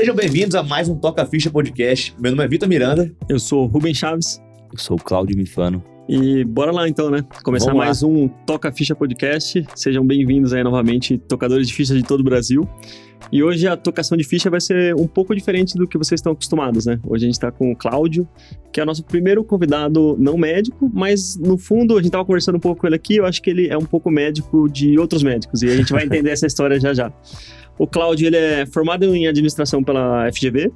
Sejam bem-vindos a mais um Toca Ficha Podcast. Meu nome é Vitor Miranda. Eu sou Rubem Chaves. Eu sou o Cláudio Mifano. E bora lá então, né? Começar Vamos lá. mais um Toca Ficha Podcast. Sejam bem-vindos aí novamente, tocadores de ficha de todo o Brasil. E hoje a tocação de ficha vai ser um pouco diferente do que vocês estão acostumados, né? Hoje a gente tá com o Cláudio, que é o nosso primeiro convidado não médico, mas no fundo a gente tava conversando um pouco com ele aqui, eu acho que ele é um pouco médico de outros médicos, e a gente vai entender essa história já já. O Cláudio, ele é formado em administração pela FGV,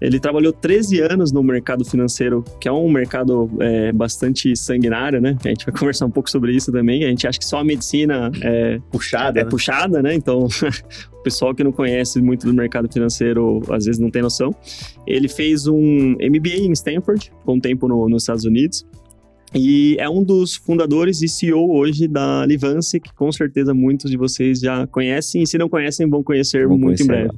ele trabalhou 13 anos no mercado financeiro, que é um mercado é, bastante sanguinário, né? A gente vai conversar um pouco sobre isso também. A gente acha que só a medicina é, Puxada, é né? puxada, né? Então, o pessoal que não conhece muito do mercado financeiro às vezes não tem noção. Ele fez um MBA em Stanford, ficou um tempo no- nos Estados Unidos. E é um dos fundadores e CEO hoje da Livance, que com certeza muitos de vocês já conhecem, e se não conhecem, vão conhecer muito em conhecer breve.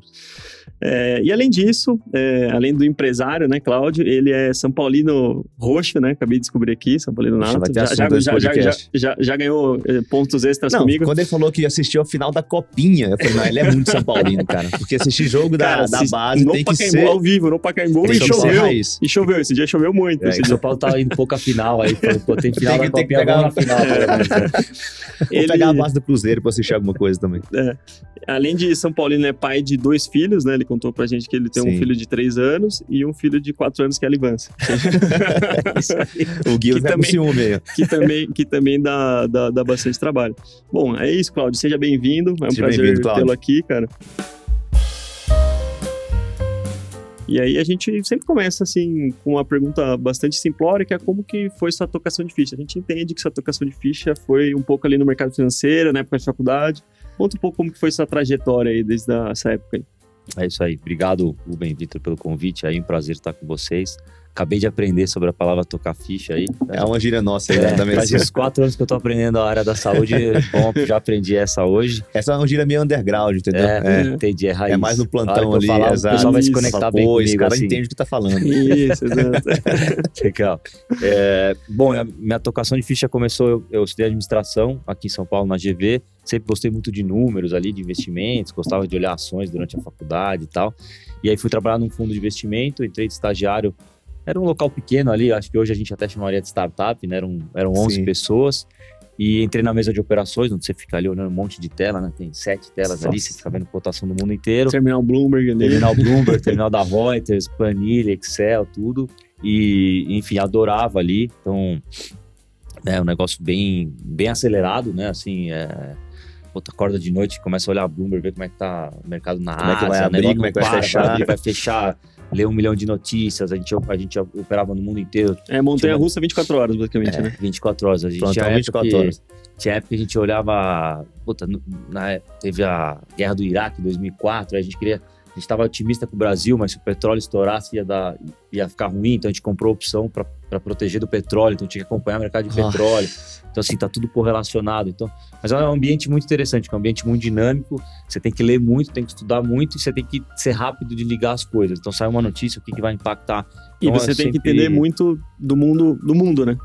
É, e além disso, é, além do empresário, né, Cláudio, ele é São Paulino roxo, né? Acabei de descobrir aqui, São Paulino nato. Já, já, já, já, podcast. já, já ganhou é, pontos extras Não, comigo. quando ele falou que assistiu ao final da Copinha, eu falei, não, ele é muito São Paulino, cara. Porque assistir jogo da, Cara, da se- base no tem que Pacaembu, ser... ao vivo, no Pacaembu, tem e choveu. E choveu, esse dia choveu muito. É. São Paulo tá indo pouco a final aí. Falou, pô, tem final Tem da tem que Copinha, pegar- vamos na final. Vou Ele- pegar a base do Cruzeiro pra assistir alguma coisa também. Além de São Paulino, é pai de dois filhos, né? Ele contou pra gente que ele tem um Sim. filho de três anos e um filho de quatro anos que é a Livância. O Gui Que vai com também- ciúme que também, que também dá, dá, dá bastante trabalho. Bom, é isso, Cláudio. Seja bem-vindo. É um Seja prazer tê-lo aqui, cara. E aí a gente sempre começa assim com uma pergunta bastante simplória, que é como que foi sua tocação de ficha. A gente entende que sua tocação de ficha foi um pouco ali no mercado financeiro, na época de faculdade. Conta um pouco como que foi sua trajetória aí desde a- essa época aí. É isso aí. Obrigado, Rubem Vitor, pelo convite. Aí, um prazer estar com vocês. Acabei de aprender sobre a palavra tocar ficha aí. É uma gíria nossa aí, É, né, da faz uns quatro anos que eu tô aprendendo a área da saúde. Bom, já aprendi essa hoje. Essa é uma gíria meio underground, entendeu? É, É, entendi, é raiz. É mais no plantão ali, falar, exato. O pessoal vai se Isso. conectar bem Pô, comigo, esse cara assim. entende o que tá falando. Isso, exato. Legal. É, bom, minha tocação de ficha começou, eu, eu estudei administração aqui em São Paulo, na GV. Sempre gostei muito de números ali, de investimentos, gostava de olhar ações durante a faculdade e tal. E aí fui trabalhar num fundo de investimento, entrei de estagiário. Era um local pequeno ali, acho que hoje a gente até chamaria de startup, né? Eram, eram 11 Sim. pessoas. E entrei na mesa de operações, onde você fica ali olhando um monte de tela, né? Tem sete telas ali, Nossa. você fica vendo cotação do mundo inteiro. Terminal Bloomberg ali. Terminal Bloomberg, terminal da Reuters, planilha, Excel, tudo. E, enfim, adorava ali. Então, é um negócio bem, bem acelerado, né? Assim, é... Puta, acorda de noite, começa a olhar a Bloomberg, ver como é que tá o mercado na Como é que vai Ásia, abrir, negócio como é que vai fechar. vai fechar, ler um milhão de notícias, a gente, a gente operava no mundo inteiro, É montanha russa 24 horas, basicamente, é, né? 24 horas. A gente Plantão tinha época 24 que- horas. tinha época que a gente olhava. Puta, na, teve a guerra do Iraque em 2004, aí a gente queria. A gente estava otimista com o Brasil, mas se o petróleo estourasse ia, dar, ia ficar ruim, então a gente comprou opção para proteger do petróleo, então tinha que acompanhar o mercado de petróleo. Então, assim, tá tudo correlacionado. Então, mas é um ambiente muito interessante, é um ambiente muito dinâmico. Você tem que ler muito, tem que estudar muito e você tem que ser rápido de ligar as coisas. Então, sai uma notícia, o que, que vai impactar E Então, você é tem que sempre- entender muito do mundo, do mundo, né?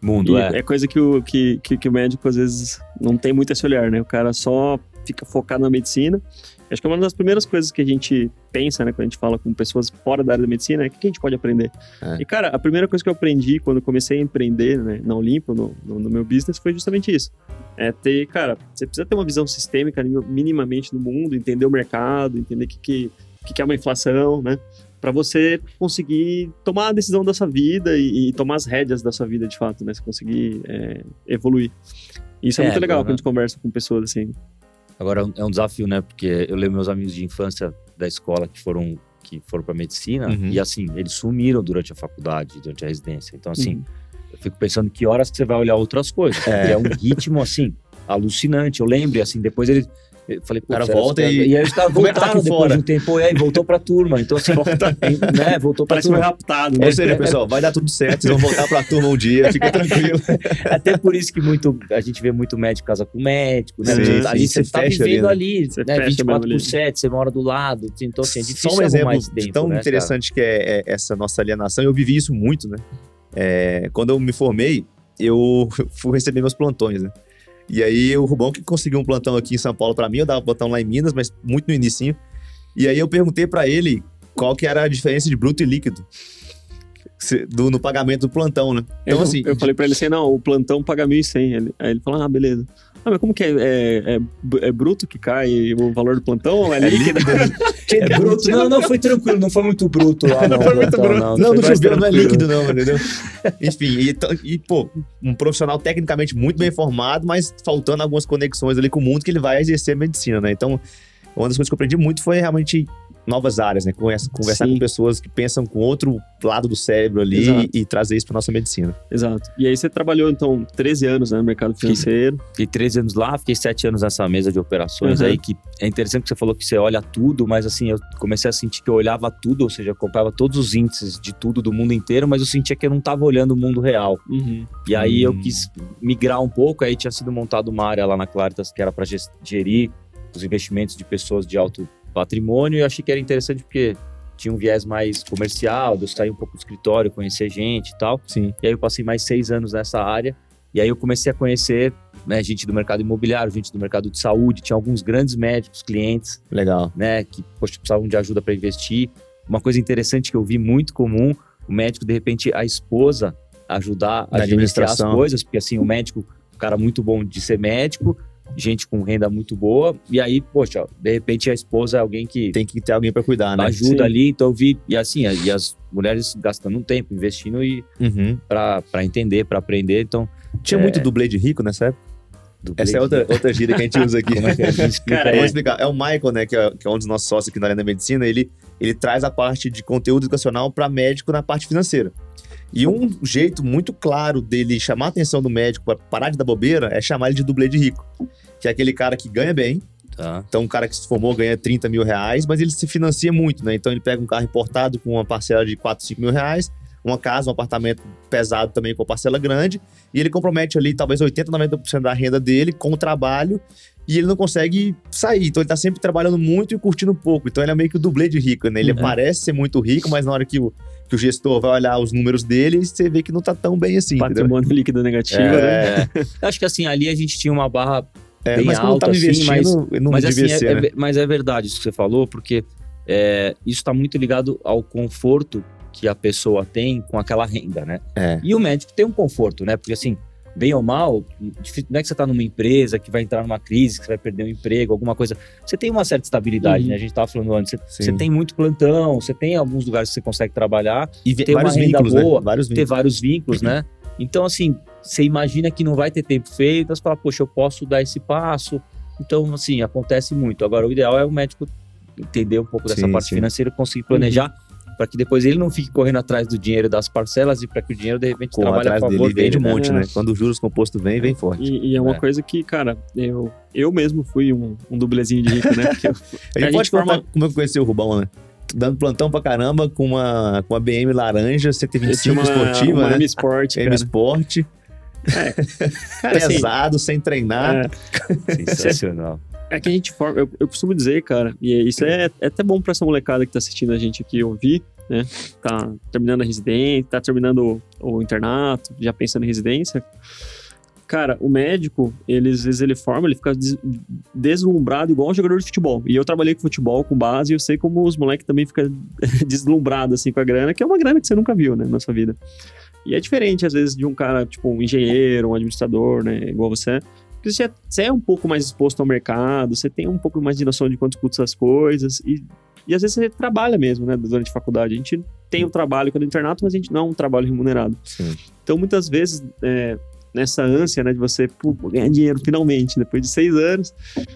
mundo. E É. é coisa que o, que, que, que o médico às vezes não tem muito esse olhar, né? O cara só fica focado na medicina. Acho que é uma das primeiras coisas que a gente pensa, né, quando a gente fala com pessoas fora da área da medicina, é o que a gente pode aprender. É. E, cara, a primeira coisa que eu aprendi quando comecei a empreender né, na Olimpo, no, no, no meu business, foi justamente isso. É ter, cara, você precisa ter uma visão sistêmica minimamente do mundo, entender o mercado, entender o que, que, que, que é uma inflação, né? Para você conseguir tomar a decisão da sua vida e, e tomar as rédeas da sua vida de fato, né? Você conseguir é, evoluir. Isso é, É, muito legal agora- quando a gente conversa com pessoas assim. Agora é um- é um desafio, né? Porque eu lembro meus amigos de infância da escola que foram que foram para medicina Uhum. e assim eles sumiram durante a faculdade, durante a residência. Então assim, Uhum. eu fico pensando que horas que você vai olhar outras coisas. É. É, um ritmo assim alucinante. Eu lembro assim depois ele eu falei, pô, cara volta e- e aí é tá voltaram aqui depois fora? de um tempo e aí voltou pra turma. Então assim, né, voltou pra Parece que foi turma. raptado, né? Ou seja, pessoal, vai dar tudo certo, vocês vão voltar pra turma um dia, fica tranquilo. Até por isso que muito, a gente vê muito médico casa com médico, né? Sim, Você- sim, ali você você tá fecha vivendo ali, ali, Você né? fecha 24 mesmo por ali. 7, você mora do lado. Então, assim, é difícil Só um exemplo tempo, tão né, cara? interessante que é, é essa nossa alienação. Eu vivi isso muito, né? É, quando eu me formei, eu fui receber meus plantões, né? E aí o Rubão que conseguiu um plantão aqui em São Paulo pra mim, eu dava plantão lá em Minas, mas muito no inicinho. E aí eu perguntei pra ele qual que era a diferença de bruto e líquido do, no pagamento do plantão, né? Então, eu, assim, eu falei pra ele assim, não, o plantão paga 1.100. Ele, aí ele falou, ah, beleza. Ah, mas como que é? É, é, é bruto que cai o valor do plantão ou é líquido? É bruto. Não, não, foi tranquilo, não foi muito bruto lá. Não, foi muito Plantão, bruto. Não, foi no mais chuveiro não é líquido, não, entendeu? Enfim, e, e, pô, um profissional tecnicamente muito bem formado, mas faltando algumas conexões ali com o mundo que ele vai exercer medicina, né? Então, uma das coisas que eu aprendi muito foi realmente novas áreas, né? Conversa- Conversar Sim. com pessoas que pensam com outro lado do cérebro ali e, e trazer isso pra nossa medicina. Exato. E aí você trabalhou, então, 13 anos né, no mercado financeiro. Fiquei 13 anos lá, fiquei 7 anos nessa mesa de operações Uhum. aí, que é interessante que você falou que você olha tudo, mas assim, eu comecei a sentir que eu olhava tudo, ou seja, eu acompanhava todos os índices de tudo do mundo inteiro, mas eu sentia que eu não estava olhando o mundo real. Uhum. E aí eu Hum. quis migrar um pouco, aí tinha sido montada uma área lá na Claritas que era para gerir os investimentos de pessoas de alto patrimônio, eu achei que era interessante porque tinha um viés mais comercial, de eu sair um pouco do escritório, conhecer gente e tal. Sim. E aí eu passei mais seis anos nessa área. E aí eu comecei a conhecer né, gente do mercado imobiliário, gente do mercado de saúde, tinha alguns grandes médicos, clientes, Legal. né, que poxa, precisavam de ajuda para investir. Uma coisa interessante que eu vi muito comum, o médico, de repente, a esposa ajudar a administrar as coisas, porque assim, o médico, um cara muito bom de ser médico, gente com renda muito boa, e aí, poxa, de repente a esposa é alguém que Tem que ter alguém pra cuidar, né? ajuda Sim. ali, então eu vi, e assim, e as mulheres gastando um tempo, investindo e Uhum. para entender, para aprender, então Tinha É. muito dublê de rico nessa época? do Essa é outra, outra gíria que a gente usa aqui. Como é que é? Explica Cara, explicar. É o Michael, né, que é, que é um dos nossos sócios aqui na área da medicina, ele, ele traz a parte de conteúdo educacional para médico na parte financeira. E um jeito muito claro dele chamar a atenção do médico para parar de dar bobeira é chamar ele de dublê de rico. Que é aquele cara que ganha bem, Tá. então um cara que se formou ganha 30 mil reais, mas ele se financia muito, né? Então ele pega um carro importado com uma parcela de 4, 5 mil reais, uma casa, um apartamento pesado também com parcela grande, e ele compromete ali talvez 80, 90% da renda dele com o trabalho, e ele não consegue sair. Então ele tá sempre trabalhando muito e curtindo pouco. Então ele é meio que o dublê de rico, né? Ele Uhum. parece ser muito rico, mas na hora que o, que o gestor vai olhar os números dele, você vê que não tá tão bem assim, entendeu? Patrimônio líquido negativo, né? É, eu acho que assim, ali a gente tinha uma barra É, bem mas quando alta, tava assim, investindo, não mas devia assim, é, ser, é né? ve- mas é verdade isso que você falou, porque é, isso está muito ligado ao conforto que a pessoa tem com aquela renda, né? É. E o médico tem um conforto, né? Porque assim, bem ou mal, não é que você está numa empresa que vai entrar numa crise, que você vai perder o emprego, alguma coisa. Você tem uma certa estabilidade, Uhum. né? A gente estava falando antes. Você, você tem muito plantão, você tem alguns lugares que você consegue trabalhar, E vi- tem uma vários renda vínculos, boa, né? Vários ter vínculos. vários vínculos, né? Então, assim, você imagina que não vai ter tempo feito, você fala, poxa, eu posso dar esse passo. Então, assim, acontece muito. Agora, o ideal é o médico entender um pouco dessa Sim, parte sim. financeira e conseguir planejar para que depois ele não fique correndo atrás do dinheiro das parcelas e para que o dinheiro, de repente, Corra trabalhe a atrás dele favor e vende dele. um né? monte, É. né? Quando os juros compostos vem, vem forte. E, e é uma É. coisa que, cara, eu, eu mesmo fui um, um dublezinho de rico, né? Porque eu- A gente A pode gente forma- contar como eu conheci o Rubão, né? Dando plantão pra caramba com uma, com uma BM laranja, eu tinha 125 uma, esportiva, uma né? M Sport, M cara. Cara, assim, pesado, sem treinar. é, Sensacional. É que a gente forma, eu, eu costumo dizer, cara, e isso é, é até bom pra essa molecada que tá assistindo a gente aqui ouvir, né? Tá terminando a residência, tá terminando o, o internato, já pensando em residência. Cara, o médico, ele, às vezes ele forma, ele fica des- deslumbrado igual um jogador de futebol. E eu trabalhei com futebol, com base, e eu sei como os moleques também ficam deslumbrados assim com a grana, que é uma grana que você nunca viu, né, na sua vida. E é diferente, às vezes, de um cara, tipo, um engenheiro, um administrador, né, igual você. Porque você, você é um pouco mais exposto ao mercado, você tem um pouco mais de noção de quanto custam as coisas, e, e às vezes você trabalha mesmo, né, durante a faculdade. A gente tem o trabalho que é do internato, mas a gente não é um trabalho remunerado. Sim. Então, muitas vezes, é, nessa ânsia, né, de você pô, ganhar dinheiro finalmente, depois de seis anos,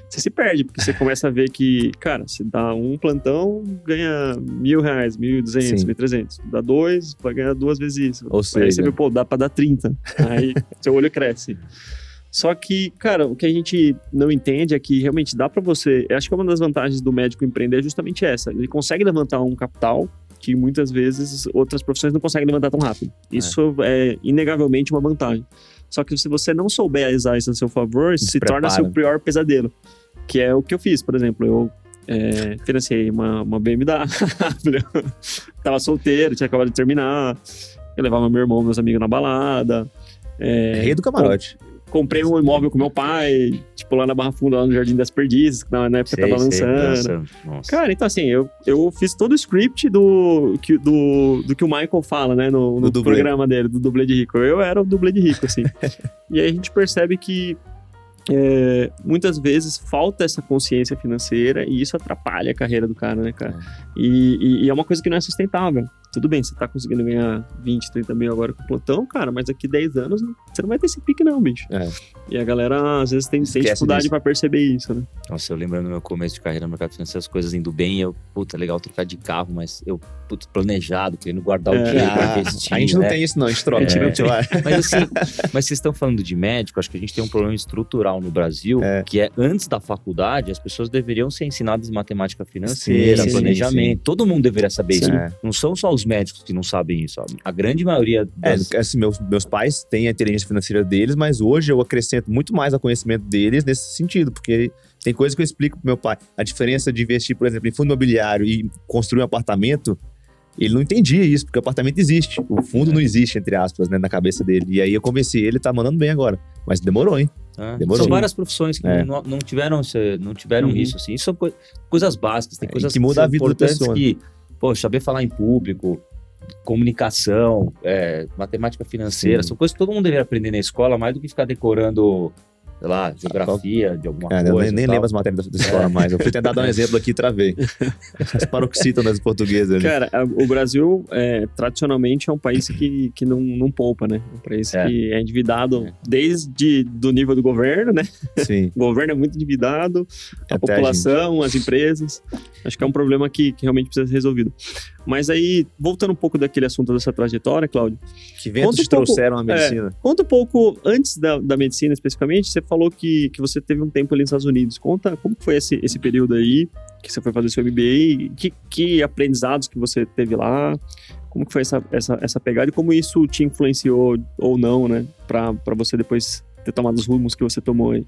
você se perde, porque você começa a ver que, cara, se dá um plantão, ganha mil reais, mil e duzentos, mil e trezentos. Dá dois, vai ganhar duas vezes isso. Ou Aí seja- você vê, pô, dá pra dar 30. Aí seu olho cresce. Só que, cara, o que a gente não entende é que realmente dá pra você. Eu acho que uma das vantagens do médico empreender é justamente essa. Ele consegue levantar um capital que muitas vezes outras profissões não conseguem levantar tão rápido. Isso é, inegavelmente uma vantagem. Só que se você não souber usar isso a seu favor, isso se torna Desprepara. seu pior pesadelo. Que é o que eu fiz, por exemplo. Eu é, financiei uma, uma BMW. Tava solteiro, tinha acabado de terminar. Eu levava meu irmão, meus amigos na balada. É, Rei do camarote. Comprei um imóvel com meu pai, tipo, lá na Barra Funda, lá no Jardim das Perdizes, que na, na época Sei, tava sei, lançando. nossa, nossa. Cara, então assim, eu, eu fiz todo o script do que, do, do que o Michael fala, né, no, no programa dele, do dublê de rico. Eu era o dublê de rico, assim. e aí a gente percebe que é, muitas vezes falta essa consciência financeira e isso atrapalha a carreira do cara, né, cara? E, e- e é uma coisa que não é sustentável. Tudo bem, você tá conseguindo ganhar 20, 30 mil agora com o plantão, cara, mas daqui 10 anos você não vai ter esse pique, não, bicho. É. E a galera, às vezes, tem, tem dificuldade disso. pra perceber isso, né? Nossa, eu lembro no meu começo de carreira no mercado financeiro, as coisas indo bem, eu, puta, legal trocar de carro, mas eu, puta, planejado, querendo guardar o É. dinheiro pra Ah, investir. a gente não né? tem isso, não. A gente troca. É. Mas assim, mas vocês estão falando de médico, acho que a gente tem um problema estrutural no Brasil, É. que é antes da faculdade, as pessoas deveriam ser ensinadas matemática financeira, Sim, sim, planejamento. Todo mundo deveria saber isso. É. Não são só os médicos que não sabem isso. A grande maioria É, das... assim, meus, meus pais têm a inteligência financeira deles, mas hoje eu acrescento muito mais ao conhecimento deles nesse sentido, porque tem coisas que eu explico pro meu pai. A diferença de investir, por exemplo, em fundo imobiliário e construir um apartamento, ele não entendia isso, porque o apartamento existe. O fundo não existe, entre aspas, né, na cabeça dele. E aí eu convenci ele, tá mandando bem agora. Mas demorou, hein? Ah, Demorou. São várias profissões que É. não, não tiveram, não tiveram Uhum. isso. Assim. Isso são coi- coisas básicas, tem É, coisas que muda são a vida da pessoa. que, pô, saber falar em público, comunicação, é, matemática financeira, Sim. são coisas que todo mundo deveria aprender na escola, mais do que ficar decorando, sei lá, geografia de alguma É, coisa. eu nem, nem lembro as matérias da, escola mais. Eu fui tentar dar um exemplo aqui e travei. As paroxítonas portuguesas ali. Cara, a- o Brasil, é, tradicionalmente, é um país que, que não, não poupa, né? Um país É. que é endividado É. desde do nível do governo, né? Sim. O governo é muito endividado, a Até a população, as empresas. Acho que é um problema que, que realmente precisa ser resolvido. Mas aí, voltando um pouco daquele assunto dessa trajetória, Cláudio, Que ventos um pouco- trouxeram a medicina? conta um pouco, antes da, da medicina especificamente, você falou que, que você teve um tempo ali nos Estados Unidos. Conta como foi esse, esse período aí, que você foi fazer seu MBA, que, que aprendizados que você teve lá, como que foi essa, essa, essa pegada e como isso te influenciou ou não, né, pra, pra você depois ter tomado os rumos que você tomou aí.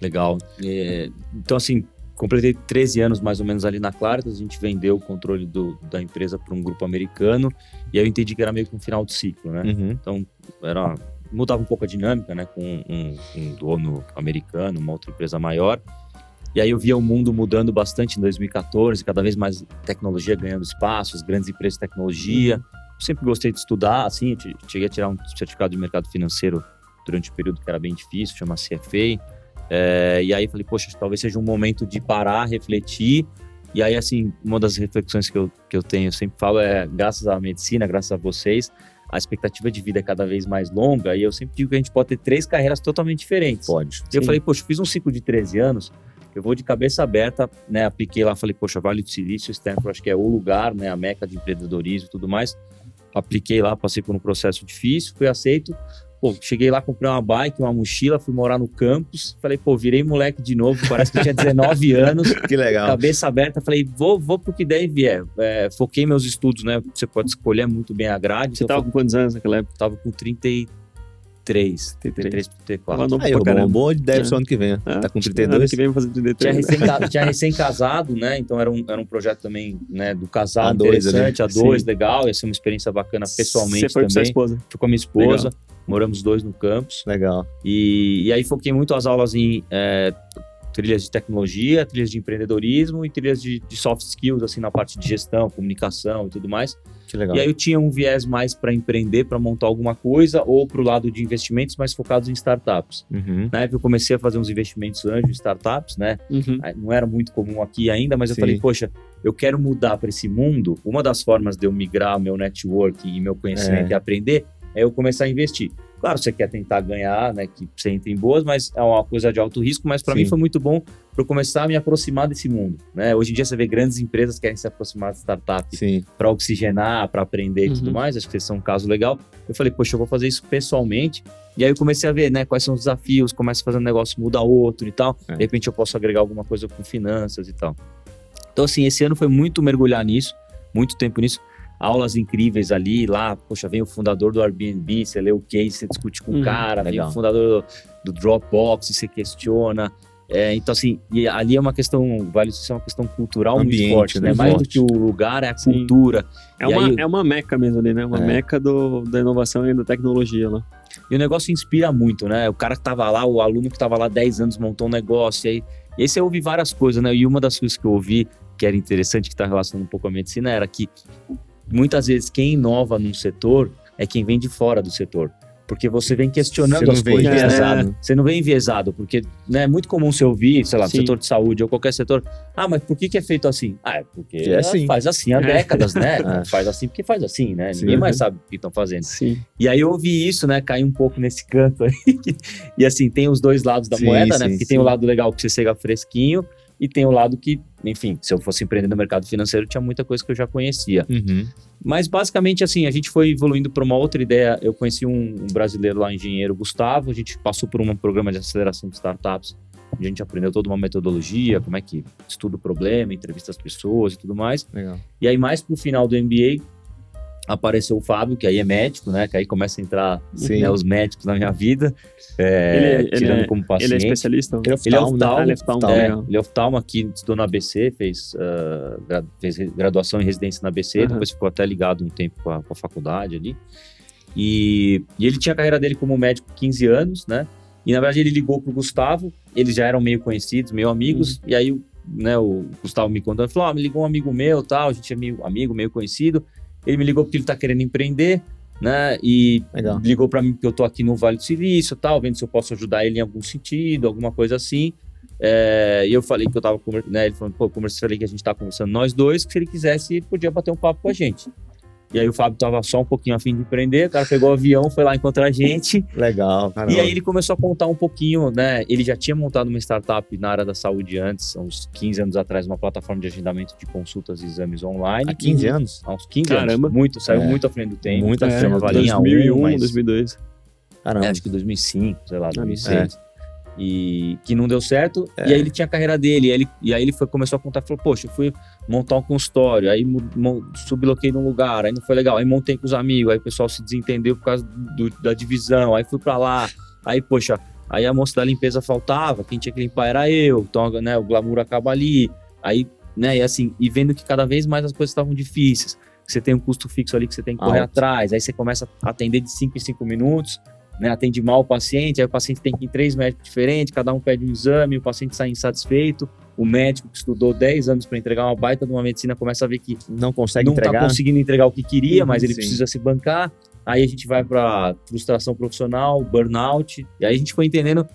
Legal. É, então, assim, completei 13 anos mais ou menos ali na Claritas, a gente vendeu o controle do- da empresa para um grupo americano, e aí eu entendi que era meio que um final de ciclo, né? Uhum. Então, era, mudava um pouco a dinâmica, né? Com um, um dono americano, uma outra empresa maior. E aí eu via o mundo mudando bastante em 2014, cada vez mais tecnologia ganhando espaço, as grandes empresas de tecnologia. Eu sempre gostei de estudar, assim, cheguei a tirar um certificado de mercado financeiro durante um período que era bem difícil, chama CFA. É, e aí falei, poxa, talvez seja um momento de parar, refletir. E aí, assim, uma das reflexões que eu, que eu tenho, eu sempre falo, é graças à medicina, graças a vocês, a expectativa de vida é cada vez mais longa. E eu sempre digo que a gente pode ter três carreiras totalmente diferentes. Pode. E eu falei, poxa, fiz um ciclo de 13 anos, eu vou de cabeça aberta, né? Apliquei lá, falei, poxa, Vale do Silício, Stanford, acho que é o lugar, né? A meca de empreendedorismo e tudo mais. Apliquei lá, passei por um processo difícil, fui aceito. Pô, cheguei lá, comprei uma bike, uma mochila, fui morar no campus. Falei, pô, virei moleque de novo, parece que eu tinha 19 anos. Que legal. Cabeça aberta, falei, vou, vou pro que der e vier. É, foquei meus estudos, né? Você pode escolher muito bem a grade. Você então tava com quantos anos naquela época? eu tava com 33, 33, 34. Tava novo Aí, pra bom, bom deve É. ser o ano que vem. É. Tá com Ano 32? que vem eu vou fazer Tinha 33. né? recém, tinha recém-casado, né? Então era um, era um projeto também, né, do casal A dois interessante, a dois, Sim. legal, ia ser uma experiência bacana pessoalmente Você foi com sua também. esposa. Fui com a minha esposa, moramos dois no campus. Legal. E, e aí foquei muito as aulas em é, trilhas de tecnologia, trilhas de empreendedorismo e trilhas de, de soft skills, assim, na parte de gestão, comunicação e tudo mais. Que legal. E aí eu tinha um viés mais para empreender, para montar alguma coisa, ou para o lado de investimentos mais focados em startups. Uhum. Na época eu comecei a fazer uns investimentos anjo em startups, né? Uhum. Não era muito comum aqui ainda, mas eu Sim. falei, poxa, eu quero mudar para esse mundo. Uma das formas de eu migrar meu network e meu conhecimento É. e aprender eu começar a investir. Claro, você quer tentar ganhar, né, que você entre em boas, mas é uma coisa de alto risco, mas para mim foi muito bom para eu começar a me aproximar desse mundo, né? Hoje em dia você vê grandes empresas que querem se aproximar de startup Sim. para oxigenar, para aprender e tudo Uhum. mais. Acho que esse é um caso legal. Eu falei, poxa, eu vou fazer isso pessoalmente. E aí eu comecei a ver, né, quais são os desafios, começa a fazer um negócio, muda outro e tal. É. De repente eu posso agregar alguma coisa com finanças e tal. Então, assim, esse ano foi muito mergulhar nisso, muito tempo nisso. Aulas incríveis ali, lá, poxa, vem o fundador do Airbnb, você lê o case, você discute com o Uhum, cara, vem legal. o fundador do, do Dropbox, você questiona. É, então, assim, e ali é uma questão, vale isso é uma questão cultural Ambiente, muito forte, né? né? Mais do que o lugar, é a Sim. cultura. É E uma, aí- é uma meca mesmo ali, né? Uma É. meca do, da inovação e da tecnologia lá. E o negócio inspira muito, né? O cara que tava lá, o aluno que tava lá 10 anos montou um negócio, e aí, e aí você ouve várias coisas, né? E uma das coisas que eu ouvi, que era interessante, que está relacionado um pouco com a medicina, era que muitas vezes quem inova num setor é quem vem de fora do setor. Porque você vem questionando as vem coisas. enviesado. né? Você não vem enviesado, porque né, é muito comum você ouvir, sei lá, Sim. setor de saúde ou qualquer setor. Ah, mas por que, que é feito assim? Ah, é porque Que é assim. faz assim há décadas, né? É. Faz assim porque faz assim, né? Sim. Ninguém mais sabe o que estão fazendo. Sim. E aí eu ouvi isso, né? Cair um pouco nesse canto aí. e assim, tem os dois lados da moeda, né? Porque tem o lado legal que você chega fresquinho e tem o lado que, enfim, se eu fosse empreender no mercado financeiro, tinha muita coisa que eu já conhecia. Uhum. Mas basicamente assim, a gente foi evoluindo para uma outra ideia. Eu conheci um, um brasileiro lá, engenheiro Gustavo, a gente passou por um programa de aceleração de startups. onde A gente aprendeu toda uma metodologia, como é que estuda o problema, entrevista as pessoas e tudo mais. Legal. E aí, mais pro final do MBA, apareceu o Fábio, que aí é médico, né? Que aí começa a entrar né, os médicos na minha vida, é, Ele é- ele tirando é- como paciente. Ele é especialista? Ele é Ele é oftalmo, né? oftalmo, Ah, ele é oftalmo, é, ele é oftalmo aqui, estudou na ABC, fez, ah, gra- fez graduação em residência na ABC, Aham. depois ficou até ligado um tempo com a, com a faculdade ali. E, e ele tinha a carreira dele como médico 15 anos, né? E na verdade ele ligou pro Gustavo, eles já eram meio conhecidos, meio amigos, Uhum. e aí o- né, o Gustavo me contando, falou, ah, me ligou um amigo meu, tal, a gente é meio amigo, meio conhecido. Ele me ligou porque ele tá querendo empreender, né? E Legal. ligou para mim porque eu tô aqui no Vale do Silício, tal, vendo se eu posso ajudar ele em algum sentido, alguma coisa assim. É, e eu falei que eu tava, conver- né, ele falou, pô, eu conversei, falei que a gente tá conversando nós dois, que se ele quisesse, ele podia bater um papo com a gente. E aí o Fábio tava só um pouquinho afim de empreender, o cara pegou o avião, foi lá encontrar a gente, Legal, caramba. e aí ele começou a contar um pouquinho, né, ele já tinha montado uma startup na área da saúde antes, há uns 15 anos atrás, uma plataforma de agendamento de consultas e exames online. Há 15 anos? Há uns 15 Caramba. anos, muito, saiu É. muito à frente do tempo. Muito à É, frente. valia 2001, um, mas- 2002. Caramba. é, acho que 2005, sei lá, Ah, 2006. E que não deu certo. É. E aí ele tinha a carreira dele. E aí ele, e aí ele foi, começou a contar, falou, poxa, eu fui montar um consultório, aí subloquei num lugar, aí não foi legal. Aí montei com os amigos, aí o pessoal se desentendeu por causa do- da divisão, aí fui pra lá. Aí, poxa, aí a moça da limpeza faltava, quem tinha que limpar era eu. Então, né, o glamour acaba ali. Aí, né, e assim, e vendo que cada vez mais as coisas estavam difíceis. Você tem um custo fixo ali que você tem que correr atrás, aí você começa a atender de 5 em 5 minutos, né, atende mal o paciente, aí o paciente tem que ir em três médicos diferentes, cada um pede um exame, o paciente sai insatisfeito, o médico que estudou 10 anos para entregar uma baita de uma medicina começa a ver que Não consegue não entregar? está conseguindo entregar o que queria, Uhum, mas ele sim. precisa se bancar. Aí a gente vai para frustração profissional, burnout, e aí a gente foi entendendo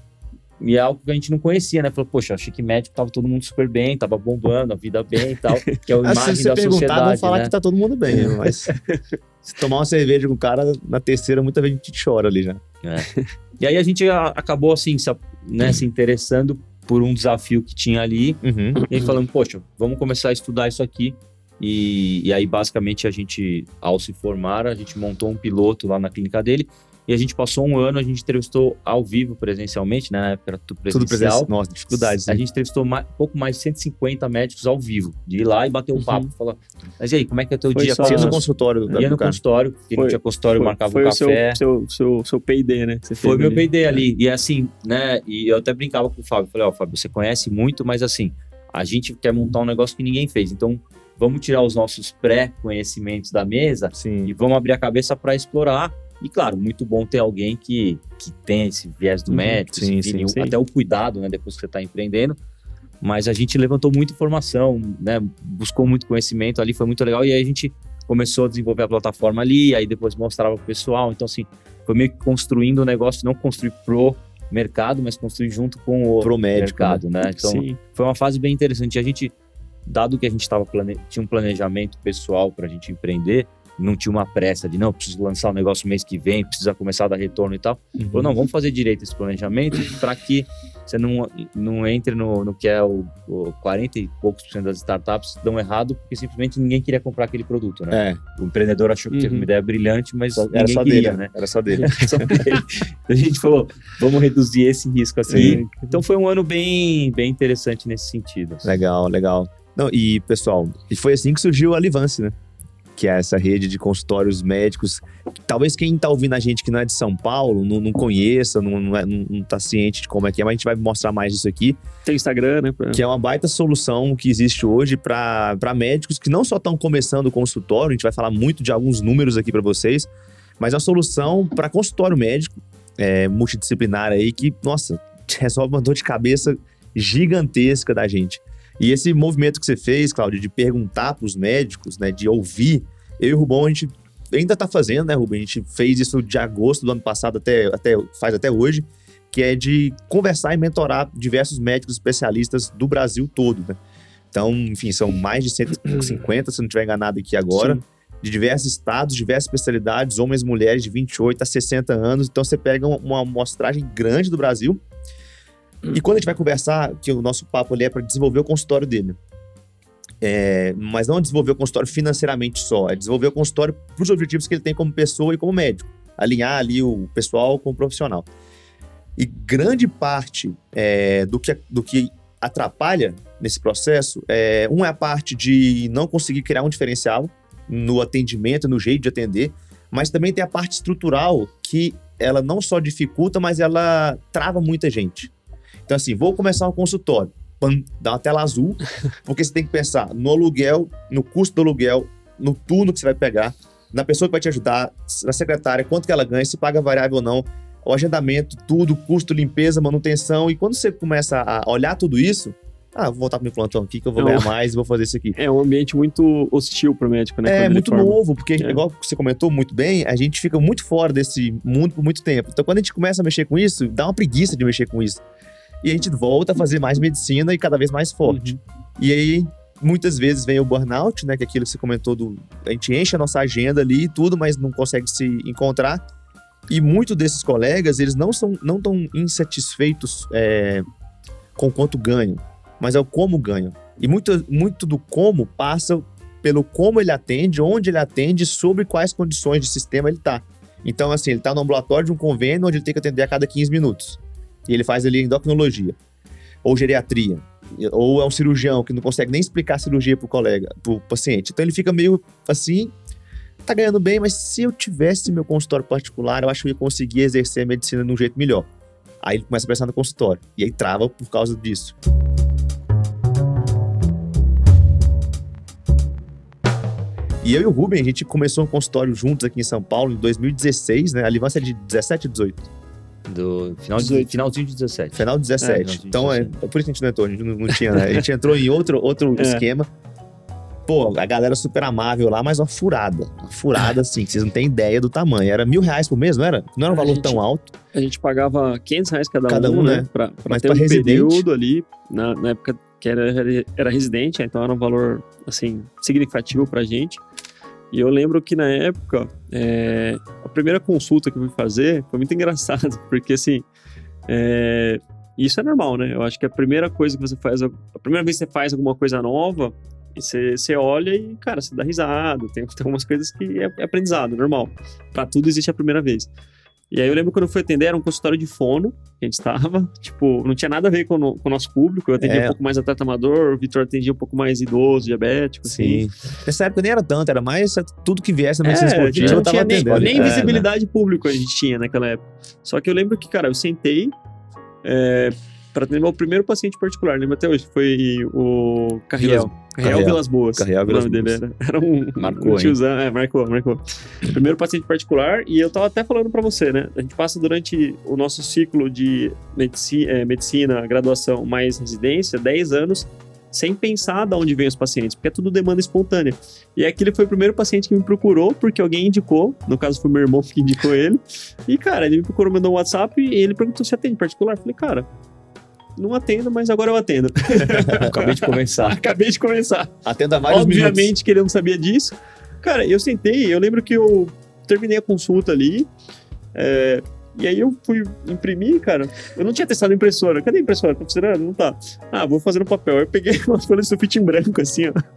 e é algo que a gente não conhecia, né? Falou, poxa, achei que médico tava todo mundo super bem, tava bombando, a vida bem e tal, que é a Ah, imagem se você da perguntar, sociedade, vão falar né? que tá todo mundo bem, mas se tomar uma cerveja com o cara, na terceira, muita gente chora ali já. E aí a gente a- acabou assim, se, né, se interessando por um desafio que tinha ali, Uhum. e falando, poxa, vamos começar a estudar isso aqui. E, e aí, basicamente, a gente, ao se formar, a gente montou um piloto lá na clínica dele. E a gente passou um ano, a gente entrevistou ao vivo, presencialmente, né, na época era tudo presencial. Tudo presencial. Nossa, dificuldades. A né? gente entrevistou mais, pouco mais de 150 médicos ao vivo, de ir lá e bater um Uhum. papo, falar, mas e aí, como é que é o teu Foi dia? só- é ia no consultório ia no cara. consultório, porque não Foi- tinha consultório, foi, marcava foi um o seu, café. seu, seu, seu PD, né? Você Foi meu. PD ali. E assim, né? E eu até brincava com o Fábio. Falei, ó, Fábio, você conhece muito, mas assim, a gente quer montar um negócio que ninguém fez. Então, vamos tirar os nossos pré-conhecimentos da mesa Sim. e vamos abrir a cabeça para explorar. E claro, muito bom ter alguém que, que tem esse viés do Uhum, médico, sim, sim, sim. até o cuidado, né? Depois que você está empreendendo. Mas a gente levantou muita informação, né? Buscou muito conhecimento ali, foi muito legal. E aí a gente começou a desenvolver a plataforma ali, aí depois mostrava pro pessoal. Então, assim, foi meio que construindo o negócio, não construir pro mercado, mas construir junto com o Pro médico, mercado, né? Então, Sim. foi uma fase bem interessante. A gente, dado que a gente tava plane... tinha um planejamento pessoal para a gente empreender, não tinha uma pressa de não, preciso lançar o negócio mês que vem, precisa começar a dar retorno e tal. Uhum. Falou, não, vamos fazer direito esse planejamento para que você não, não entre no, no que é o, o 40 e poucos por cento das startups dão errado, porque simplesmente ninguém queria comprar aquele produto, né? É, O empreendedor achou que teve Uhum. uma ideia brilhante, mas só- ninguém era só queria, dele, né? Era só dele. Só dele. a gente falou, vamos reduzir esse risco aqui. Sim. Então foi um ano bem, bem interessante nesse sentido. assim. Legal, legal. Não, e, pessoal, e foi assim que surgiu a Livance, né? Que é essa rede de consultórios médicos. Talvez quem tá ouvindo a gente que não é de São Paulo, não, não conheça, não, não, é- não- tá ciente de como é que é, mas a gente vai mostrar mais disso aqui. Tem Instagram, né? pra- que é uma baita solução que existe hoje para médicos que não só estão começando o consultório, a gente vai falar muito de alguns números aqui para vocês, mas é uma solução para consultório médico é, multidisciplinar aí que, nossa, resolve uma dor de cabeça gigantesca da gente. E esse movimento que você fez, Cláudio, de perguntar para os médicos, né, de ouvir, eu e o Rubão, a gente ainda está fazendo, né, Rubem? A gente fez isso de agosto do ano passado até, até faz até hoje, que é de conversar e mentorar diversos médicos especialistas do Brasil todo, né? Então, enfim, são mais de 150, se não estiver enganado aqui agora. Sim de diversos estados, diversas especialidades, homens e mulheres de 28 a 60 anos. Então você pega uma amostragem grande do Brasil. E quando a gente vai conversar, que o nosso papo ali é para desenvolver o consultório dele. É, mas não desenvolver o consultório financeiramente só, é desenvolver o consultório para os objetivos que ele tem como pessoa e como médico. Alinhar ali o pessoal com o profissional. E grande parte é, do, que, do que atrapalha nesse processo, é, um é a parte de não conseguir criar um diferencial, no atendimento, no jeito de atender, mas também tem a parte estrutural que ela não só dificulta, mas ela trava muita gente. Então, assim, vou começar um consultório, pam, dá uma tela azul, porque você tem que pensar no aluguel, no custo do aluguel, no turno que você vai pegar, na pessoa que vai te ajudar, na secretária, quanto que ela ganha, se paga variável ou não, o agendamento, tudo, custo, limpeza, manutenção. E quando você começa a olhar tudo isso, ah, vou voltar pro meu plantão aqui que eu vou ganhar mais e vou fazer isso aqui. É um ambiente muito hostil pro médico, né? É, muito novo, porque, é. igual você comentou muito bem, a gente fica muito fora desse mundo por muito tempo. Então, quando a gente começa a mexer com isso, dá uma preguiça de mexer com isso. E a gente volta a fazer mais medicina e cada vez mais forte. Uhum. E aí, muitas vezes vem o burnout, né? Que é aquilo que você comentou do. A gente enche a nossa agenda ali e tudo, mas não consegue se encontrar. E muitos desses colegas, eles não são não tão insatisfeitos é, com quanto ganham mas é o como ganha. E muito, muito do como passa pelo como ele atende, onde ele atende, sobre quais condições de sistema ele está. Então, assim, ele está no ambulatório de um convênio onde ele tem que atender a cada 15 minutos. E ele faz ali endocrinologia, ou geriatria, ou é um cirurgião que não consegue nem explicar a cirurgia para o colega, para o paciente. Então ele fica meio assim, tá ganhando bem, mas se eu tivesse meu consultório particular, eu acho que eu ia conseguir exercer a medicina de um jeito melhor. Aí ele começa a pensar no consultório, e aí trava por causa disso. E eu e o Ruben, a gente começou um consultório juntos aqui em São Paulo em 2016, né? A Livância é de 17 e 18. Do final de, finalzinho de 17. Final de 17. É, de então, 17. É, é por isso que a gente não entrou, a gente não, não tinha, né? A gente entrou em outro, outro é. esquema. Pô, a galera super amável lá, mas uma furada. Uma furada, assim, que vocês não têm ideia do tamanho. Era mil reais por mês, não era? Não era um valor gente, tão alto. A gente pagava 500 reais cada, cada um, um, né? né? Pra, pra mas ter pra um residente. período ali, na, na época que era, era residente, então era um valor, assim, significativo pra gente. E eu lembro que na época, é, primeira consulta que eu fui fazer foi muito engraçado, porque assim, é, isso é normal, né? Eu acho que a primeira coisa que você faz, a primeira vez que você faz alguma coisa nova, você, você olha e, cara, você dá risada. Tem, tem algumas coisas que é, é aprendizado, normal. Para tudo existe a primeira vez. E aí eu lembro quando eu fui atender, era um consultório de fono que a gente estava. Tipo, não tinha nada a ver com, o, com o nosso público. Eu atendia é. um pouco mais atleta amador, o Vitor atendia um pouco mais idoso, diabético, assim. Sim. Nessa época nem era tanto, era mais tudo que viesse na medicina é, esportiva. Não tinha nem, nem é, visibilidade né? pública a gente tinha naquela época. Só que eu lembro que, cara, eu sentei. É, para atender meu primeiro paciente particular, lembro até hoje, foi o Carriel. Carriel Vilas Boas. Carriel Vilas o nome Boas. dele era, era um, marcou, um tiozão. É, marcou, marcou. Primeiro paciente particular, e eu tava até falando para você, né? A gente passa durante o nosso ciclo de medicina, é, medicina, graduação mais residência, 10 anos, sem pensar de onde vem os pacientes, porque é tudo demanda espontânea. E aquele foi o primeiro paciente que me procurou, porque alguém indicou, no caso foi meu irmão que indicou ele. E, cara, ele me procurou, mandou um WhatsApp e ele perguntou se atende particular. Eu falei, cara, não atendo, mas agora eu atendo. Acabei de começar. Acabei de começar. Atenda vários Obviamente minutos. que ele não sabia disso. Cara, eu sentei, eu lembro que eu terminei a consulta ali. É, e aí eu fui imprimir, cara. Eu não tinha testado a impressora. Cadê a impressora? Tá funcionando? Não tá. Ah, vou fazer no papel. Eu peguei umas folhas de sulfite em branco, assim, ó.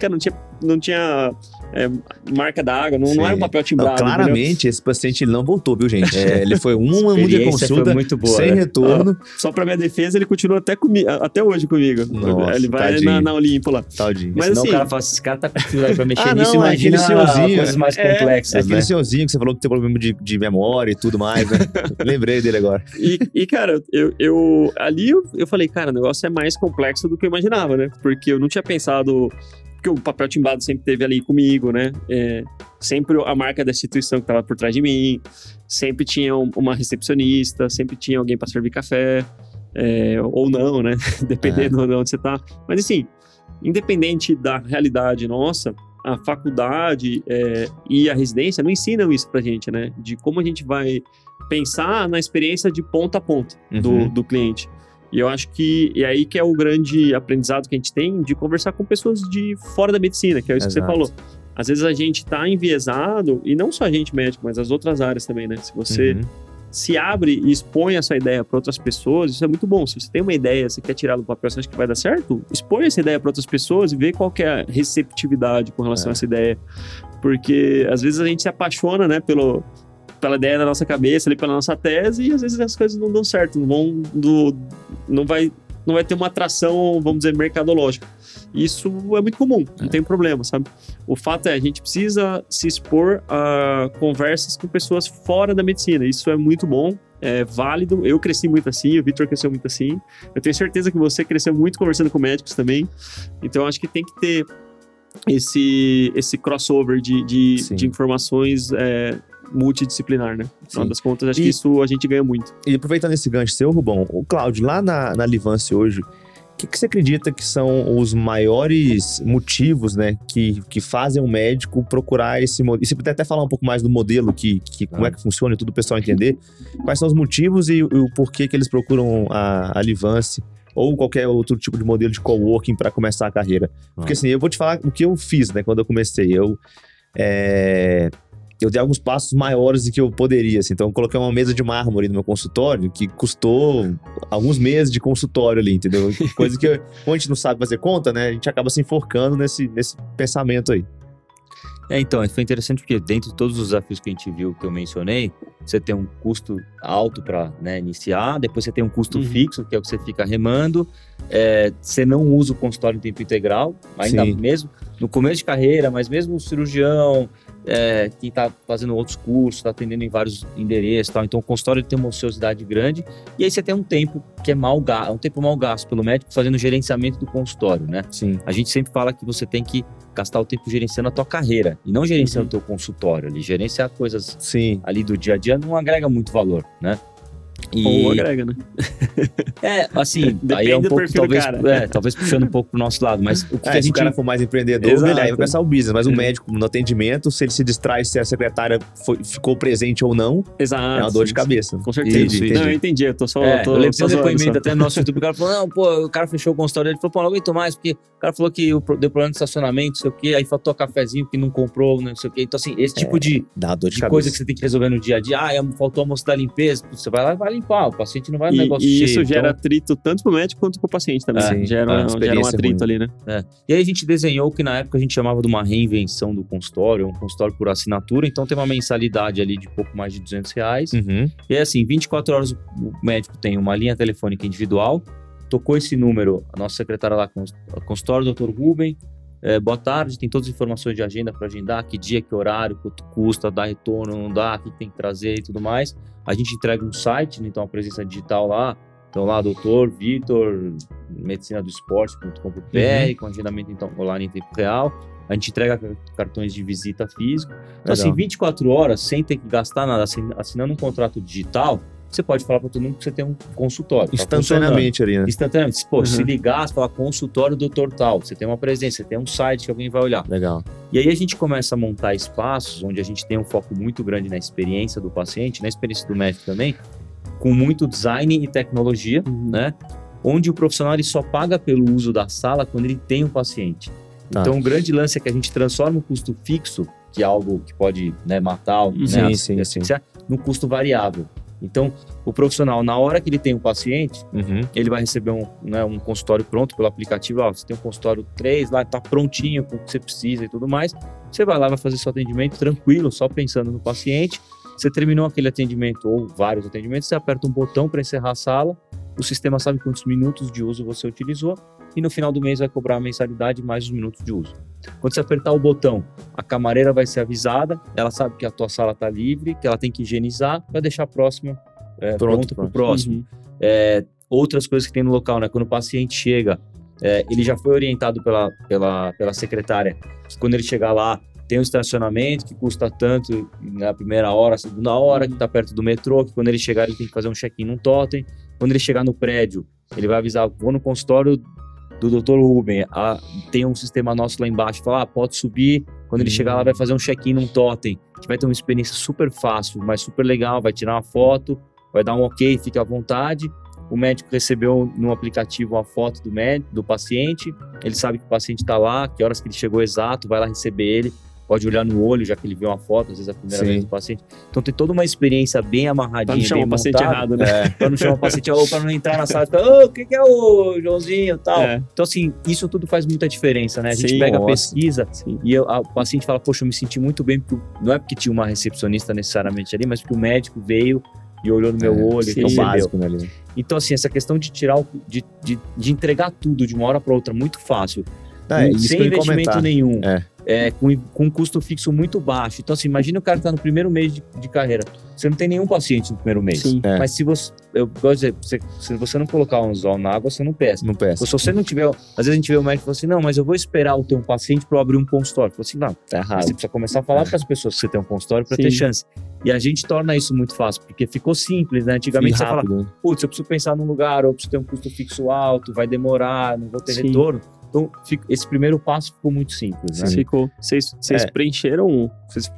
Cara, não tinha, não tinha é, marca da água, não, não era um papel timbrado. Não, claramente, entendeu? esse paciente ele não voltou, viu, gente? É, ele foi uma única consulta muito boa, sem né? retorno. Ah, só pra minha defesa, ele continua até, comigo, até hoje comigo. Nossa, ele vai na, na Olimpo lá. Tadinho. Mas Senão assim, o cara fala, esse cara tá com pra mexer ah, nisso, não, imagina senhorzinho, coisas mais é, complexas, é aquele né? senhorzinho que você falou que tem problema de, de memória e tudo mais, né? Lembrei dele agora. E, e cara, eu, eu ali eu, eu falei, cara, o negócio é mais complexo do que eu imaginava, né? Porque eu não tinha pensado porque o papel timbado sempre teve ali comigo, né? É, sempre a marca da instituição que estava por trás de mim, sempre tinha uma recepcionista, sempre tinha alguém para servir café, é, ou não, né? Dependendo é. de onde você está. Mas assim, independente da realidade nossa, a faculdade é, e a residência não ensinam isso pra gente, né? De como a gente vai pensar na experiência de ponta a ponta uhum. do, do cliente. E eu acho que é aí que é o grande aprendizado que a gente tem de conversar com pessoas de fora da medicina, que é isso Exato. que você falou. Às vezes a gente está enviesado, e não só a gente médico, mas as outras áreas também, né? Se você uhum. se abre e expõe essa ideia para outras pessoas, isso é muito bom. Se você tem uma ideia, você quer tirar do papel, você acha que vai dar certo, expõe essa ideia para outras pessoas e vê qual é a receptividade com relação é. a essa ideia. Porque às vezes a gente se apaixona, né, pelo, pela ideia da nossa cabeça, ali, pela nossa tese, e às vezes as coisas não dão certo, não vão do, não vai não vai ter uma atração, vamos dizer, mercadológica. Isso é muito comum, não é. tem problema, sabe? O fato é, a gente precisa se expor a conversas com pessoas fora da medicina. Isso é muito bom, é válido. Eu cresci muito assim, o Victor cresceu muito assim. Eu tenho certeza que você cresceu muito conversando com médicos também. Então, acho que tem que ter esse, esse crossover de, de, de informações é, multidisciplinar, né? No final das contas, acho e, que isso a gente ganha muito. E aproveitando esse gancho seu, Rubão, o Cláudio, lá na, na Livance hoje, o que, que, você acredita que são os maiores motivos, né, que, que fazem um médico procurar esse modelo? E você puder até falar um pouco mais do modelo, que, que como é que funciona e tudo, o pessoal entender. Quais são os motivos e, e o porquê que eles procuram a, a Livance ou qualquer outro tipo de modelo de coworking para começar a carreira? Porque assim, eu vou te falar o que eu fiz, né, quando eu comecei. Eu é, eu dei alguns passos maiores do que eu poderia. Assim. Então, eu coloquei uma mesa de mármore no meu consultório que custou alguns meses de consultório ali, entendeu? Coisa que, como a gente não sabe fazer conta, né? A gente acaba se enforcando nesse, nesse pensamento aí. É, então, foi interessante porque dentro de todos os desafios que a gente viu, que eu mencionei, você tem um custo alto para né, iniciar, depois você tem um custo uhum. fixo, que é o que você fica remando, é, você não usa o consultório em tempo integral, ainda Sim. mesmo no começo de carreira, mas mesmo o cirurgião, é, quem está fazendo outros cursos, está atendendo em vários endereços tal. Então o consultório tem uma ociosidade grande. E aí você tem um tempo que é mal gasto, um tempo mal gasto pelo médico fazendo o gerenciamento do consultório, né? Sim. A gente sempre fala que você tem que gastar o tempo gerenciando a tua carreira e não gerenciando uhum. o teu consultório ali. Gerenciar coisas Sim. ali do dia a dia não agrega muito valor, né? E... Ou agrega, né? é, assim, aí é um pouco, talvez, é, talvez puxando um pouco pro nosso lado, mas o que, é, que a gente... Se o cara for mais empreendedor, Exato. ele aí vai pensar o business, mas o médico no atendimento, se ele se distrai se a secretária foi, ficou presente ou não, Exato, é uma dor de cabeça. Com certeza. Entendi, entendi. Não, eu entendi, eu tô só... É, tô, eu lembro do depoimento até no nosso YouTube, o cara falou, não, pô, o cara fechou o consultório, ele falou, pô, não aguento mais, porque o cara falou que deu problema de estacionamento, não sei o quê, aí faltou cafezinho que não comprou, não sei o quê. Então, assim, esse tipo é, de, de, de coisa que você tem que resolver no dia a dia, ah, faltou a moça da limpeza, você vai lá e vai limpar, o paciente não vai no e, negócio E cheio, isso gera então... atrito tanto pro médico quanto pro paciente também. É, gera, é gera um atrito ali, né? É. E aí a gente desenhou o que na época a gente chamava de uma reinvenção do consultório, um consultório por assinatura, então tem uma mensalidade ali de pouco mais de 200 reais. Uhum. E é assim, 24 horas o médico tem uma linha telefônica individual, tocou esse número, a nossa secretária lá, consultório, doutor Rubem, é, boa tarde, tem todas as informações de agenda para agendar, que dia, que horário, quanto custa, dá retorno, não dá, o que tem que trazer e tudo mais. A gente entrega um site, né, então a presença digital lá, então lá, doutor Vitor, medicina do esporte.com.br, uhum. com agendamento então, online em tempo real. A gente entrega cartões de visita físico. Então, assim, Legal. assim, 24 horas, sem ter que gastar nada, assinando um contrato digital, você pode falar para todo mundo que você tem um consultório. Tá Instantaneamente tá ali, né? Instantaneamente. Pô, uhum. se ligar, você fala consultório doutor tal, você tem uma presença, você tem um site que alguém vai olhar. Legal. E aí a gente começa a montar espaços onde a gente tem um foco muito grande na experiência do paciente, na experiência do médico também, com muito design e tecnologia, uhum. né? Onde o profissional ele só paga pelo uso da sala quando ele tem um paciente. Tá. Então, o grande lance é que a gente transforma o custo fixo, que é algo que pode né, matar, uhum. né, sim, sim, sim. no custo variável. Então, o profissional, na hora que ele tem um paciente, uhum. ele vai receber um, né, um consultório pronto pelo aplicativo. Ó, você tem um consultório 3 lá, tá prontinho com o que você precisa e tudo mais. Você vai lá, vai fazer seu atendimento tranquilo, só pensando no paciente. Você terminou aquele atendimento ou vários atendimentos, você aperta um botão para encerrar a sala. O sistema sabe quantos minutos de uso você utilizou e no final do mês vai cobrar a mensalidade mais os minutos de uso. Quando você apertar o botão, a camareira vai ser avisada, ela sabe que a tua sala está livre, que ela tem que higienizar, vai deixar a próxima é, pronto para o próximo. Uhum. É, outras coisas que tem no local, né? Quando o paciente chega, é, ele já foi orientado pela, pela, pela secretária. Quando ele chegar lá, tem um estacionamento que custa tanto na primeira hora, segunda hora, que está perto do metrô, que quando ele chegar ele tem que fazer um check-in num totem. Quando ele chegar no prédio, ele vai avisar, vou no consultório do Dr. Ruben, a, tem um sistema nosso lá embaixo, fala, ah, pode subir. Quando ele chegar lá, vai fazer um check-in num totem, que vai ter uma experiência super fácil, mas super legal, vai tirar uma foto, vai dar um ok, fica à vontade. O médico recebeu no aplicativo uma foto do médico, do paciente, ele sabe que o paciente está lá, que horas que ele chegou exato, vai lá receber ele pode olhar no olho, já que ele viu uma foto, às vezes a primeira Sim. vez do paciente. Então tem toda uma experiência bem amarradinha, pra não chamar o paciente errado, né? É, pra não chamar o paciente, ou pra não entrar na sala e falar, ô, o que, que é o Joãozinho e tal. É. Então, assim, isso tudo faz muita diferença, né? A gente Sim, pega nossa. a pesquisa Sim. e eu, a, o paciente fala, poxa, eu me senti muito bem, porque não é porque tinha uma recepcionista necessariamente ali, mas porque o médico veio e olhou no meu é, olho sim, e básico, né, Então, assim, essa questão de tirar, o, de, de, de entregar tudo de uma hora para outra muito fácil, é, sem investimento nenhum. É é, com, com um custo fixo muito baixo. Então, assim, imagina o cara que está no primeiro mês de, de, carreira. Você não tem nenhum paciente no primeiro mês. Sim. É. Mas se você. Eu gosto de dizer, se você não colocar um anzol na água, você não pesca. Não pesca. Se você não tiver. Às vezes a gente vê o médico e fala assim: não, mas eu vou esperar o ter um paciente para abrir um consultório. Fala assim: não, tá errado. Você precisa começar a falar é. para as pessoas que você tem um consultório para ter chance. E a gente torna isso muito fácil, porque ficou simples, né? Antigamente você fala, putz, eu preciso pensar num lugar, ou eu preciso ter um custo fixo alto, vai demorar, não vou ter Sim. retorno. Então, esse primeiro passo ficou muito simples. Né? Ficou. Vocês, vocês é. preencheram, vocês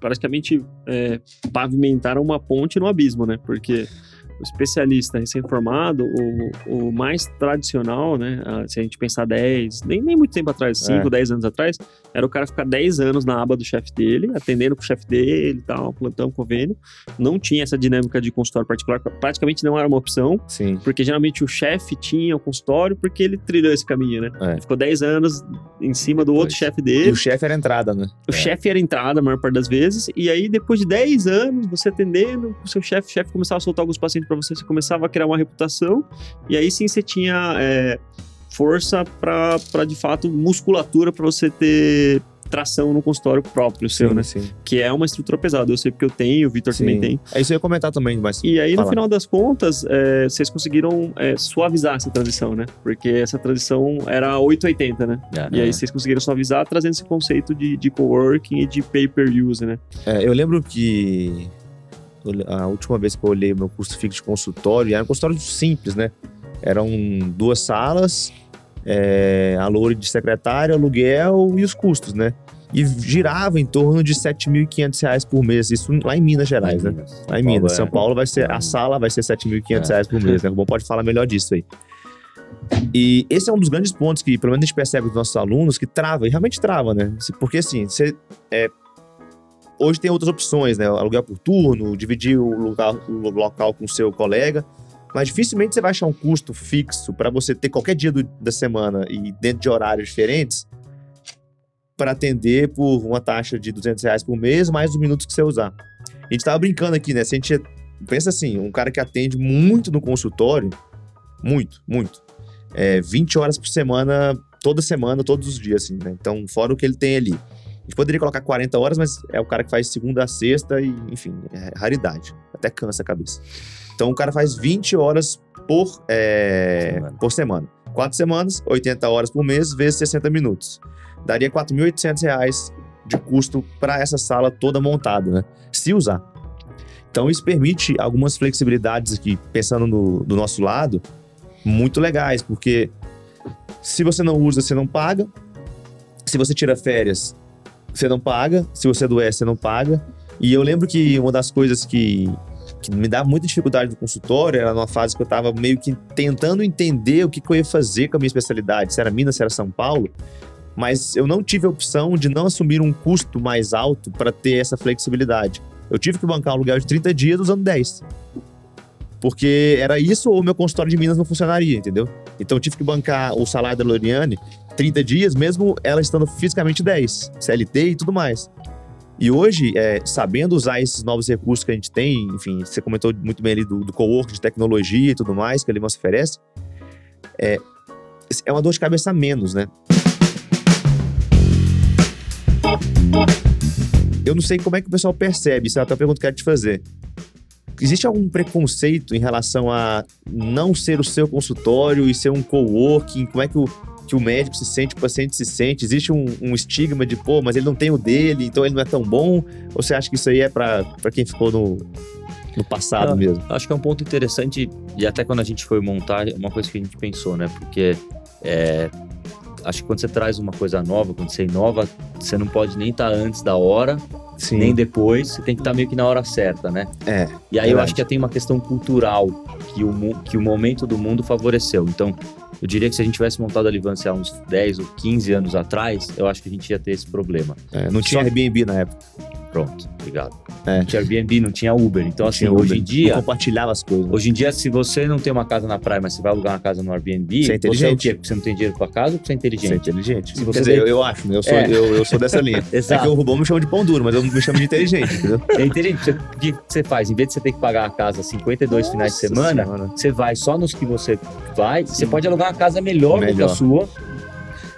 praticamente é, pavimentaram uma ponte no abismo, né? Porque o especialista recém-formado, o, o mais tradicional, né? Se a gente pensar 10, nem, nem muito tempo atrás, 5, é. 10 anos atrás, era o cara ficar 10 anos na aba do chefe dele, atendendo com o chefe dele e tal, plantão, convênio. Não tinha essa dinâmica de consultório particular, praticamente não era uma opção. Sim. Porque geralmente o chefe tinha o consultório porque ele trilhou esse caminho, né? É. Ficou 10 anos em cima do outro chefe dele. E o chefe era entrada, né? O é. chefe era entrada a maior parte das vezes. E aí, depois de 10 anos, você atendendo, o seu chefe, chefe começava a soltar alguns pacientes para você, você começava a criar uma reputação. E aí sim você tinha. É, força para de fato musculatura para você ter tração no consultório próprio seu, sim, né? Sim. Que é uma estrutura pesada. Eu sei porque eu tenho, o Vitor também tem. É isso eu ia comentar também, mas. E aí, no final das contas, é, vocês conseguiram é, suavizar essa transição, né? Porque essa transição era 880, né? Ah, e aí vocês conseguiram suavizar trazendo esse conceito de, de coworking e de pay-per-use, né? É, eu lembro que a última vez que eu olhei meu curso fixo de consultório, era um consultório simples, né? Eram duas salas, é, a loura de secretária, aluguel e os custos, né? E girava em torno de R$ 7.500 por mês, isso lá em Minas Gerais, né? Minas. Lá em Minas. É. São Paulo vai ser, a sala vai ser R$ 7.500 é. por mês, né? O Bom pode falar melhor disso aí. E esse é um dos grandes pontos que, pelo menos, a gente percebe dos nossos alunos que trava, e realmente trava, né? Porque assim, você. É, hoje tem outras opções, né? Aluguel por turno, dividir o local, o local com o seu colega. Mas dificilmente você vai achar um custo fixo para você ter qualquer dia do, da semana e dentro de horários diferentes para atender por uma taxa de 200 reais por mês, mais os minutos que você usar. A gente tava brincando aqui, né? Se a gente pensa assim, um cara que atende muito no consultório, muito, muito, é 20 horas por semana, toda semana, todos os dias, assim, né? Então, fora o que ele tem ali. A gente poderia colocar 40 horas, mas é o cara que faz segunda a sexta e, enfim, é raridade. Até cansa a cabeça. Então o cara faz 20 horas por, é, semana. por semana. Quatro semanas, 80 horas por mês, vezes 60 minutos. Daria R$ 4.800 de custo para essa sala toda montada, né? Se usar. Então isso permite algumas flexibilidades aqui, pensando no, do nosso lado, muito legais, porque se você não usa, você não paga. Se você tira férias, você não paga. Se você adoece, você não paga. E eu lembro que uma das coisas que que me dá muita dificuldade no consultório, era numa fase que eu estava meio que tentando entender o que, que, eu ia fazer com a minha especialidade, se era Minas, se era São Paulo, mas eu não tive a opção de não assumir um custo mais alto para ter essa flexibilidade. Eu tive que bancar um aluguel de 30 dias usando 10. Porque era isso ou meu consultório de Minas não funcionaria, entendeu? Então eu tive que bancar o salário da Loriane 30 dias, mesmo ela estando fisicamente 10, CLT e tudo mais. E hoje, é, sabendo usar esses novos recursos que a gente tem, enfim, você comentou muito bem ali do, do co-work, de tecnologia e tudo mais que a Limans oferece, é, é uma dor de cabeça a menos, né? Eu não sei como é que o pessoal percebe, isso é até uma pergunta que eu quero te fazer. existe algum preconceito em relação a não ser o seu consultório e ser um coworking? Como é que o, que o médico se sente, o paciente se sente? Existe um, um estigma de, pô, mas ele não tem o dele, então ele não é tão bom? Ou você acha que isso aí é para quem ficou no, no passado mesmo? Acho que é um ponto interessante, e até quando a gente foi montar, é uma coisa que a gente pensou, né? Porque é, acho que quando você traz uma coisa nova, quando você inova, você não pode nem estar antes da hora, Sim. nem depois, você tem que estar meio que na hora certa, né? É. E aí eu Verdade. acho que tem uma questão cultural que o, que o momento do mundo favoreceu. Então, eu diria que se a gente tivesse montado a Livância há uns 10 ou 15 anos atrás, eu acho que a gente ia ter esse problema. É, não tinha Só- Airbnb na época. Pronto, obrigado. É. Não tinha Airbnb, não tinha Uber. Então, assim, hoje Uber. em dia, Não compartilhava as coisas. Hoje em dia, se você não tem uma casa na praia, mas você vai alugar uma casa no Airbnb, Você é você é o inteligente. quê? Porque você não tem dinheiro pra casa porque você é Você é inteligente? inteligente. Se você Quer dizer, eu, eu acho, né? Eu sou, É. eu, eu sou dessa linha. É Exato. que o Rubão me chama de pão duro, mas eu me chamo de inteligente, entendeu? É inteligente. O que você faz? Em vez de você ter que pagar a casa 52 finais de Nossa semana, Senhora. você vai só nos que você vai. Você pode alugar uma casa melhor, do que Melhor. a sua,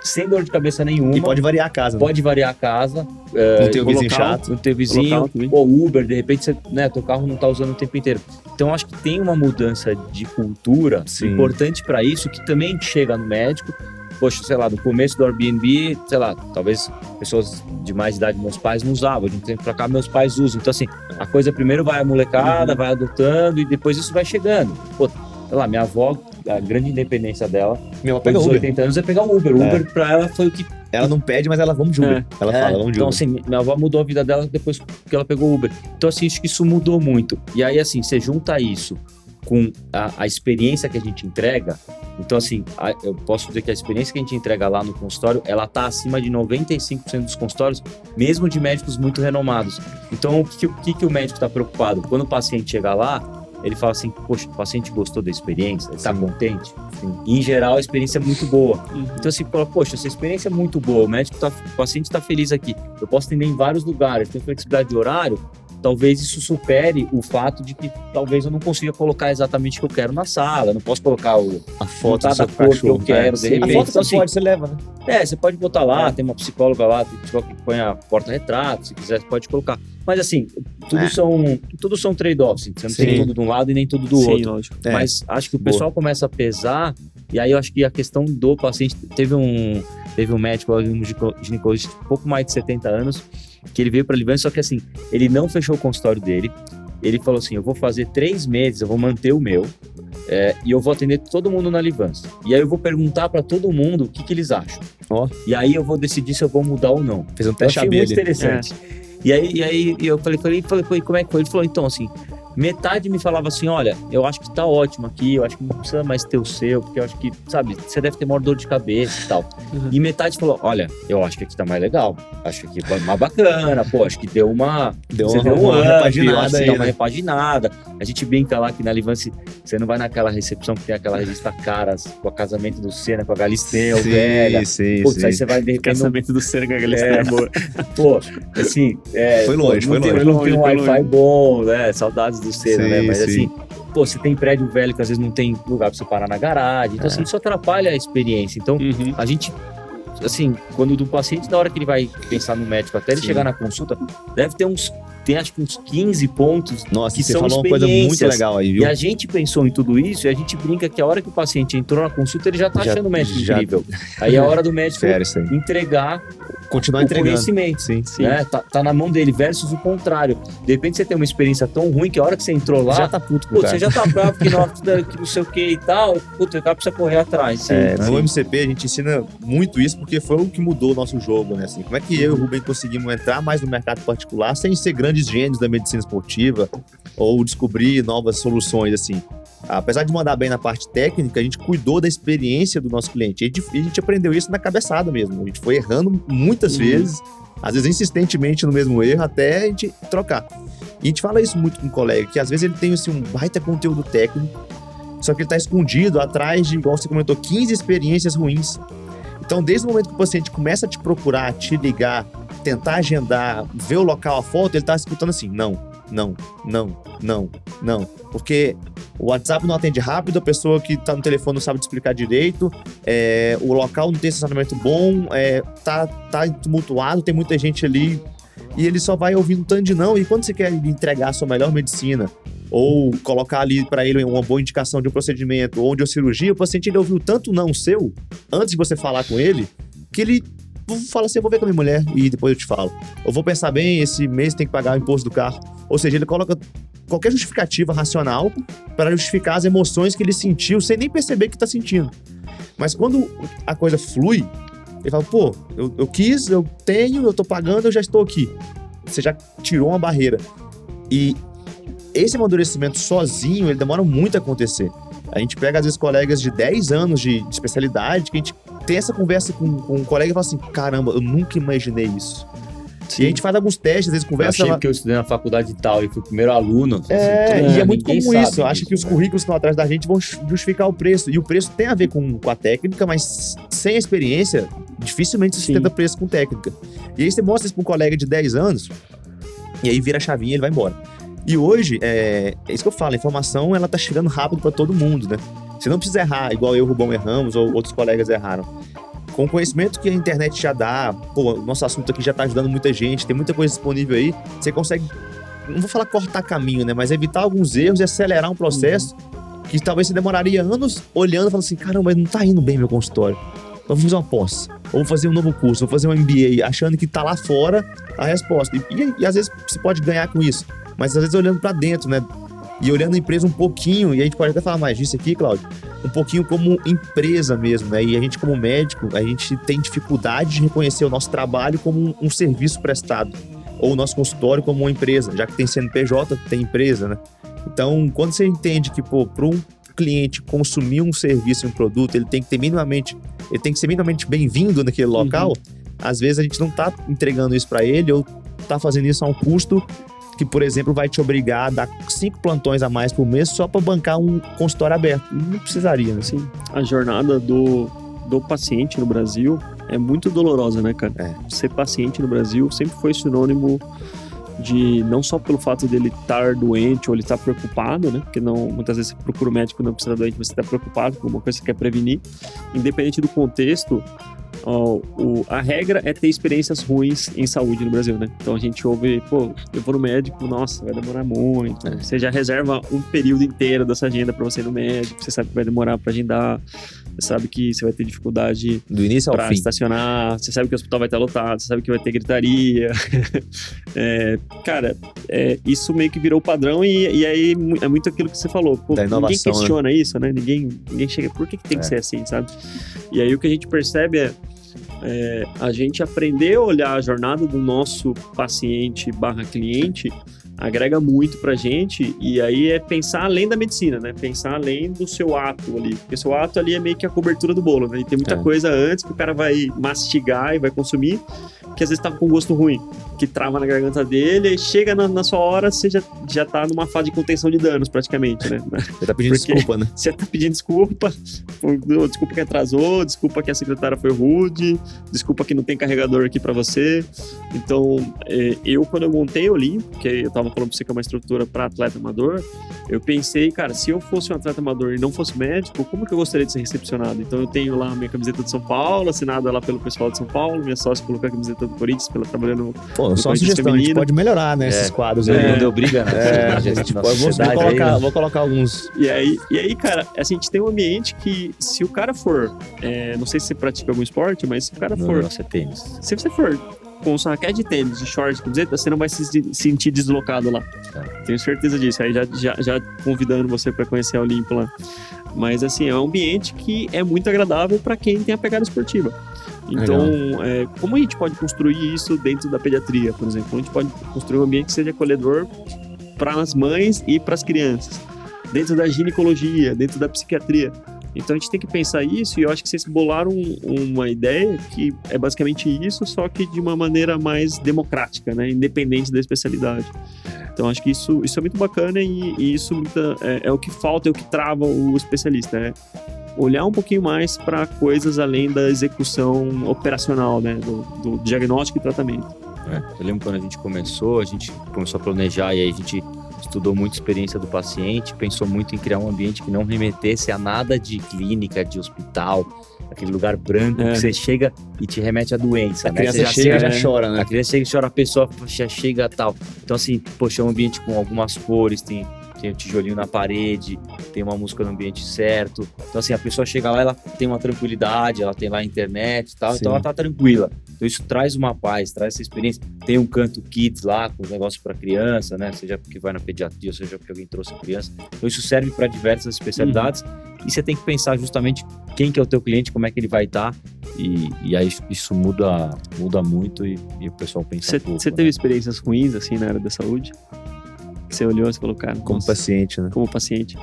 sem dor de cabeça nenhuma. E pode variar a casa. né? Pode variar a casa. Não ter o o vizinho local. chato. Não ter vizinho, ou Uber, de repente você, né, teu carro não tá usando o tempo inteiro. Então acho que tem uma mudança de cultura Sim. importante para isso que também chega no médico. Poxa, sei lá, no começo do Airbnb, sei lá, talvez pessoas de mais idade, meus pais não usavam, de um tempo pra cá meus pais usam. Então assim, a coisa primeiro vai a molecada, Uhum. vai adotando e depois isso vai chegando. Pô, sei lá, minha avó, a grande independência dela, Meu, Uber. 80 anos, é pegar o Uber. O É. Uber pra ela foi o que Ela não pede, mas ela vamos de Uber. É. Ela é, fala, vamos de então, Uber. assim, minha avó mudou a vida dela depois que ela pegou o Uber. Então, assim, acho que isso mudou muito. E aí, assim, você junta isso com a, a experiência que a gente entrega. Então, assim, a- eu posso dizer que a experiência que a gente entrega lá no consultório, ela tá acima de 95% dos consultórios, mesmo de médicos muito renomados. Então, o que, o que, que o médico está preocupado? Quando o paciente chega lá, ele fala assim, poxa, o paciente gostou da experiência, ele tá Sim. contente? E, em geral, a experiência é muito boa. Então, assim, fala, poxa, essa experiência é muito boa, o médico tá, o paciente está feliz aqui. Eu posso atender em vários lugares, tem flexibilidade de horário, talvez isso supere o fato de que talvez eu não consiga colocar exatamente o que eu quero na sala, eu não posso colocar o, A foto do seu da cor que eu cachorro. quero, é. de A foto Então, você assim, pode, você leva, né? é, você pode botar lá, É. tem uma psicóloga lá, tem psicóloga que põe a porta-retrato, se quiser, você pode colocar. Mas assim, tudo É. são, tudo são trade-offs, você não tem Sim. tudo de um lado e nem tudo do Sim, outro. lógico. É. Mas acho que o Boa. pessoal começa a pesar, e aí eu acho que a questão do paciente. Teve um, teve um médico, um gineco- ginecologista, de pouco mais de 70 anos, que ele veio para Livância, só que assim, ele não fechou o consultório dele. Ele falou assim: eu vou fazer três meses, eu vou manter o meu, é, e eu vou atender todo mundo na Livância. E aí eu vou perguntar para todo mundo o que, que eles acham. Ó. E aí eu vou decidir se eu vou mudar ou não. Fez um Eu teste achei muito interessante. E aí, e aí eu falei, falei, falei, falei, como é que foi? Ele falou, então, assim, metade me falava assim, olha, eu acho que tá ótimo aqui, eu acho que não precisa mais ter o seu, porque eu acho que, sabe, você deve ter maior dor de cabeça e tal. Uhum. E metade falou, olha, eu acho que aqui tá mais legal, acho que aqui é mais bacana, pô, acho que deu uma... Deu uma, deu um uma up, repaginada aí, uma né? repaginada. A gente brinca lá que na Livance, você não vai naquela recepção que tem aquela revista Caras, com o casamento do Senna, com a Galisteu, velha. sim, Putz, sim. aí você vai de repente Casamento do Senna com a galera É. é. boa. Pô, assim, é, Foi pô, longe, não foi tem, longe. Não tem um Foi Wi-Fi longe. bom, né? Saudades do Senna, Sim, né? Mas sim. assim, pô, você tem prédio velho que às vezes não tem lugar pra você parar na garagem. Então, É. assim, isso atrapalha a experiência. Então, Uhum. a gente, assim, quando do paciente, na hora que ele vai pensar no médico, até ele Sim. chegar na consulta, deve ter uns, tem acho que uns 15 pontos. Nossa, que você são falou uma coisa muito legal aí, E viu? a gente pensou em tudo isso e a gente brinca que a hora que o paciente entrou na consulta, ele já tá Já- achando o médico já- incrível. Aí é a hora do médico Sério, entregar Continuar o entregando. conhecimento. Sim. Sim. né? Tá, tá na mão dele, versus o contrário. De repente você tem uma experiência tão ruim que a hora que você entrou lá, Já tá puto com o putz, cara. você já tá bravo que não, que não sei o que e tal, puta, o cara precisa correr atrás. É, Sim, no sim. MCP a gente ensina muito isso porque foi o que mudou o nosso jogo, né? Assim, como é que eu e o Rubem conseguimos entrar mais no mercado particular sem ser grandes gênios da medicina esportiva ou descobrir novas soluções, assim. Apesar de mandar bem na parte técnica, a gente cuidou da experiência do nosso cliente. E a gente, a gente aprendeu isso na cabeçada mesmo. A gente foi errando muitas Uhum. vezes, às vezes insistentemente no mesmo erro, até a gente trocar. E a gente fala isso muito com o colega, que às vezes ele tem assim, um baita conteúdo técnico, só que ele está escondido atrás de, igual você comentou, 15 experiências ruins. Então, desde o momento que o paciente começa a te procurar, te ligar, tentar agendar, ver o local, a foto, ele está escutando assim: não, não, não, não, não. Porque o WhatsApp não atende rápido, a pessoa que está no telefone não sabe te explicar direito, é, o local não tem estacionamento bom, é, tá, tá tumultuado, tem muita gente ali. E ele só vai ouvindo um tanto de não. E quando você quer entregar a sua melhor medicina, ou colocar ali para ele uma boa indicação de um procedimento ou de uma cirurgia, o paciente ele ouviu tanto não seu antes de você falar com ele que ele fala assim: vou ver com a minha mulher e depois eu te falo. Eu vou pensar bem, esse mês tem que pagar o imposto do carro. Ou seja, ele coloca qualquer justificativa racional para justificar as emoções que ele sentiu sem nem perceber que está sentindo. Mas quando a coisa flui, ele fala: pô, eu, eu quis, eu tenho, eu estou pagando, eu já estou aqui. Você já tirou uma barreira. E esse amadurecimento sozinho, ele demora muito a acontecer. A gente pega, às vezes, colegas de 10 anos de especialidade, que a gente tem essa conversa com, com um colega e fala assim: caramba, eu nunca imaginei isso. Sim. E a gente faz alguns testes, às vezes conversa. Eu achei que eu estudei na faculdade e tal, e fui o primeiro aluno. É, assim, e é muito comum isso. Eu acho que os currículos que estão atrás da gente vão justificar o preço. E o preço tem a ver com, com a técnica, mas sem a experiência, dificilmente se sustenta preço com técnica. E aí você mostra isso para um colega de 10 anos, e aí vira a chavinha e ele vai embora. E hoje, é, é isso que eu falo, a informação ela tá chegando rápido para todo mundo, né? Você não precisa errar, igual eu, Rubão, erramos, ou outros colegas erraram. Com o conhecimento que a internet já dá, pô, o nosso assunto aqui já tá ajudando muita gente, tem muita coisa disponível aí, você consegue, não vou falar cortar caminho, né? Mas evitar alguns erros e acelerar um processo uhum. que talvez você demoraria anos olhando e falando assim, caramba, não tá indo bem meu consultório. Então, vou fazer uma pós, ou vou fazer um novo curso, vou fazer um MBA, achando que tá lá fora a resposta. E, e, e às vezes você pode ganhar com isso mas às vezes olhando para dentro, né? E olhando a empresa um pouquinho, e a gente pode até falar mais disso aqui, Cláudio, um pouquinho como empresa mesmo, né? E a gente, como médico, a gente tem dificuldade de reconhecer o nosso trabalho como um, serviço prestado, ou o nosso consultório como uma empresa, já que tem CNPJ, tem empresa, né? Então, quando você entende que, pô, para um cliente consumir um serviço e um produto, ele tem que ter minimamente, ele tem que ser minimamente bem-vindo naquele local, uhum. às vezes a gente não está entregando isso para ele ou está fazendo isso a um custo que, por exemplo, vai te obrigar a dar cinco plantões a mais por mês só para bancar um consultório aberto. Não precisaria, né? Sim. A jornada do, do paciente no Brasil é muito dolorosa, né, cara? É. Ser paciente no Brasil sempre foi sinônimo de não só pelo fato dele estar doente ou ele estar preocupado, né? Porque não, muitas vezes você procura o médico não precisa doente, você está preocupado com uma coisa que você quer prevenir. Independente do contexto, ó, o, a regra é ter experiências ruins em saúde no Brasil, né? Então a gente ouve, pô, eu vou no médico, nossa, vai demorar muito. É. Você já reserva um período inteiro dessa agenda para você ir no médico, você sabe que vai demorar para agendar, você sabe que você vai ter dificuldade do início ao fim. estacionar, você sabe que o hospital vai estar lotado, você sabe que vai ter gritaria. é, cara, é, isso meio que virou padrão e, e aí é muito aquilo que você falou. Pô, ninguém né? questiona né? isso, né? Ninguém, ninguém chega, por que, que tem que é. ser assim, sabe? E aí o que a gente percebe é é, a gente aprender a olhar a jornada do nosso paciente barra cliente agrega muito pra gente e aí é pensar além da medicina, né? Pensar além do seu ato ali, porque seu ato ali é meio que a cobertura do bolo, né? E tem muita é. coisa antes que o cara vai mastigar e vai consumir que às vezes tá com gosto ruim, que trava na garganta dele, e chega na, na, sua hora, você já, já tá numa fase de contenção de danos, praticamente, né? Você tá pedindo Porque desculpa, né? Você tá pedindo desculpa, desculpa que atrasou, desculpa que a secretária foi rude, desculpa que não tem carregador aqui para você. Então, é, eu, quando eu montei o Limpo, que eu tava falando pra você que é uma estrutura para atleta amador, eu pensei, cara, se eu fosse um atleta amador e não fosse médico, como que eu gostaria de ser recepcionado? Então, eu tenho lá minha camiseta de São Paulo, assinada lá pelo pessoal de São Paulo, minha sócia colocou a camiseta do Corinthians, pela trabalhando Pô, no só uma sugestão, feminino. a gente pode melhorar, né, esses é, quadros aí. Não deu briga, né? É, a gente pode, vou, vou, colocar, aí, vou colocar alguns. E aí, e aí, cara, assim, a gente tem um ambiente que, se o cara for, é, não sei se você pratica algum esporte, mas se o cara não, for... Não, você tênis. Se você for com sua raquete de tênis, de short, camiseta, você não vai se sentir deslocado lá. É. Tenho certeza disso. Aí já, já, já convidando você para conhecer a Olimpo lá. Mas assim, é um ambiente que é muito agradável para quem tem a pegada esportiva. Então, é, como a gente pode construir isso dentro da pediatria, por exemplo? Como a gente pode construir um ambiente que seja acolhedor para as mães e para as crianças? Dentro da ginecologia, dentro da psiquiatria. Então a gente tem que pensar isso e eu acho que vocês bolaram uma ideia que é basicamente isso, só que de uma maneira mais democrática, né? independente da especialidade. Então acho que isso, isso é muito bacana e, e isso é, é, o que falta, é o que trava o especialista. É olhar um pouquinho mais para coisas além da execução operacional, né, do, do diagnóstico e tratamento. É, eu lembro quando a gente começou, a gente começou a planejar e aí a gente estudou muito a experiência do paciente, pensou muito em criar um ambiente que não remetesse a nada de clínica, de hospital, aquele lugar branco é. que você chega e te remete à doença. A né? criança já chega já chora, né? A criança chega e chora, a pessoa já chega tal. Então, assim, poxa, é um ambiente com algumas cores, tem tem o tijolinho na parede, tem uma música no ambiente certo. Então, assim, a pessoa chega lá, ela tem uma tranquilidade, ela tem lá a internet e tal, Sim. então ela tá tranquila. Então, isso traz uma paz, traz essa experiência. Tem um canto kids lá, com os negócios para criança, né? Seja porque vai na pediatria, seja porque alguém trouxe a criança. Então, isso serve para diversas especialidades. E você tem que pensar justamente quem que é o teu cliente, como é que ele vai estar. E, e aí isso muda, muda muito e, e o pessoal pensa Você pouco. você né? teve experiências ruins, assim, na área da saúde? Que você olhou e falou, cara, Como nossa, paciente, né? como paciente.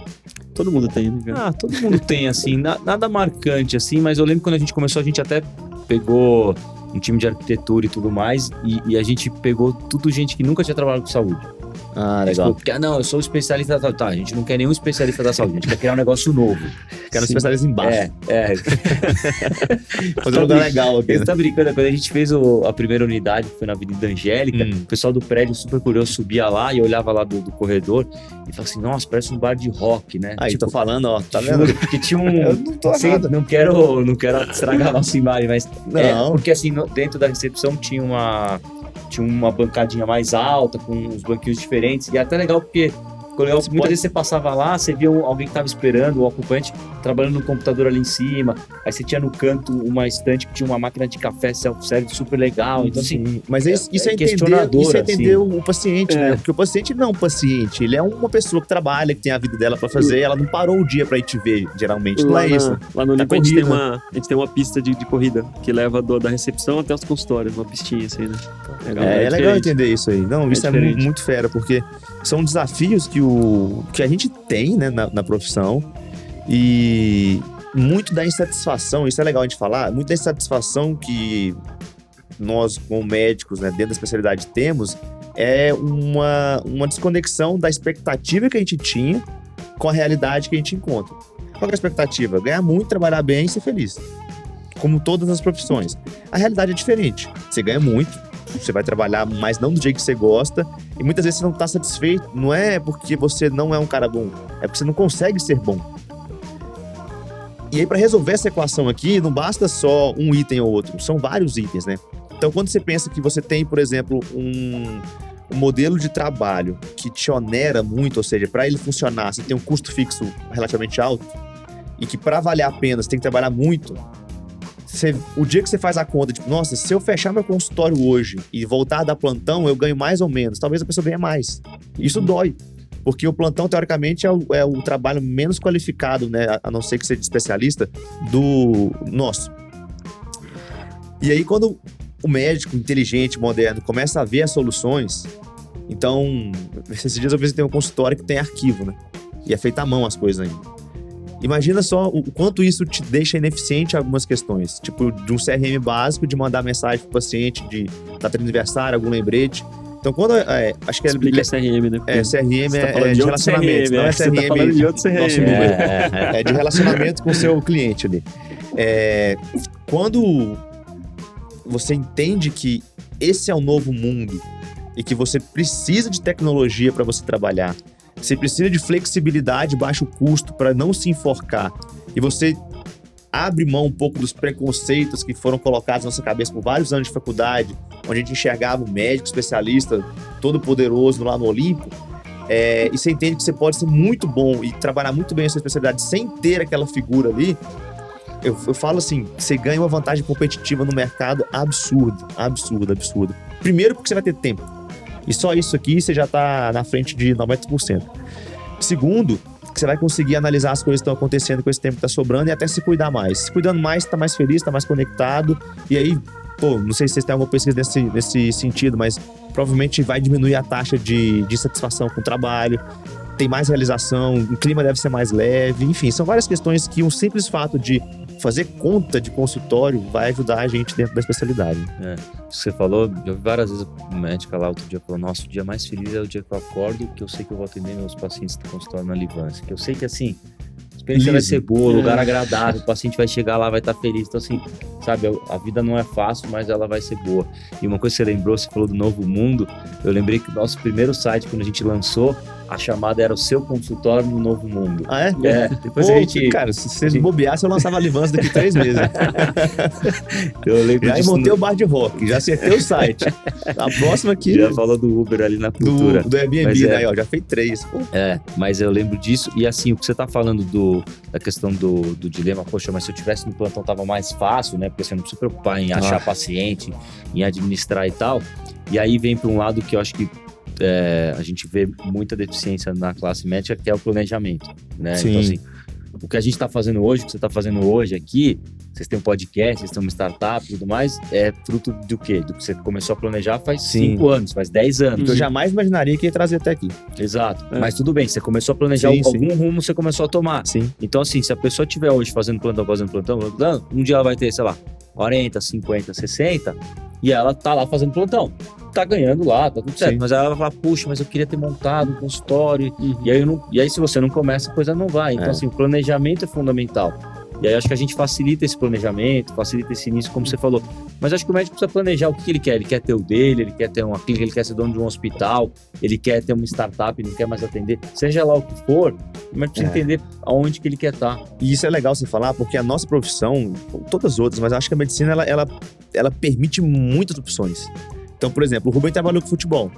Todo mundo tem, né, cara? Ah, todo mundo tem, assim, na- nada marcante, assim, mas eu lembro quando a gente começou, a gente até pegou um time de arquitetura e tudo mais, e, e a gente pegou tudo gente que nunca tinha trabalhado com saúde. Ah, Tipo, legal. porque, ah, não, eu sou especialista da saúde. Tá, a gente não quer nenhum especialista da saúde, a gente quer criar um negócio novo. Quero Sim. especialista embaixo. É, é. Fazer um lugar legal aqui. Você né? tá brincando, quando a gente fez o- a primeira unidade, que foi na Avenida Angélica, Hum. o pessoal do prédio super curioso subia lá e olhava lá do, do corredor e falava assim, nossa, parece um bar de rock, né? Aí, tipo, tô falando, ó, tá juro, vendo? Porque tinha um... Eu não tô Sim, nada. não quero, não quero estragar a nossa imagem, mas é, Não. porque assim, no- dentro da recepção tinha uma tinha uma bancadinha mais alta, com uns banquinhos diferentes, e é até legal porque muitas vezes você passava lá, você via alguém que estava esperando, o ocupante trabalhando no computador ali em cima, aí você tinha no canto uma estante que tinha uma máquina de café self-service super legal, então assim, Sim, mas é, isso, é, é entender, questionador, isso é entender assim. o, paciente, É. né? Porque o paciente não é um paciente, ele é uma pessoa que trabalha, que tem a vida dela pra fazer, ela não parou o dia pra ir te ver, geralmente, não lá, é na- isso. lá no Tá Olimpo a, gente tem uma, a gente tem uma pista de, de corrida que leva do- da recepção até os consultórios, uma pistinha assim, né? Legal, É, é legal diferente. entender isso aí. Não, isso é, diferente. muito fera, porque são desafios que, o, que a gente tem né, na, na profissão e muito da insatisfação, isso é legal a gente falar, muito da insatisfação que nós, como médicos, né, dentro da especialidade, temos é uma, uma desconexão da expectativa que a gente tinha com a realidade que a gente encontra. Qual é a expectativa? Ganhar muito, trabalhar bem e ser feliz. Como todas as profissões. A realidade é diferente. Você ganha muito, você vai trabalhar, mas não do jeito que você gosta, e muitas vezes você não está satisfeito. Não é porque você não é um cara bom, é porque você não consegue ser bom. E aí, para resolver essa equação aqui, não basta só um item ou outro, são vários itens, né? Então, quando você pensa que você tem, por exemplo, um, um modelo de trabalho que te onera muito, ou seja, para ele funcionar, você tem um custo fixo relativamente alto, e que para valer a pena você tem que trabalhar muito, você- o dia que você faz a conta, tipo, nossa, se eu fechar meu consultório hoje e voltar a dar plantão, eu ganho mais ou menos. Talvez a pessoa ganhe mais. Isso dói. Porque o plantão, teoricamente, é o, é o trabalho menos qualificado, né? A, a não ser que seja especialista, do nosso. E aí, quando o médico inteligente, moderno, começa a ver as soluções, então, esses dias eu visitei um consultório que tem arquivo, né? E é feito à mão as coisas ainda. Imagina só o quanto isso te deixa ineficiente em algumas questões. Tipo, de um CRM básico, de mandar mensagem pro paciente de data de aniversário, algum lembrete. Então, quando. é, acho que é, Explica CRM, né? Porque é, CRM você tá é, é de relacionamento, CRM, não é é, você tá CRM. falando de outro CRM. nosso É, é, é. É de relacionamento com o seu cliente ali. É, quando você entende que esse é o novo mundo e que você precisa de tecnologia para você trabalhar, você precisa de flexibilidade, baixo custo para não se enforcar e você abre mão um pouco dos preconceitos que foram colocados na nossa cabeça por vários anos de faculdade, onde a gente enxergava o médico especialista todo poderoso lá no Olimpo, é, e você entende que você pode ser muito bom e trabalhar muito bem a sua especialidade sem ter aquela figura ali, eu, eu falo assim, você ganha uma vantagem competitiva no mercado absurda, absurda, absurda. Primeiro porque você vai ter tempo. E só isso aqui você já está na frente de 90%. Segundo, você vai conseguir analisar as coisas que estão acontecendo com esse tempo que está sobrando e até se cuidar mais. Se cuidando mais, está mais feliz, está mais conectado. E aí, pô, não sei se vocês têm alguma pesquisa nesse, nesse sentido, mas provavelmente vai diminuir a taxa de, de satisfação com o trabalho, tem mais realização, o clima deve ser mais leve, enfim, são várias questões que um simples fato de fazer conta de consultório vai ajudar a gente dentro da especialidade. Você falou, já vi várias vezes a médica lá outro dia falou, nossa, o dia mais feliz é o dia que eu acordo, que eu sei que eu vou atender meus pacientes do consultório na Livância. Que eu sei que assim, a experiência vai ser boa, lugar É. agradável, o paciente vai chegar lá, vai estar feliz. Então, assim, sabe, a vida não é fácil, mas ela vai ser boa. E uma coisa que você lembrou, você falou do novo mundo, eu lembrei que o nosso primeiro site, quando a gente lançou, a chamada era o seu consultório no novo mundo. Ah, é? É, depois Pô, a gente. Cara, se vocês gente- bobeassem, eu lançava Livans daqui três meses. eu lembro já montei no- o bar de rock, já acertei o site. A próxima aqui Já falou do Uber ali na cultura. do, do Airbnb, Mas é. né? Ó, já fez três. Pô, É, mas eu lembro disso. E assim, o que você tá falando do, da questão do, do dilema, poxa, mas se eu tivesse no plantão tava mais fácil, né? Porque você não precisa se preocupar em achar Ah. paciente, em administrar e tal. E aí vem para um lado que eu acho que é, a gente vê muita deficiência na classe médica, que é o planejamento, né? Sim. Então, assim, o que a gente está fazendo hoje, o que você está fazendo hoje aqui, vocês têm um podcast, vocês têm uma startup e tudo mais, é fruto do quê? Do que você começou a planejar faz Sim. cinco anos, faz dez anos. que eu jamais imaginaria que ia trazer até aqui. Exato. É. Mas tudo bem, você começou a planejar Sim, algum rumo, você começou a tomar. Sim. Então, assim, se a pessoa estiver hoje fazendo plantão, fazendo plantão, plantão, um dia ela vai ter, sei lá, 40, 50, 60, e ela tá lá fazendo plantão. Tá ganhando lá, tá tudo certo. Sim. Mas ela vai falar, puxa, mas eu queria ter montado um consultório. Uhum. E aí, não, e aí se você não começa, a coisa não vai. Então, É. assim, o planejamento é fundamental. E aí, acho que a gente facilita esse planejamento, facilita esse início, como você falou. Mas acho que o médico precisa planejar o que, ele quer. Ele quer ter o dele, ele quer ter uma clínica, ele quer ser dono de um hospital, ele quer ter uma startup, não quer mais atender. Seja lá o que for, o médico precisa É. entender aonde que ele quer estar. E isso é legal você falar, porque a nossa profissão, todas as outras, mas acho que a medicina ela, ela, ela permite muitas opções. Então, por exemplo, o Rubem trabalhou com futebol.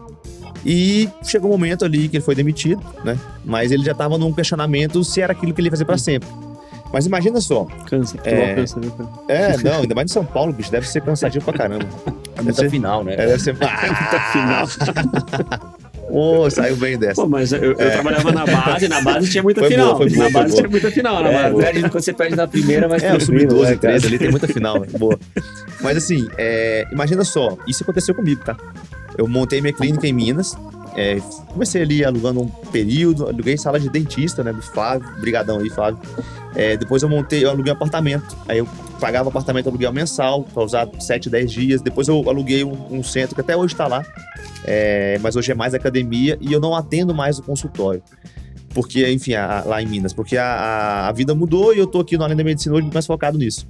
E chegou um momento ali que ele foi demitido, né? Mas ele já estava num questionamento se era aquilo que ele ia fazer para sempre. Mas imagina só. Cansa, É. cansa, né, cara? É, não, ainda mais em São Paulo, bicho, deve ser cansativo pra caramba. É muita ser- final, né? É, deve ser. final. Ô, saiu bem dessa. Pô, mas eu, eu trabalhava na base, na base tinha muita É. Foi final. boa, foi boa, na foi base boa. tinha muita final, na É, base. perde quando você perde na primeira, mas É, sub-12, né, cara? 13 ali tem muita final. né? Boa. Mas assim, é, imagina só, isso aconteceu comigo, tá? Eu montei minha clínica em Minas. É, comecei ali alugando um período, aluguei sala de dentista, né? Do Fábio, brigadão aí, Fábio. É, depois eu montei, eu aluguei um apartamento. Aí eu pagava apartamento aluguel mensal, pra usar 7, 10 dias. Depois eu aluguei um, um centro que até hoje tá lá. É, mas hoje é mais academia e eu não atendo mais o consultório. Porque, enfim, a- a- lá em Minas, porque a, a- vida mudou e eu tô aqui no Além da Medicina hoje mais focado nisso.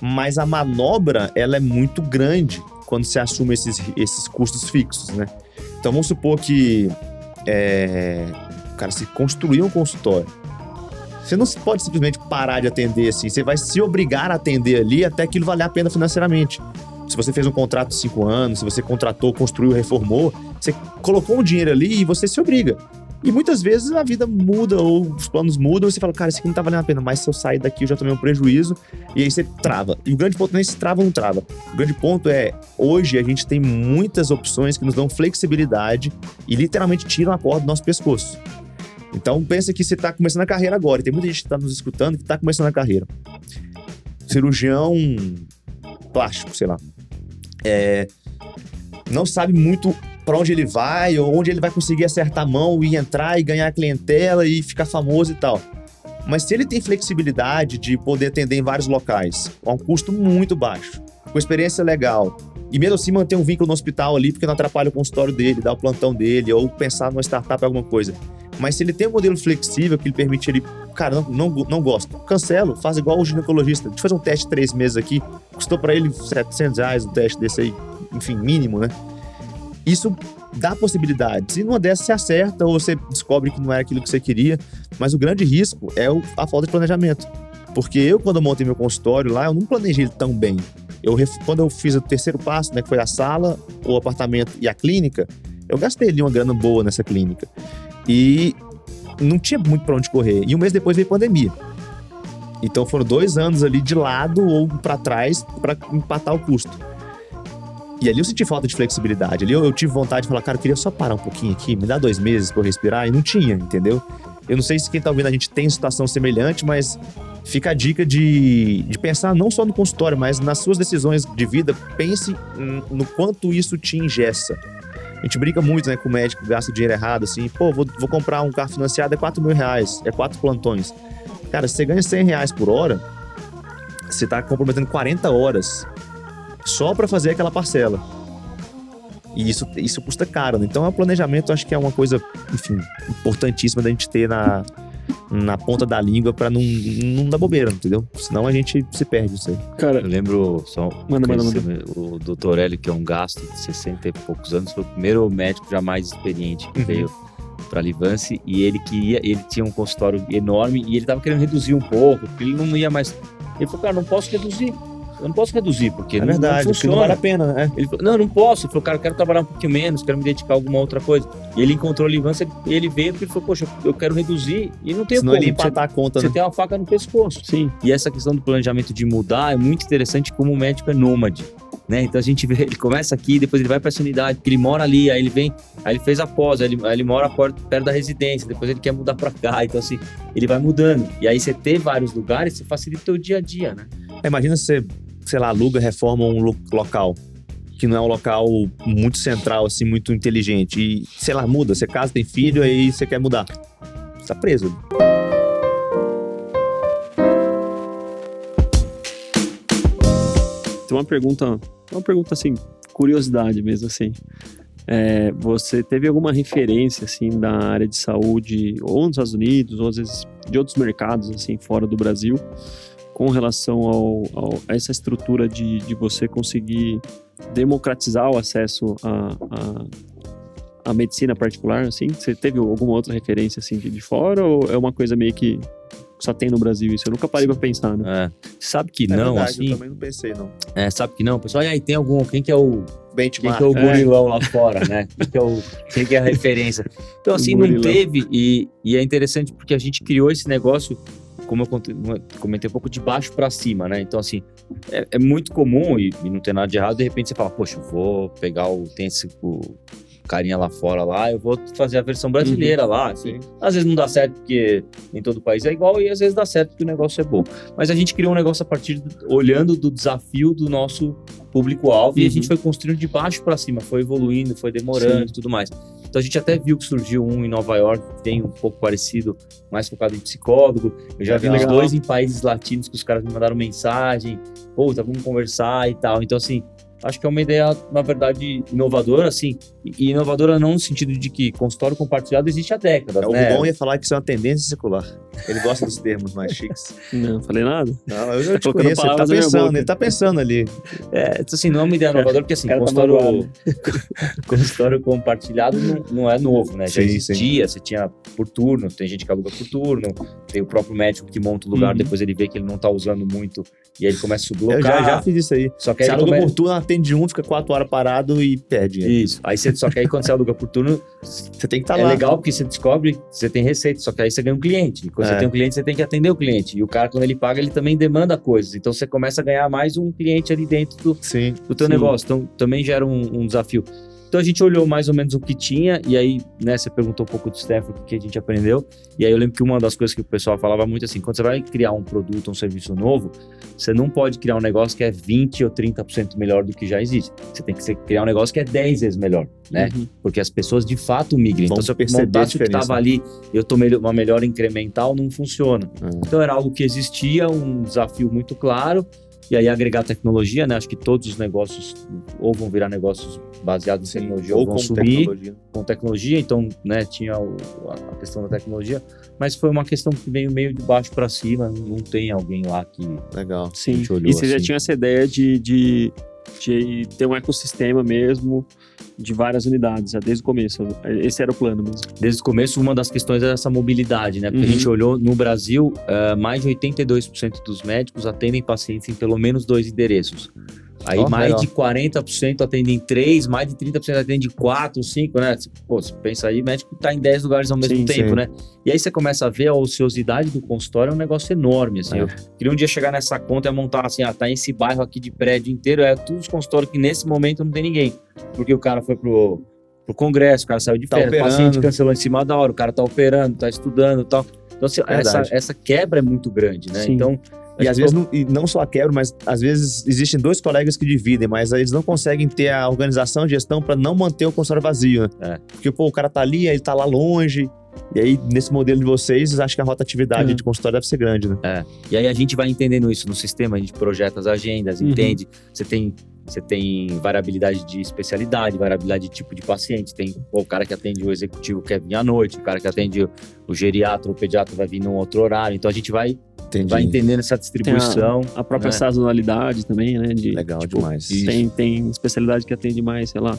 Mas a manobra, ela é muito grande quando se assume esses, esses custos fixos, né? Então vamos supor que, é, cara, se construir um consultório, você não pode simplesmente parar de atender assim, você vai se obrigar a atender ali até aquilo valer a pena financeiramente. Se você fez um contrato de cinco anos, se você contratou, construiu, reformou, você colocou um dinheiro ali e você se obriga. E muitas vezes a vida muda ou os planos mudam e você fala, cara, isso aqui não tá valendo a pena, mas se eu sair daqui eu já tomei um prejuízo e aí você trava. E o grande ponto não é se trava ou não trava. O grande ponto é, hoje a gente tem muitas opções que nos dão flexibilidade e literalmente tiram a corda do nosso pescoço. Então pensa que você está começando a carreira agora, e tem muita gente que está nos escutando que está começando a carreira. Cirurgião plástico, sei lá. É, não sabe muito para onde ele vai, ou onde ele vai conseguir acertar a mão e entrar e ganhar clientela e ficar famoso e tal. Mas se ele tem flexibilidade de poder atender em vários locais, a um custo muito baixo, com experiência legal, e mesmo assim manter um vínculo no hospital ali, porque não atrapalha o consultório dele, dar o plantão dele, ou pensar numa startup, alguma coisa. Mas se ele tem um modelo flexível que lhe permite ele, cara, não, não, não gosto, cancelo, faz igual o ginecologista. Deixa eu fazer um teste de três meses aqui, custou para ele 700 reais um teste desse aí, enfim, mínimo, né? Isso dá possibilidades. E numa dessas você acerta ou você descobre que não era aquilo que você queria. Mas o grande risco é a falta de planejamento. Porque eu, quando montei meu consultório lá, eu não planejei tão bem. Eu, quando eu fiz o terceiro passo, né, que foi a sala, o apartamento e a clínica, eu gastei ali uma grana boa nessa clínica. E não tinha muito para onde correr. E um mês depois veio pandemia. Então foram dois anos ali de lado ou para trás para empatar o custo. E ali eu senti falta de flexibilidade. Ali eu, eu tive vontade de falar, cara, eu queria só parar um pouquinho aqui, me dá dois meses pra eu respirar. E não tinha, entendeu? Eu não sei se quem tá ouvindo a gente tem situação semelhante, mas fica a dica de, de pensar não só no consultório, mas nas suas decisões de vida. Pense no quanto isso te ingessa. A gente brinca muito, né, com o médico, gasta dinheiro errado, assim, pô, vou, vou comprar um carro financiado, é 4 mil reais, é quatro plantões. Cara, se você ganha 100 reais por hora, você tá comprometendo 40 horas só para fazer aquela parcela. E isso, isso custa caro, né? Então, o planejamento acho que é uma coisa, enfim, importantíssima da gente ter na, na ponta da língua para não, não dar bobeira, entendeu? Senão a gente se perde isso aí. Cara, Eu lembro só Manda, manda, conheci o doutor Hélio, que é um gasto de 60 e poucos anos, foi o primeiro médico jamais experiente que Uhum. veio para Livance e ele queria, ele tinha um consultório enorme e ele tava querendo reduzir um pouco, porque ele não ia mais. Ele falou, cara, não posso reduzir. Eu não posso reduzir, porque É não, verdade, não porque não funciona. vale a pena, né? Ele falou, não, eu não posso. Ele falou, cara, eu quero trabalhar um pouquinho menos, quero me dedicar a alguma outra coisa. E ele encontrou a Livance e ele veio porque ele falou, poxa, eu quero reduzir e não tem Senão como. ele ia Você, empatar a conta, você né? tem uma faca no pescoço. Sim. E essa questão do planejamento de mudar é muito interessante como o médico é nômade. Né? Então a gente vê, ele começa aqui, depois ele vai para essa unidade, ele mora ali, aí ele vem, aí ele fez a pós, aí ele, aí ele mora perto, da residência, depois ele quer mudar para cá, então assim, ele vai mudando. E aí você ter vários lugares, você facilita o teu dia a dia, né? Imagina você, sei lá, aluga, reforma um lo- local que não é um local muito central, assim, muito inteligente. E, sei lá, muda. Você casa, tem filho, aí você quer mudar. Você tá preso. Tem uma pergunta, uma pergunta assim, curiosidade mesmo assim. É, você teve alguma referência assim da área de saúde ou nos Estados Unidos ou às vezes de outros mercados assim fora do Brasil com relação ao, ao- a essa estrutura de, de você conseguir democratizar o acesso à à- à medicina particular assim? Você teve alguma outra referência assim de, de fora ou é uma coisa meio que só tem no Brasil isso? Eu nunca parei pra pensar, né? É, sabe que É não, verdade, assim, Eu também não pensei, não. é, sabe que não, pessoal, e aí tem algum, quem que é o, quem Benchmark. que é o É. gorilão lá fora, né? Quem que é, o, quem que é a referência? Então, assim, não teve, e, e é interessante porque a gente criou esse negócio, como eu comentei um pouco, de baixo para cima, né? Então, assim, é, é muito comum, e, e não tem nada de errado, de repente você fala, poxa, vou pegar o, tem esse, o carinha lá fora lá, eu vou fazer a versão brasileira lá, assim. Às vezes não dá certo porque nem todo país é igual, e às vezes dá certo porque o negócio é bom. Mas a gente criou um negócio a partir, do- olhando do desafio do nosso público-alvo e a Uhum. gente foi construindo de baixo para cima, foi evoluindo, foi demorando e tudo mais. Então a gente até viu que surgiu um em Nova York que tem um pouco parecido, mais focado em psicólogo. Eu já vi uns dois em países latinos que os caras me mandaram mensagem, pô, tá, vamos conversar e tal. Então assim, acho que é uma ideia, na verdade, inovadora, assim, e inovadora não no sentido de que consultório compartilhado existe há décadas, É, o né? Rubão ia falar que isso é uma tendência secular. Ele gosta dos termos mais chiques. Não, falei nada. Não, eu já Tá te colocando conheço, ele tá pensando, ele tá pensando ali. É, então, assim, não é uma ideia inovadora, porque assim, tá consultório, magoado. consultório compartilhado não, não é novo, né? Já Sim, existia, você tinha por turno, tem gente que aluga por turno, tem o próprio médico que monta o lugar, Uhum. depois ele vê que ele não tá usando muito, e aí ele começa a Eu sublocar. já, já fiz isso aí. Só que aí Você aluga come- por turno, atende um, fica quatro horas parado e perde. Isso. Aí você, só que aí quando você aluga por turno, Você tem que estar é lá. legal porque você descobre que você tem receita, só que aí você ganha um cliente. E quando É. você tem um cliente, você tem que atender o cliente. E o cara, quando ele paga, ele também demanda coisas. Então você começa a ganhar mais um cliente ali dentro do, Sim. do teu Sim. negócio. Então também gera um, um desafio. Então a gente olhou mais ou menos o que tinha, e aí, né, você perguntou um pouco do Stanford, o que a gente aprendeu. E aí eu lembro que uma das coisas que o pessoal falava muito assim, quando você vai criar um produto, um serviço novo, você não pode criar um negócio que é 20 ou 30% melhor do que já existe. Você tem que criar um negócio que é 10 vezes melhor, né? Uhum. Porque as pessoas de fato migrem. Vão então, se eu montasse o que estava ali, eu melhor, uma melhora incremental, não funciona. Ah. Então era algo que existia, um desafio muito claro. E aí agregar tecnologia, né? Acho que todos os negócios ou vão virar negócios baseados em tecnologia ou, Ou vão com subir tecnologia. com tecnologia. Então, né? Tinha o- a questão da tecnologia, mas foi uma questão que veio meio de baixo para cima. Não tem alguém lá que Legal. Sim. gente olhou E você já assim. tinha essa ideia de, de, de ter um ecossistema mesmo de várias unidades, já desde o começo. Esse era o plano mesmo. desde o começo, uma das questões era essa mobilidade, né? Porque Uhum. a gente olhou no Brasil, eh, mais de 82% dos médicos atendem pacientes em pelo menos dois endereços. Aí Ó, mais legal. de 40% atendem em três, mais de 30% atendem em quatro, cinco, né? Pô, você pensa aí, médico tá em 10 lugares ao mesmo Sim, tempo, sim. né? E aí você começa a ver a ociosidade do consultório, é um negócio enorme, assim. É. Eu queria um dia chegar nessa conta e montar assim, ah, tá esse bairro aqui de prédio inteiro, é todos os consultórios que nesse momento não tem ninguém. Porque o cara foi pro, pro congresso, o cara saiu de Tá férias, o paciente cancelou em cima da hora, o cara tá operando, tá estudando e tal. Então, assim, essa, essa quebra é muito grande, né? Sim. Então, E às vezes, não, e não só a quebra, mas às vezes existem dois colegas que dividem, mas eles não conseguem ter a organização, a gestão para não manter o consultório vazio. né? É. Porque, pô, o cara tá ali, aí ele tá lá longe. E aí, nesse modelo de vocês, acho que a rotatividade É. de consultório deve ser grande, né? E aí a gente vai entendendo isso no sistema, a gente projeta as agendas, Uhum. entende. Você tem, você tem variabilidade de especialidade, variabilidade de tipo de paciente. Tem pô, o cara que atende o executivo quer vir à noite, o cara que atende o, geriatra, o pediatra vai vir num outro horário. Então a gente vai, Entendi. vai entendendo essa distribuição. A própria né? sazonalidade também, né? De, Legal tipo, demais. Tem, tem especialidade que atende mais, sei lá,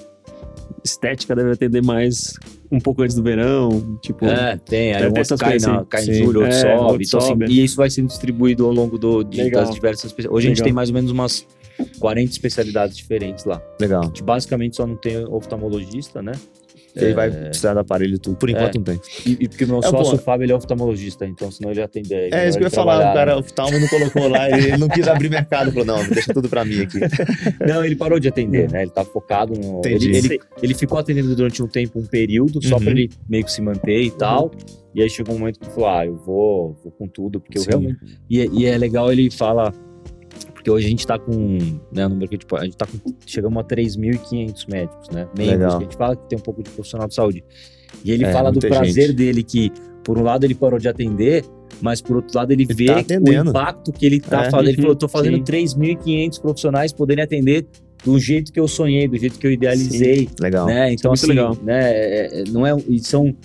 estética deve atender mais um pouco antes do verão, tipo... É, tem. Aí um outro cai, na, assim. cai em julho, outro É, sobe. outro Então, assim, sobe. e isso vai sendo distribuído ao longo do, de- Legal. das diversas... Hoje a gente Legal. tem mais ou menos umas 40 especialidades diferentes lá. Legal. A gente basicamente só não tem oftalmologista, né? Ele vai precisar do aparelho e tudo. Por enquanto É. não tem. E, e porque o meu É, sócio, o Fábio, ele é oftalmologista, então senão ele atende. É isso que eu ia falar. O cara oftalmo não colocou lá, ele não quis abrir mercado. Falou, não, deixa tudo pra mim aqui. Não, ele parou de atender, né? Ele tá focado no. Entendi. Ele, ele, ele ficou atendendo durante um tempo, um período, só Uhum. pra ele meio que se manter e tal. E aí chegou um momento que ele falou: ah, eu vou, vou com tudo, porque eu Sim. realmente. E, é- e é legal ele fala. Porque hoje a gente tá com. Né, número que tipo, a gente tá com. Chegamos a 3.500 médicos, né? Membros, Legal. que a gente fala que tem um pouco de profissional de saúde. E ele É, fala do prazer gente. dele que, por um lado, ele parou de atender, mas por outro lado, ele, Ele vê tá o impacto que ele tá É. fazendo. Ele Uhum, falou: eu tô fazendo sim. 3.500 profissionais poderem atender do jeito que eu sonhei, do jeito que eu idealizei, Legal. né? Então, é assim, legal. né? é- é- não é, e são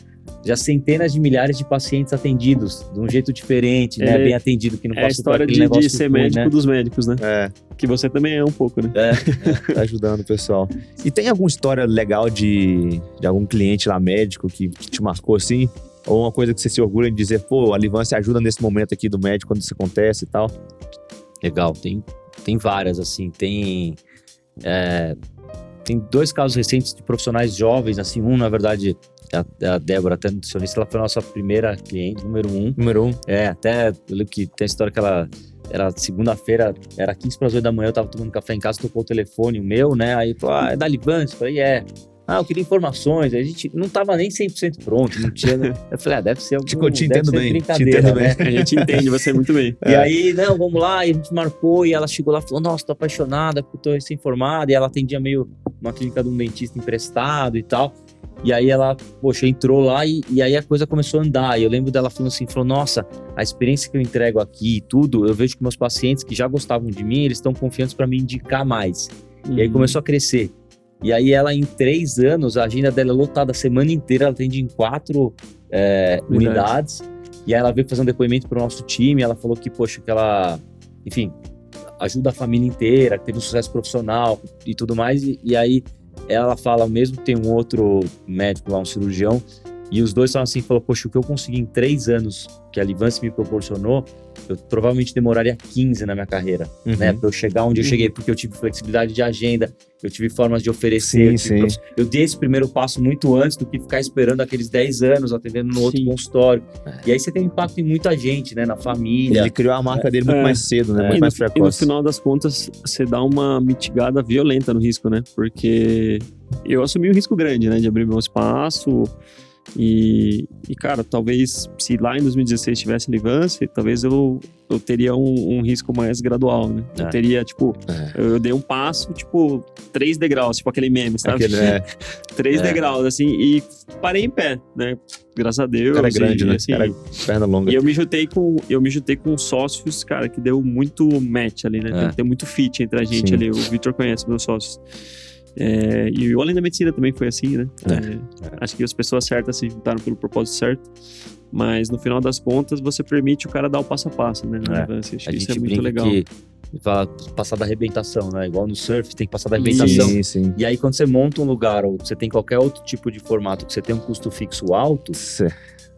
já centenas de milhares de pacientes atendidos de um jeito diferente, né? É- Bem atendido, que não É a passou por história aquele de, negócio de que ser foi, médico né? dos médicos, né? É, Que você também é um pouco, né? É, tá ajudando o pessoal. E tem alguma história legal de, de algum cliente lá médico que, que te marcou assim? Ou uma coisa que você se orgulha de dizer, pô, a Livância ajuda nesse momento aqui do médico quando isso acontece e tal? Legal, tem, tem várias, assim, tem. é, tem dois casos recentes de profissionais jovens, assim, um, na verdade, é a, a Débora, até nutricionista, ela foi a nossa primeira cliente, número um. Número um. É, até, eu lembro que tem a história que ela, era segunda-feira, era 15 para as 8 da manhã, eu tava tomando café em casa, tocou o telefone, o meu, né, aí falou, ah, é da Livance, eu falei, é. Ah, eu queria informações, a gente não tava nem 100% pronto, não tinha, né? eu falei, ah, deve ser algum, Te, te entendo bem, te brincadeira, entendo né? bem. A gente entende você muito bem. E É. aí, não, vamos lá, e a gente marcou, e ela chegou lá e falou, nossa, tô apaixonada, porque eu tô recém-formada, e ela atendia meio uma clínica de um dentista emprestado e tal. E aí ela, poxa, entrou lá e, e aí a coisa começou a andar. E eu lembro dela falando assim, falou, nossa, a experiência que eu entrego aqui e tudo, eu vejo que meus pacientes que já gostavam de mim, eles estão confiantes para me indicar mais. E Uhum. aí começou a crescer. E aí ela, em três anos, a agenda dela é lotada a semana inteira, ela atende em quatro é, Unidades. unidades. E aí ela veio fazer um depoimento para o nosso time, ela falou que, poxa, que ela, enfim, ajuda a família inteira, que teve um sucesso profissional e tudo mais. E, e aí ela fala, mesmo que tem um outro médico lá, um cirurgião, e os dois falam assim, falou, poxa, o que eu consegui em três anos que a Livance me proporcionou, eu provavelmente demoraria 15 na minha carreira, Uhum. né? Pra eu chegar onde eu Uhum. cheguei, porque eu tive flexibilidade de agenda, eu tive formas de oferecer, eu, Sim, prof- eu dei esse primeiro passo muito antes do que ficar esperando aqueles 10 anos atendendo no outro Sim. consultório. E aí você tem um impacto em muita gente, né? Na família. Ele criou a marca dele muito É. mais cedo, né? É. Muito E mais no, e no precoce. final das contas, você dá uma mitigada violenta no risco, né? Porque eu assumi um risco grande, né? De abrir meu espaço. E, e, cara, talvez se lá em 2016 tivesse Livance, talvez eu, eu teria um, um risco mais gradual, né? Eu É. teria, tipo, É. eu, eu dei um passo, tipo, três degraus, tipo aquele meme, sabe? Aquele, é, três É. degraus, assim, e parei em pé, né? Graças a Deus. é grande, e, né? assim, Cara, perna longa. e eu me juntei com eu me juntei com sócios, cara, que deu muito match ali, né? É. Tem, tem muito fit entre a gente Sim. ali. O Vitor conhece meus sócios. É, e o Além da Medicina também foi assim, né? É, Acho que as pessoas certas se juntaram pelo propósito certo. Mas no final das contas, você permite o cara dar o passo a passo, né? É. Acho que a isso gente é muito legal. que fala passar da arrebentação, né? Igual no surf, tem que passar da arrebentação. Sim, sim. E aí, quando você monta um lugar ou você tem qualquer outro tipo de formato que você tem um custo fixo alto, Você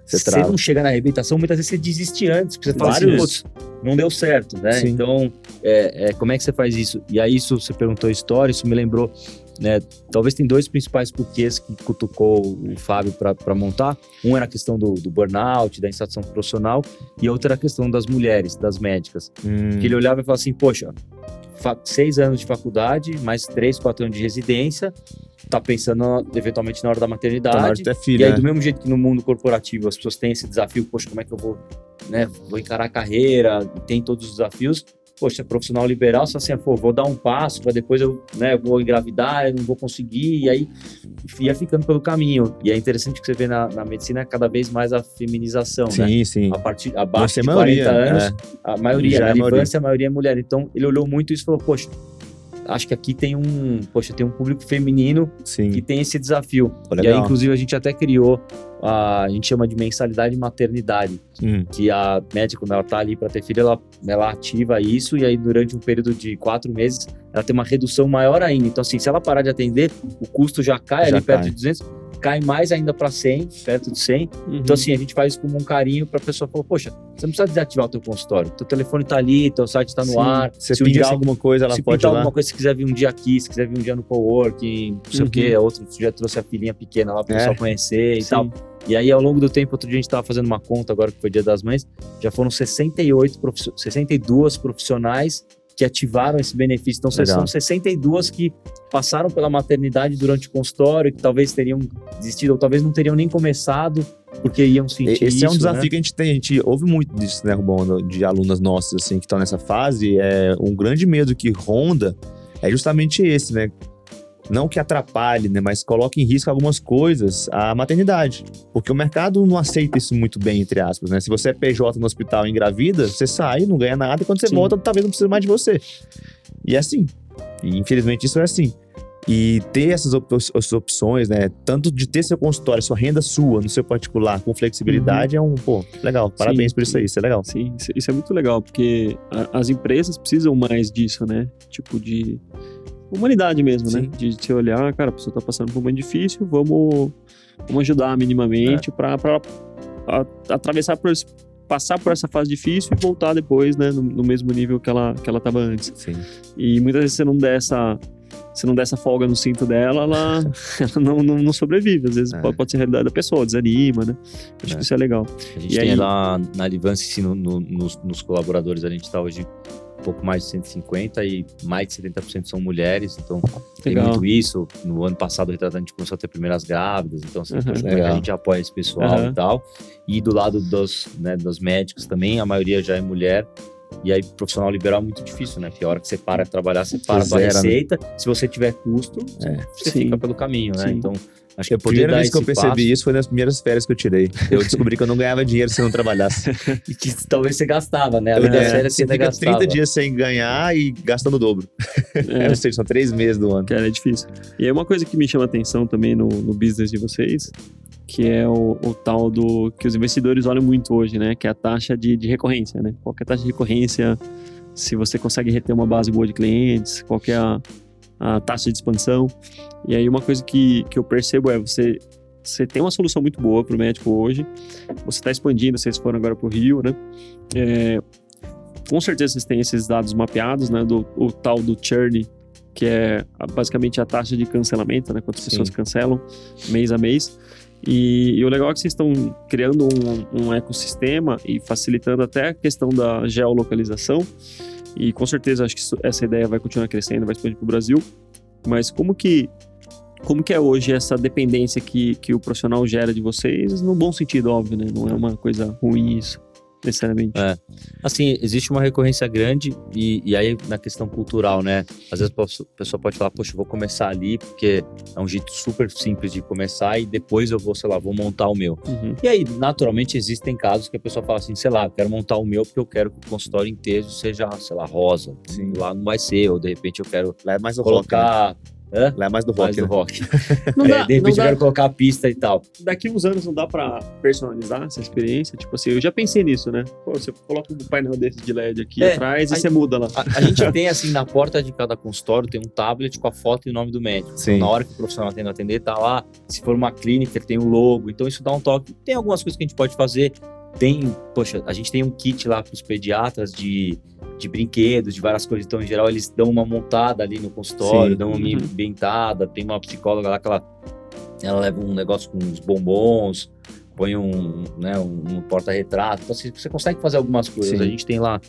você não chega na arrebentação, muitas vezes você desiste antes, porque você fala assim, não deu certo, né? Sim. Então, é, é, como é que você faz isso? E aí, isso você perguntou história, isso me lembrou, né? Talvez tem dois principais porquês que cutucou o Fábio para montar. Um era a questão do, do burnout, da insatisfação profissional, e outra era a questão das mulheres, das médicas. Hum, Que ele olhava e falava assim, poxa, seis anos de faculdade, mais três, quatro anos de residência, tá pensando eventualmente na hora da tá na hora maternidade. de ter E filho, aí, né? do mesmo jeito que no mundo corporativo as pessoas têm esse desafio, poxa, como é que eu vou, né, vou encarar a carreira, e tem todos os desafios. Poxa, profissional liberal, só assim, pô, vou dar um passo, para depois eu, né, vou engravidar, eu não vou conseguir, e aí ia ficando pelo caminho. E é interessante que você vê na, na medicina cada vez mais a feminização, né? Sim, sim. A partir abaixo é de maioria, 40 anos, é. a maioria, Já na é infância a maioria é mulher. Então ele olhou muito isso e falou, poxa, acho que aqui tem um, poxa, tem um público feminino Sim. que tem esse desafio. E aí, inclusive, a gente até criou, a, a gente chama de mensalidade maternidade, Hum, que a médica, quando ela tá ali para ter filho, ela, ela ativa isso e aí durante um período de quatro meses, ela tem uma redução maior ainda. Então, assim, se ela parar de atender, o custo já cai Já ali perto cai. de 200, cai mais ainda para 100, perto de 100. Uhum. Então, assim, a gente faz isso como um carinho para a pessoa falar, poxa, você não precisa desativar o teu consultório. Teu telefone tá ali, teu site tá no Sim. ar. Você se um dia alguma coisa, ela se pode pintar lá. alguma coisa, se quiser vir um dia aqui, se quiser vir um dia no coworking, não sei Uhum. o quê, outro já trouxe a filhinha pequena lá para o É. pessoal conhecer e Sim. tal. E aí, ao longo do tempo, outro dia a gente estava fazendo uma conta, agora que foi Dia das Mães, já foram 68, profiss- 62 profissionais que ativaram esse benefício. Então, Legal. são 62 que passaram pela maternidade durante o consultório, que talvez teriam desistido, ou talvez não teriam nem começado, porque iam sentir Esse é um isso, desafio né? que a gente tem. A gente ouve muito disso, né, Rubão? De alunas nossas, assim, que estão nessa fase. É, um grande medo que ronda é justamente esse, né? Não que atrapalhe, né? Mas coloque em risco algumas coisas a maternidade. Porque o mercado não aceita isso muito bem, entre aspas, né? Se você é PJ no hospital e engravida, você sai, não ganha nada, e quando você Sim. volta, talvez não precise mais de você. E é assim. E infelizmente isso é assim. E ter essas, op- essas opções, né? Tanto de ter seu consultório, sua renda sua, no seu particular, com flexibilidade, é um, pô, legal. Parabéns Sim. por isso aí, isso é legal. Sim, isso- isso é muito legal, porque a- as empresas precisam mais disso, né? Tipo de humanidade mesmo, né? Sim. De se olhar, cara, a pessoa tá passando por um momento difícil, vamos, vamos ajudar É. minimamente pra para atravessar por esse- passar por essa fase difícil e voltar depois, né, no, no mesmo nível que ela que ela tava antes. Sim. E muitas vezes você não der essa se não der essa folga no cinto dela, ela, ela não, não, não sobrevive. Às vezes É. pode, pode ser a realidade da pessoa, desanima, né? Acho É. que isso é legal. A gente E tem aí- lá na Advance, sim, no- no- nos, nos colaboradores, a gente está hoje um pouco mais de 150 e mais de 70% são mulheres, então tem Legal. muito isso. No ano passado, o retratante, a gente começou a ter primeiras grávidas, então assim, Uhum. a gente apoia esse pessoal Uhum. e tal. E do lado dos, né, dos médicos também, a maioria já é mulher. E aí, profissional liberal é muito difícil, né? Porque a hora que você para de trabalhar, você para a sua né? receita. Se você tiver custo, É. você Sim. fica pelo caminho, né? Sim. Então, acho que A primeira vez que eu percebi passo- isso foi nas primeiras férias que eu tirei. Eu descobri que eu não ganhava dinheiro se eu não trabalhasse. E que talvez você gastava, né? Além das é, férias, você você fica gastava. 30 dias sem ganhar e gastando o dobro. É. Ou seja, são três meses do ano. Cara, é difícil. E aí uma coisa que me chama atenção também no, no business de vocês, que é o, o tal do que os investidores olham muito hoje, né? Que é a taxa de, de recorrência, né? Qual é a taxa de recorrência, se você consegue reter uma base boa de clientes, qual que é a, a taxa de expansão. E aí uma coisa que, que eu percebo é você você tem uma solução muito boa para o médico hoje, você está expandindo, vocês foram agora para o Rio, né? É, com certeza vocês têm esses dados mapeados, né? Do o tal do churn, que é basicamente a taxa de cancelamento, né? Quantas Sim. pessoas cancelam mês a mês. E, e o legal é que vocês estão criando um, um ecossistema e facilitando até a questão da geolocalização. E com certeza acho que essa ideia vai continuar crescendo, vai expandir para o Brasil. Mas como que como que é hoje essa dependência que, que o profissional gera de vocês, no bom sentido, óbvio, né? Não é uma coisa ruim isso, necessariamente. É. Assim, existe uma recorrência grande e, e aí na questão cultural, né? Às vezes a pessoa- pode falar, poxa, eu vou começar ali porque é um jeito super simples de começar e depois eu vou, sei lá, vou montar o meu. Uhum. E aí, naturalmente, existem casos que a pessoa fala assim, sei lá, eu quero montar o meu porque eu quero que o consultório inteiro seja, sei lá, rosa. Sim. Lá não vai ser, ou de repente eu quero Lá é mais do rock. Né? Hã? Lá é mais do Mais rock. do né? rock. Não É, dá, de repente não eu dá- quero colocar a pista e tal. daqui uns anos não dá pra personalizar essa experiência? Tipo assim, eu já pensei nisso, né? Pô, você coloca um painel desse de LED aqui É, atrás e aí- você muda lá. A, a gente tem, assim, na porta de cada consultório, tem um tablet com a foto e o nome do médico. Sim. Então, na hora que o profissional tendo atender, tá lá. Se for uma clínica, ele tem o logo. Então, isso dá um toque. Tem algumas coisas que a gente pode fazer. Tem, poxa, a gente tem um kit lá para os pediatras de, de brinquedos, de várias coisas. Então, em geral, eles dão uma montada ali no consultório, Sim. dão uma Uhum. ambientada. Tem uma psicóloga lá que ela, ela leva um negócio com uns bombons, põe um, né, um, um porta-retrato. Então, assim, você consegue fazer algumas coisas. Sim. A gente tem lá,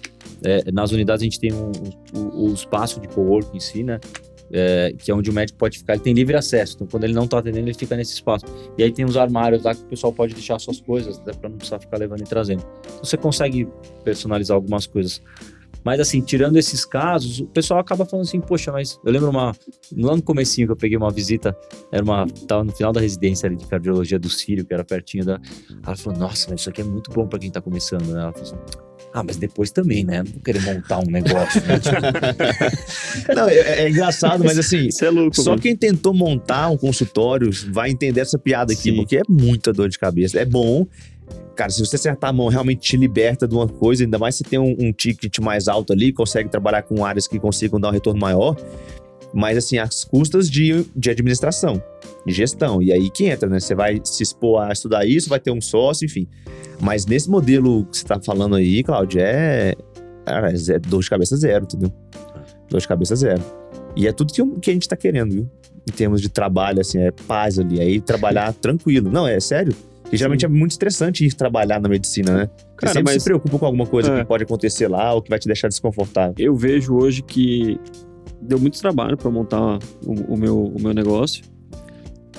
é, nas unidades, a gente tem um, o, o espaço de co-work em si, né? É, que é onde o médico pode ficar, ele tem livre acesso. Então, quando ele não está atendendo, ele fica nesse espaço. E aí tem os armários lá que o pessoal pode deixar suas coisas, até para não precisar ficar levando e trazendo. Então, você consegue personalizar algumas coisas. Mas assim, tirando esses casos, o pessoal acaba falando assim, poxa, mas eu lembro uma. Lá no comecinho que eu peguei uma visita, era uma. Tava no final da residência ali de cardiologia do Sírio, que era pertinho da. Ela falou, nossa, mas isso aqui é muito bom para quem tá começando, né? Ela falou assim, Ah, mas depois também, né? Não vou querer montar um negócio. Né? Tipo, Não, é, é engraçado, mas assim, Isso é louco, Só mano. quem tentou montar um consultório vai entender essa piada aqui, Sim. porque é muita dor de cabeça. É bom. Cara, se você acertar a mão, realmente te liberta de uma coisa, ainda mais se tem um, um ticket mais alto ali, consegue trabalhar com áreas que consigam dar um retorno maior. Mas, assim, as custas de, de administração, de gestão. E aí que entra, né? Você vai se expor a estudar isso, vai ter um sócio, enfim. Mas nesse modelo que você tá falando aí, Cláudio, é. É dor de cabeça zero, entendeu? Dor de cabeça zero. E é tudo que, que a gente tá querendo, viu? Em termos de trabalho, assim, é paz ali. Aí trabalhar tranquilo. Não, é sério. E geralmente é muito estressante ir trabalhar na medicina, né? Você Cara, sempre mas- se preocupa com alguma coisa É. que pode acontecer lá ou que vai te deixar desconfortável. Eu vejo hoje que deu muito trabalho para montar o, o meu, o meu negócio,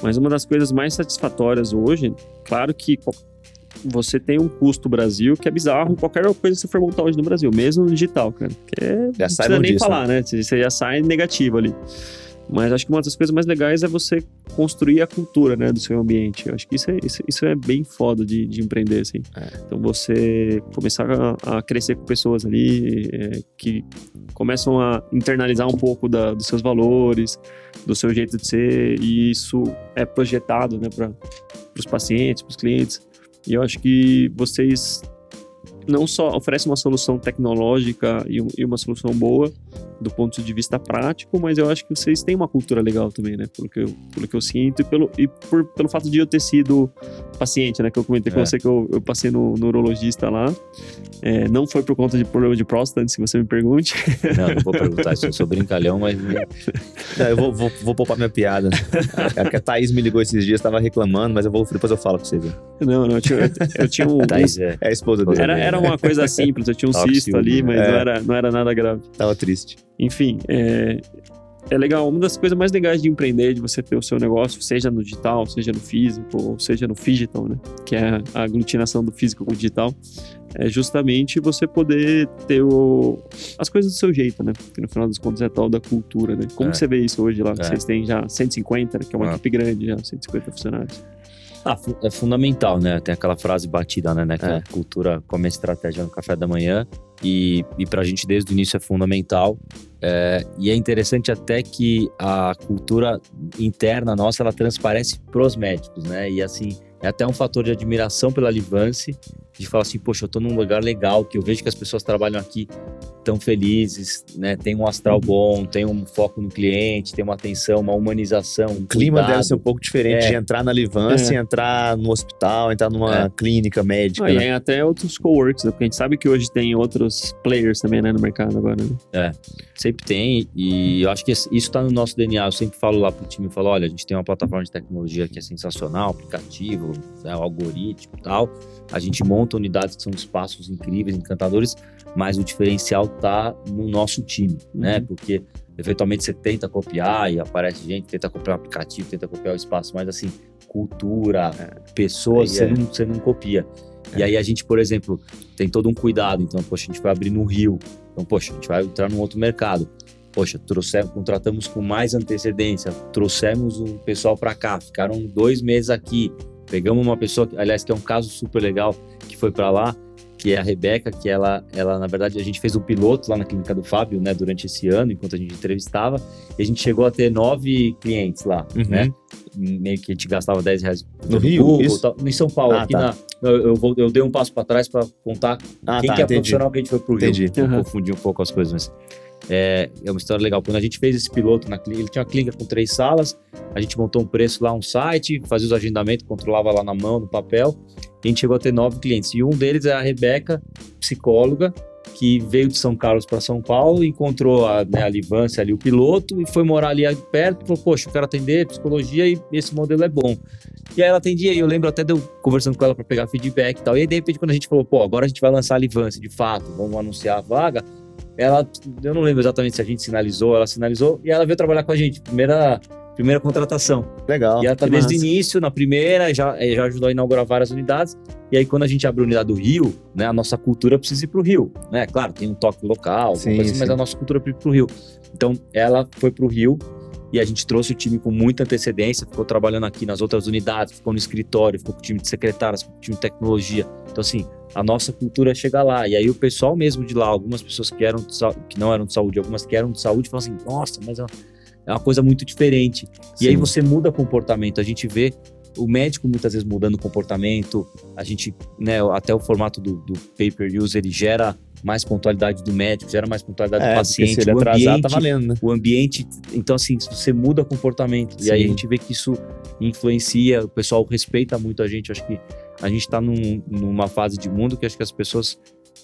mas uma das coisas mais satisfatórias hoje, claro que você tem um custo Brasil que é bizarro qualquer coisa que você for montar hoje no Brasil, mesmo no digital, cara. Que é, não Já precisa saibam nem disso, falar, né? Você já sai negativo ali. Mas acho que uma das coisas mais legais é você construir a cultura, né, do seu ambiente. Eu acho que isso é, isso, isso é bem foda de, de empreender, assim. É. Então você começar a, a crescer com pessoas ali é, que começam a internalizar um pouco da- dos seus valores, do seu jeito de ser, e isso é projetado, né, para os pacientes, para os clientes. E eu acho que vocês não só oferecem uma solução tecnológica e, e uma solução boa do ponto de vista prático, mas eu acho que vocês têm uma cultura legal também, né? Pelo que eu, pelo que eu sinto e, pelo, e por, pelo fato de eu ter sido paciente, né? Que eu comentei com É. você que eu, eu passei no, no urologista lá. É, não foi por conta de problema de próstata, antes que você me pergunte. não, não vou perguntar se eu sou brincalhão, mas Não, eu vou, vou, vou poupar minha piada. É que a Thaís me ligou esses dias, tava reclamando, mas eu vou, depois eu falo pra você ver. Não, não, eu tinha, eu, eu tinha um. Thaís é. É a esposa dele. Era, era uma coisa simples, eu tinha um com cisto ali, mas né? não, É. era, não era nada grave. Tava triste. Enfim, é, é legal. Uma das coisas mais legais de empreender, de você ter o seu negócio, seja no digital, seja no físico, ou seja no digital, né? Que é a aglutinação do físico com o digital, é justamente você poder ter o, as coisas do seu jeito, né? Que no final das contas é tal da cultura, né? Como É. que você vê isso hoje lá? Que É. Vocês têm já 150, né? que é uma Ah. equipe grande já, 150 funcionários. Ah, é fundamental, né? Tem aquela frase batida, né? né? Que É. a cultura come a estratégia no café da manhã. E, e pra gente, desde o início, é fundamental. É, e é interessante até que a cultura interna nossa, ela transparece pros médicos, né? E assim, é até um fator de admiração pela Livance, de falar assim, poxa, eu tô num lugar legal, que eu vejo que as pessoas trabalham aqui tão felizes, né? Tem um astral bom, tem um foco no cliente, tem uma atenção, uma humanização, um O clima cuidado. deve ser um pouco diferente É. de entrar na Livance, É. entrar no hospital, entrar numa É. clínica médica. Ah, e né? aí até outros coworks, né? Porque a gente sabe que hoje tem outros players também, né, no mercado agora, né? Sempre tem, e eu acho que isso está no nosso DNA. Eu sempre falo lá pro time, eu falo, olha, a gente tem uma plataforma de tecnologia que é sensacional, aplicativo, né, algoritmo e tal. A gente monta unidades que são espaços incríveis, encantadores, mas o diferencial tá no nosso time, né? Uhum. Porque eventualmente você tenta copiar e aparece gente, tenta copiar o aplicativo, tenta copiar o espaço, mas assim, cultura, pessoas, Aí você, é. não, você não copia. E aí a gente, por exemplo, tem todo um cuidado. Então, poxa, a gente vai abrir no Rio. Então, poxa, a gente vai entrar num outro mercado. Poxa, trouxemos, contratamos com mais antecedência, trouxemos o pessoal para cá, ficaram dois meses aqui. Pegamos uma pessoa, aliás, que é um caso super legal, que foi para lá, que é a Rebeca, que ela, ela, na verdade, a gente fez o piloto lá na clínica do Fábio, né, durante esse ano, enquanto a gente entrevistava, e a gente chegou a ter nove clientes lá, Uhum. né? Meio que a gente gastava 10 reais No Rio, Google, isso? tal. em São Paulo, Ah, aqui tá. na. Eu, eu, vou- eu dei um passo para trás para contar Ah, quem tá, que é entendi. profissional que a gente foi pro Rio. Entendi. Eu Aham. Confundi um pouco as coisas, mas é, é uma história legal. Quando a gente fez esse piloto na clínica, ele tinha uma clínica com três salas, a gente montou um preço lá, um site, fazia os agendamentos, controlava lá na mão, no papel, a gente chegou a ter nove clientes. E um deles é a Rebeca, psicóloga, que veio de São Carlos para São Paulo, encontrou a, né, a Livância ali, o piloto, e foi morar ali perto, falou, poxa, eu quero atender psicologia e esse modelo é bom. E aí ela atendia, e eu lembro até de eu conversando com ela para pegar feedback e tal. E aí, de repente, quando a gente falou, pô, agora a gente vai lançar a Livância, de fato, vamos anunciar a vaga, ela, eu não lembro exatamente se a gente sinalizou, ela sinalizou, e ela veio trabalhar com a gente, primeira, primeira contratação. Legal. E ela tá que desde o início, na primeira, já, eh, já ajudou a inaugurar várias unidades. E aí, quando a gente abre a unidade do Rio, né, a nossa cultura precisa ir pro Rio. Né? Claro, tem um toque local, Sim, coisa assim, mas a nossa cultura precisa ir pro Rio. Então, ela foi pro Rio e a gente trouxe o time com muita antecedência, ficou trabalhando aqui nas outras unidades, ficou no escritório, ficou com o time de secretárias, ficou com o time de tecnologia. Então, assim, a nossa cultura chegar lá. E aí o pessoal mesmo de lá, algumas pessoas que, eram que não eram de saúde, algumas que eram de saúde, falam assim, nossa, mas é uma coisa muito diferente. Sim. E aí você muda comportamento. A gente vê o médico muitas vezes mudando o comportamento, a gente, né, até o formato do, do pay-per-use, ele gera mais pontualidade do médico, gera mais pontualidade é, do paciente. Se ele o atrasar, tá ambiente, tá valendo, né? O ambiente, então assim, você muda o comportamento. Sim. E aí a gente vê que isso influencia, o pessoal respeita muito a gente. Acho que a gente está num, numa fase de mundo que acho que as pessoas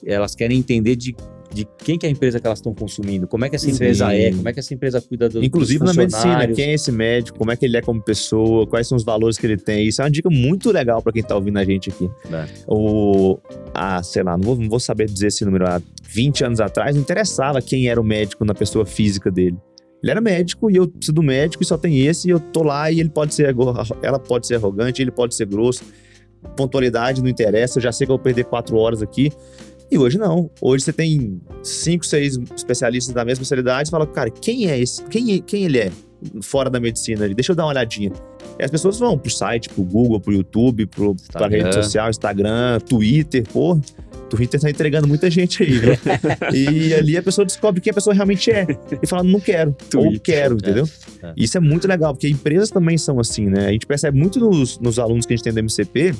elas querem entender de, de quem que é a empresa que elas estão consumindo, como é que essa empresa Sim. é, como é que essa empresa cuida do Inclusive na medicina, quem é esse médico, como é que ele é como pessoa, quais são os valores que ele tem. Isso é uma dica muito legal para quem está ouvindo a gente aqui. É. O, ah, sei lá, não vou, não vou saber dizer esse número. Há 20 anos atrás, não interessava quem era o médico na pessoa física dele. Ele era médico e eu preciso do médico e só tem esse e eu tô lá e ele pode ser ela pode ser arrogante, ele pode ser grosso pontualidade não interessa, eu já sei que eu vou perder quatro horas aqui. E hoje não. Hoje você tem cinco, seis especialistas da mesma especialidade e fala, cara, quem é esse? Quem, quem ele é? Fora da medicina ali. Deixa eu dar uma olhadinha. E as pessoas vão pro site, pro Google, pro YouTube, pro, pra rede social, Instagram, Twitter, pô. Twitter tá entregando muita gente aí, né? e ali a pessoa descobre quem a pessoa realmente é. E fala, não quero. Twitter, ou quero, é. entendeu? É. Isso é muito legal, porque empresas também são assim, né? A gente percebe muito nos, nos alunos que a gente tem do MCP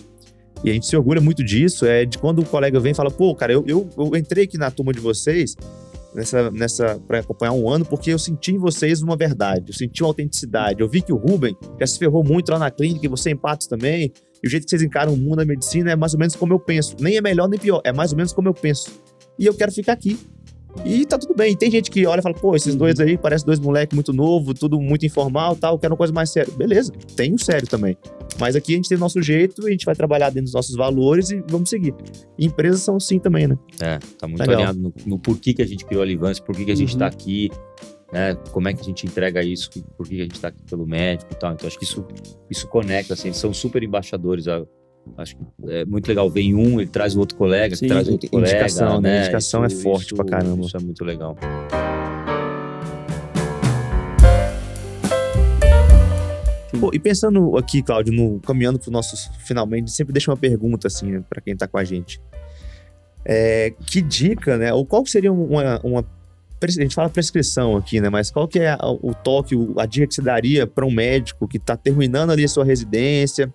e a gente se orgulha muito disso, é de quando o colega vem e fala, pô, cara, eu, eu, eu entrei aqui na turma de vocês nessa, nessa para acompanhar um ano porque eu senti em vocês uma verdade, eu senti uma autenticidade. Eu vi que o Ruben já se ferrou muito lá na clínica e você empatos também. E o jeito que vocês encaram o mundo da medicina é mais ou menos como eu penso. Nem é melhor nem pior, é mais ou menos como eu penso. E eu quero ficar aqui. E tá tudo bem. E tem gente que olha e fala, pô, esses dois aí parecem dois moleques muito novo, tudo muito informal tal, quero uma coisa mais séria. Beleza, tem o sério também. Mas aqui a gente tem o nosso jeito, a gente vai trabalhar dentro dos nossos valores e vamos seguir. E empresas são assim também, né? É, tá muito Legal. alinhado no, no, porquê que a gente criou a Livance, por que, a gente uhum. tá aqui, né? Como é que a gente entrega isso, por que, que a gente tá aqui pelo médico e tal. Então acho que isso, isso conecta, assim, eles são super embaixadores. A, Acho que é muito legal. Vem um, ele traz o outro colega, Sim, traz outro indicação, colega. Né? Indicação é isso, é forte isso, pra caramba. Isso é muito legal. Pô, e pensando aqui, Cláudio, no, caminhando para nossos finalmente, sempre deixa uma pergunta assim né, para quem está com a gente. É, que dica, né? Ou qual seria uma, uma, a gente fala prescrição aqui, né? Mas qual que é o toque, a dica que você daria para um médico que está terminando ali a sua residência,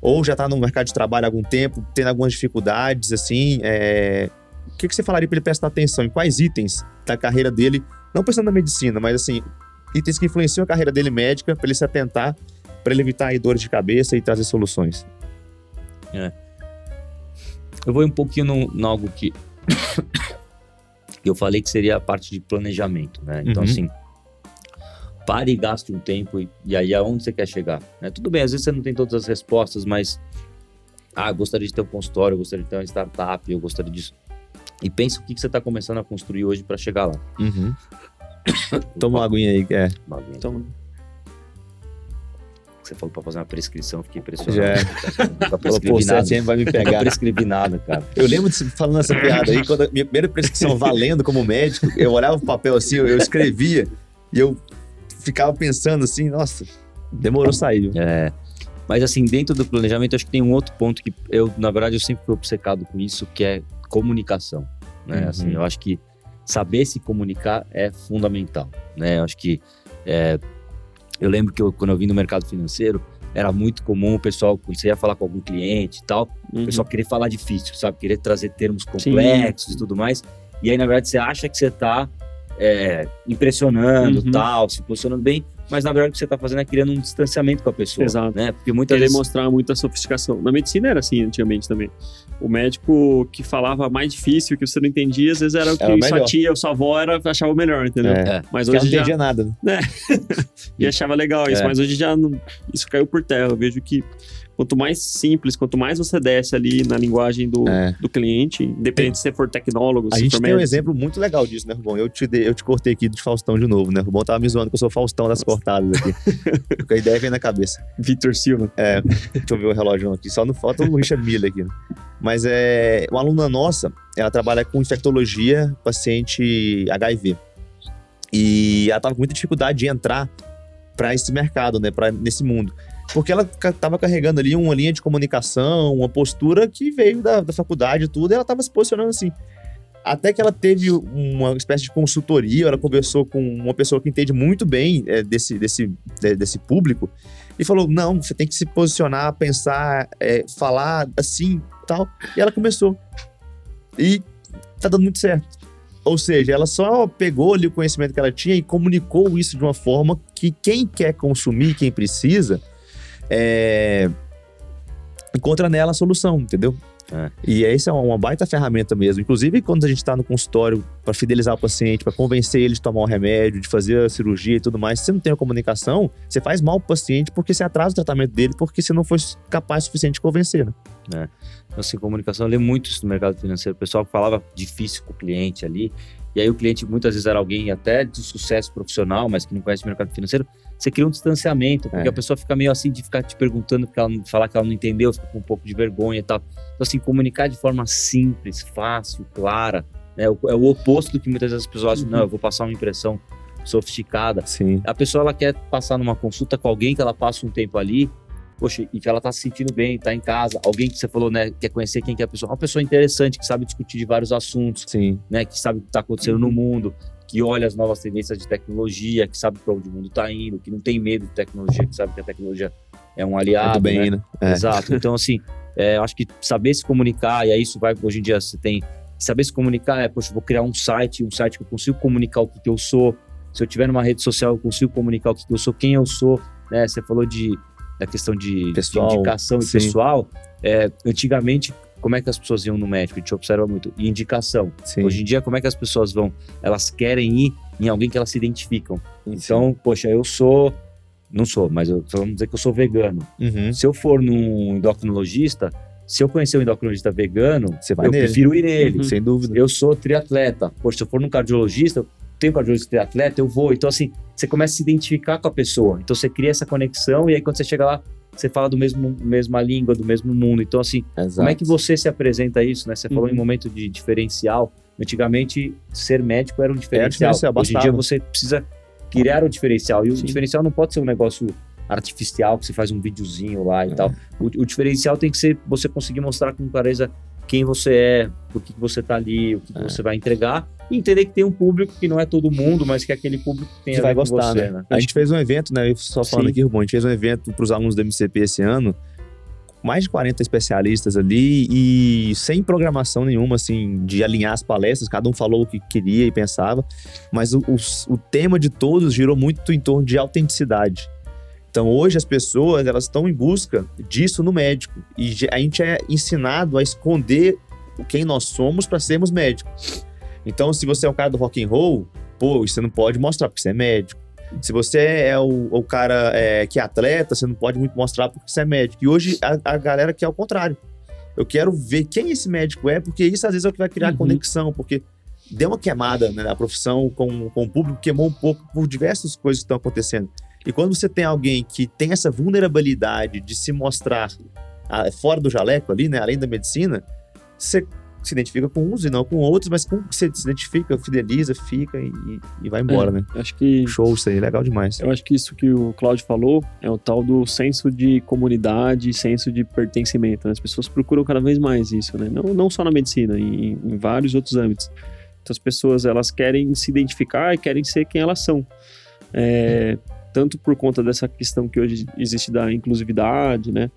ou já está no mercado de trabalho há algum tempo, tendo algumas dificuldades, assim, é... o que, que você falaria para ele prestar atenção? Em quais itens da carreira dele, não pensando na medicina, mas assim, itens que influenciam a carreira dele médica, para ele se atentar, para ele evitar aí, dores de cabeça e trazer soluções? É. Eu vou um pouquinho no, no algo que eu falei que seria a parte de planejamento, né? Então, uhum. assim, pare e gaste um tempo e, e aí aonde você quer chegar. Né? Tudo bem, às vezes você não tem todas as respostas, mas ah, eu gostaria de ter um consultório, eu gostaria de ter uma startup, eu gostaria disso. E pensa o que, que você está começando a construir hoje para chegar lá. Uhum. Toma uma aguinha aí, que é. Uma aguinha. Toma. Você falou para fazer uma prescrição, fiquei impressionado. Já. Nunca prescrevi nada. vai me pegar. Nunca prescrevi nada, cara. Eu lembro de falando essa piada aí, quando a minha primeira prescrição valendo como médico, eu olhava o papel assim, eu escrevia e eu ficava pensando assim, nossa, demorou sair. É. Mas assim, dentro do planejamento, acho que tem um outro ponto que eu, na verdade, eu sempre fui obcecado com isso, que é comunicação. Né? Uhum. Assim, eu acho que saber se comunicar é fundamental. Né? Eu acho que é, eu lembro que eu, quando eu vim no mercado financeiro, era muito comum o pessoal, quando você ia falar com algum cliente e tal, uhum. o pessoal querer falar difícil, sabe? Querer trazer termos complexos Sim. e tudo mais. E aí, na verdade, você acha que você está é, impressionando, uhum. tal, se posicionando bem, mas na verdade o que você está fazendo é criando um distanciamento com a pessoa. Exato. Né? Porque muitas Querer vezes... mostrar muita sofisticação. Na medicina era assim antigamente também. O médico que falava mais difícil, que você não entendia, às vezes era o que era sua tia ou sua avó era, achava melhor, entendeu? É. Mas hoje não já... entendia nada. Né? e achava legal isso, é. mas hoje já não... isso caiu por terra. Eu vejo que quanto mais simples, quanto mais você desce ali na linguagem do, é. do cliente, independente se você for tecnólogo, A gente tem médico. um exemplo muito legal disso, né, Rubão? Eu te, dei, eu te cortei aqui de Faustão de novo, né? O Rubão tava me zoando que eu sou Faustão das cortadas aqui. Porque a ideia vem na cabeça. Vitor Silva. É, deixa eu ver o relógio aqui. Só não falta o Richard Miller aqui. Né? Mas é, uma aluna nossa, ela trabalha com infectologia, paciente HIV. E ela tava com muita dificuldade de entrar para esse mercado, né? Pra, nesse mundo. Porque ela estava carregando ali uma linha de comunicação, uma postura que veio da, da faculdade e tudo, e ela estava se posicionando assim. Até que ela teve uma espécie de consultoria, ela conversou com uma pessoa que entende muito bem é, desse, desse, de, desse público, e falou: não, você tem que se posicionar, pensar, é, falar assim tal. E ela começou. E tá dando muito certo. Ou seja, ela só pegou ali o conhecimento que ela tinha e comunicou isso de uma forma que quem quer consumir, quem precisa, é, encontra nela a solução, entendeu? É. E essa é uma baita ferramenta mesmo. Inclusive, quando a gente está no consultório para fidelizar o paciente, para convencer ele de tomar o um remédio, de fazer a cirurgia e tudo mais, se você não tem a comunicação, você faz mal para o paciente porque você atrasa o tratamento dele, porque você não foi capaz o suficiente de convencer. Né? É. Então, assim, comunicação, eu lê muito isso no mercado financeiro. O pessoal falava difícil com o cliente ali. E aí o cliente muitas vezes era alguém até de sucesso profissional, mas que não conhece o mercado financeiro. Você cria um distanciamento, porque é. a pessoa fica meio assim de ficar te perguntando, porque ela falar que ela não entendeu, fica com um pouco de vergonha e tal. Então, assim, comunicar de forma simples, fácil, clara, né? é o oposto do que muitas vezes as pessoas acham, uhum. não, eu vou passar uma impressão sofisticada. Sim. A pessoa ela quer passar numa consulta com alguém que ela passa um tempo ali, poxa, e que ela tá se sentindo bem, tá em casa, alguém que você falou, né, quer conhecer quem que é a pessoa, uma pessoa interessante, que sabe discutir de vários assuntos, Sim. né, que sabe o que tá acontecendo no mundo, que olha as novas tendências de tecnologia, que sabe para onde o mundo está indo, que não tem medo de tecnologia, que sabe que a tecnologia é um aliado. Muito bem, né? né? É. Exato. Então, assim, é, acho que saber se comunicar, e aí isso vai, hoje em dia você tem, saber se comunicar é, poxa, vou criar um site, um site que eu consigo comunicar o que, eu sou, se eu tiver numa rede social, eu consigo comunicar o que, que eu sou, quem eu sou, né? Você falou de da questão de, pessoal, de indicação e pessoal, é, antigamente, como é que as pessoas iam no médico? A gente observa muito. E indicação. Sim. Hoje em dia, como é que as pessoas vão? Elas querem ir em alguém que elas se identificam. Então, Sim. poxa, eu sou. Não sou, mas eu, vamos dizer que eu sou vegano. Uhum. Se eu for num endocrinologista, se eu conhecer um endocrinologista vegano, Você vai eu nele. prefiro ir nele. Uhum. Sem dúvida. Eu sou triatleta. Poxa, se eu for num cardiologista, tenho cardiologista triatleta, eu vou. Então, assim, você começa a se identificar com a pessoa. Então, você cria essa conexão e aí, quando você chega lá, você fala do mesmo mesma língua, do mesmo mundo. Então, assim, Exato. como é que você se apresenta isso, né? Você falou uhum. em momento de diferencial. Antigamente, ser médico era um diferencial. diferencial Hoje em dia, você precisa criar o diferencial. E o Sim. diferencial não pode ser um negócio artificial, que você faz um videozinho lá e é. tal. O, o, diferencial tem que ser você conseguir mostrar com clareza quem você é, por que, você está ali, o que, é. que, você vai entregar, e entender que tem um público que não é todo mundo, mas que aquele público que tem que a vai gostar, você, né? né? A gente fez um evento, né? Só falando Sim. aqui, Rubão, a gente fez um evento para os alunos do MCP esse ano, mais de 40 especialistas ali e sem programação nenhuma, assim, de alinhar as palestras, cada um falou o que queria e pensava, mas o, o, o tema de todos girou muito em torno de autenticidade. Então, hoje as pessoas elas estão em busca disso no médico e a gente é ensinado a esconder quem nós somos para sermos médicos. Então, se você é o cara do rock and roll, pô, você não pode mostrar porque você é médico. Se você é o, o cara é, que é atleta, você não pode muito mostrar porque você é médico. E hoje a, a galera quer o contrário. Eu quero ver quem esse médico é, porque isso às vezes é o que vai criar uhum. conexão, porque deu uma queimada né, na profissão com, com o público, queimou um pouco por diversas coisas que estão acontecendo. E quando você tem alguém que tem essa vulnerabilidade de se mostrar ah, fora do jaleco ali, né, além da medicina, você se identifica com uns e não com outros, mas com que você se identifica, fideliza, fica e, e vai embora, é, né? Acho que show isso aí, legal demais. Eu acho que isso que o Claudio falou é o tal do senso de comunidade, senso de pertencimento. Né? As pessoas procuram cada vez mais isso, né? Não, não só na medicina, em, em vários outros âmbitos. Então as pessoas elas querem se identificar e querem ser quem elas são. É, tanto por conta dessa questão que hoje existe da inclusividade, né?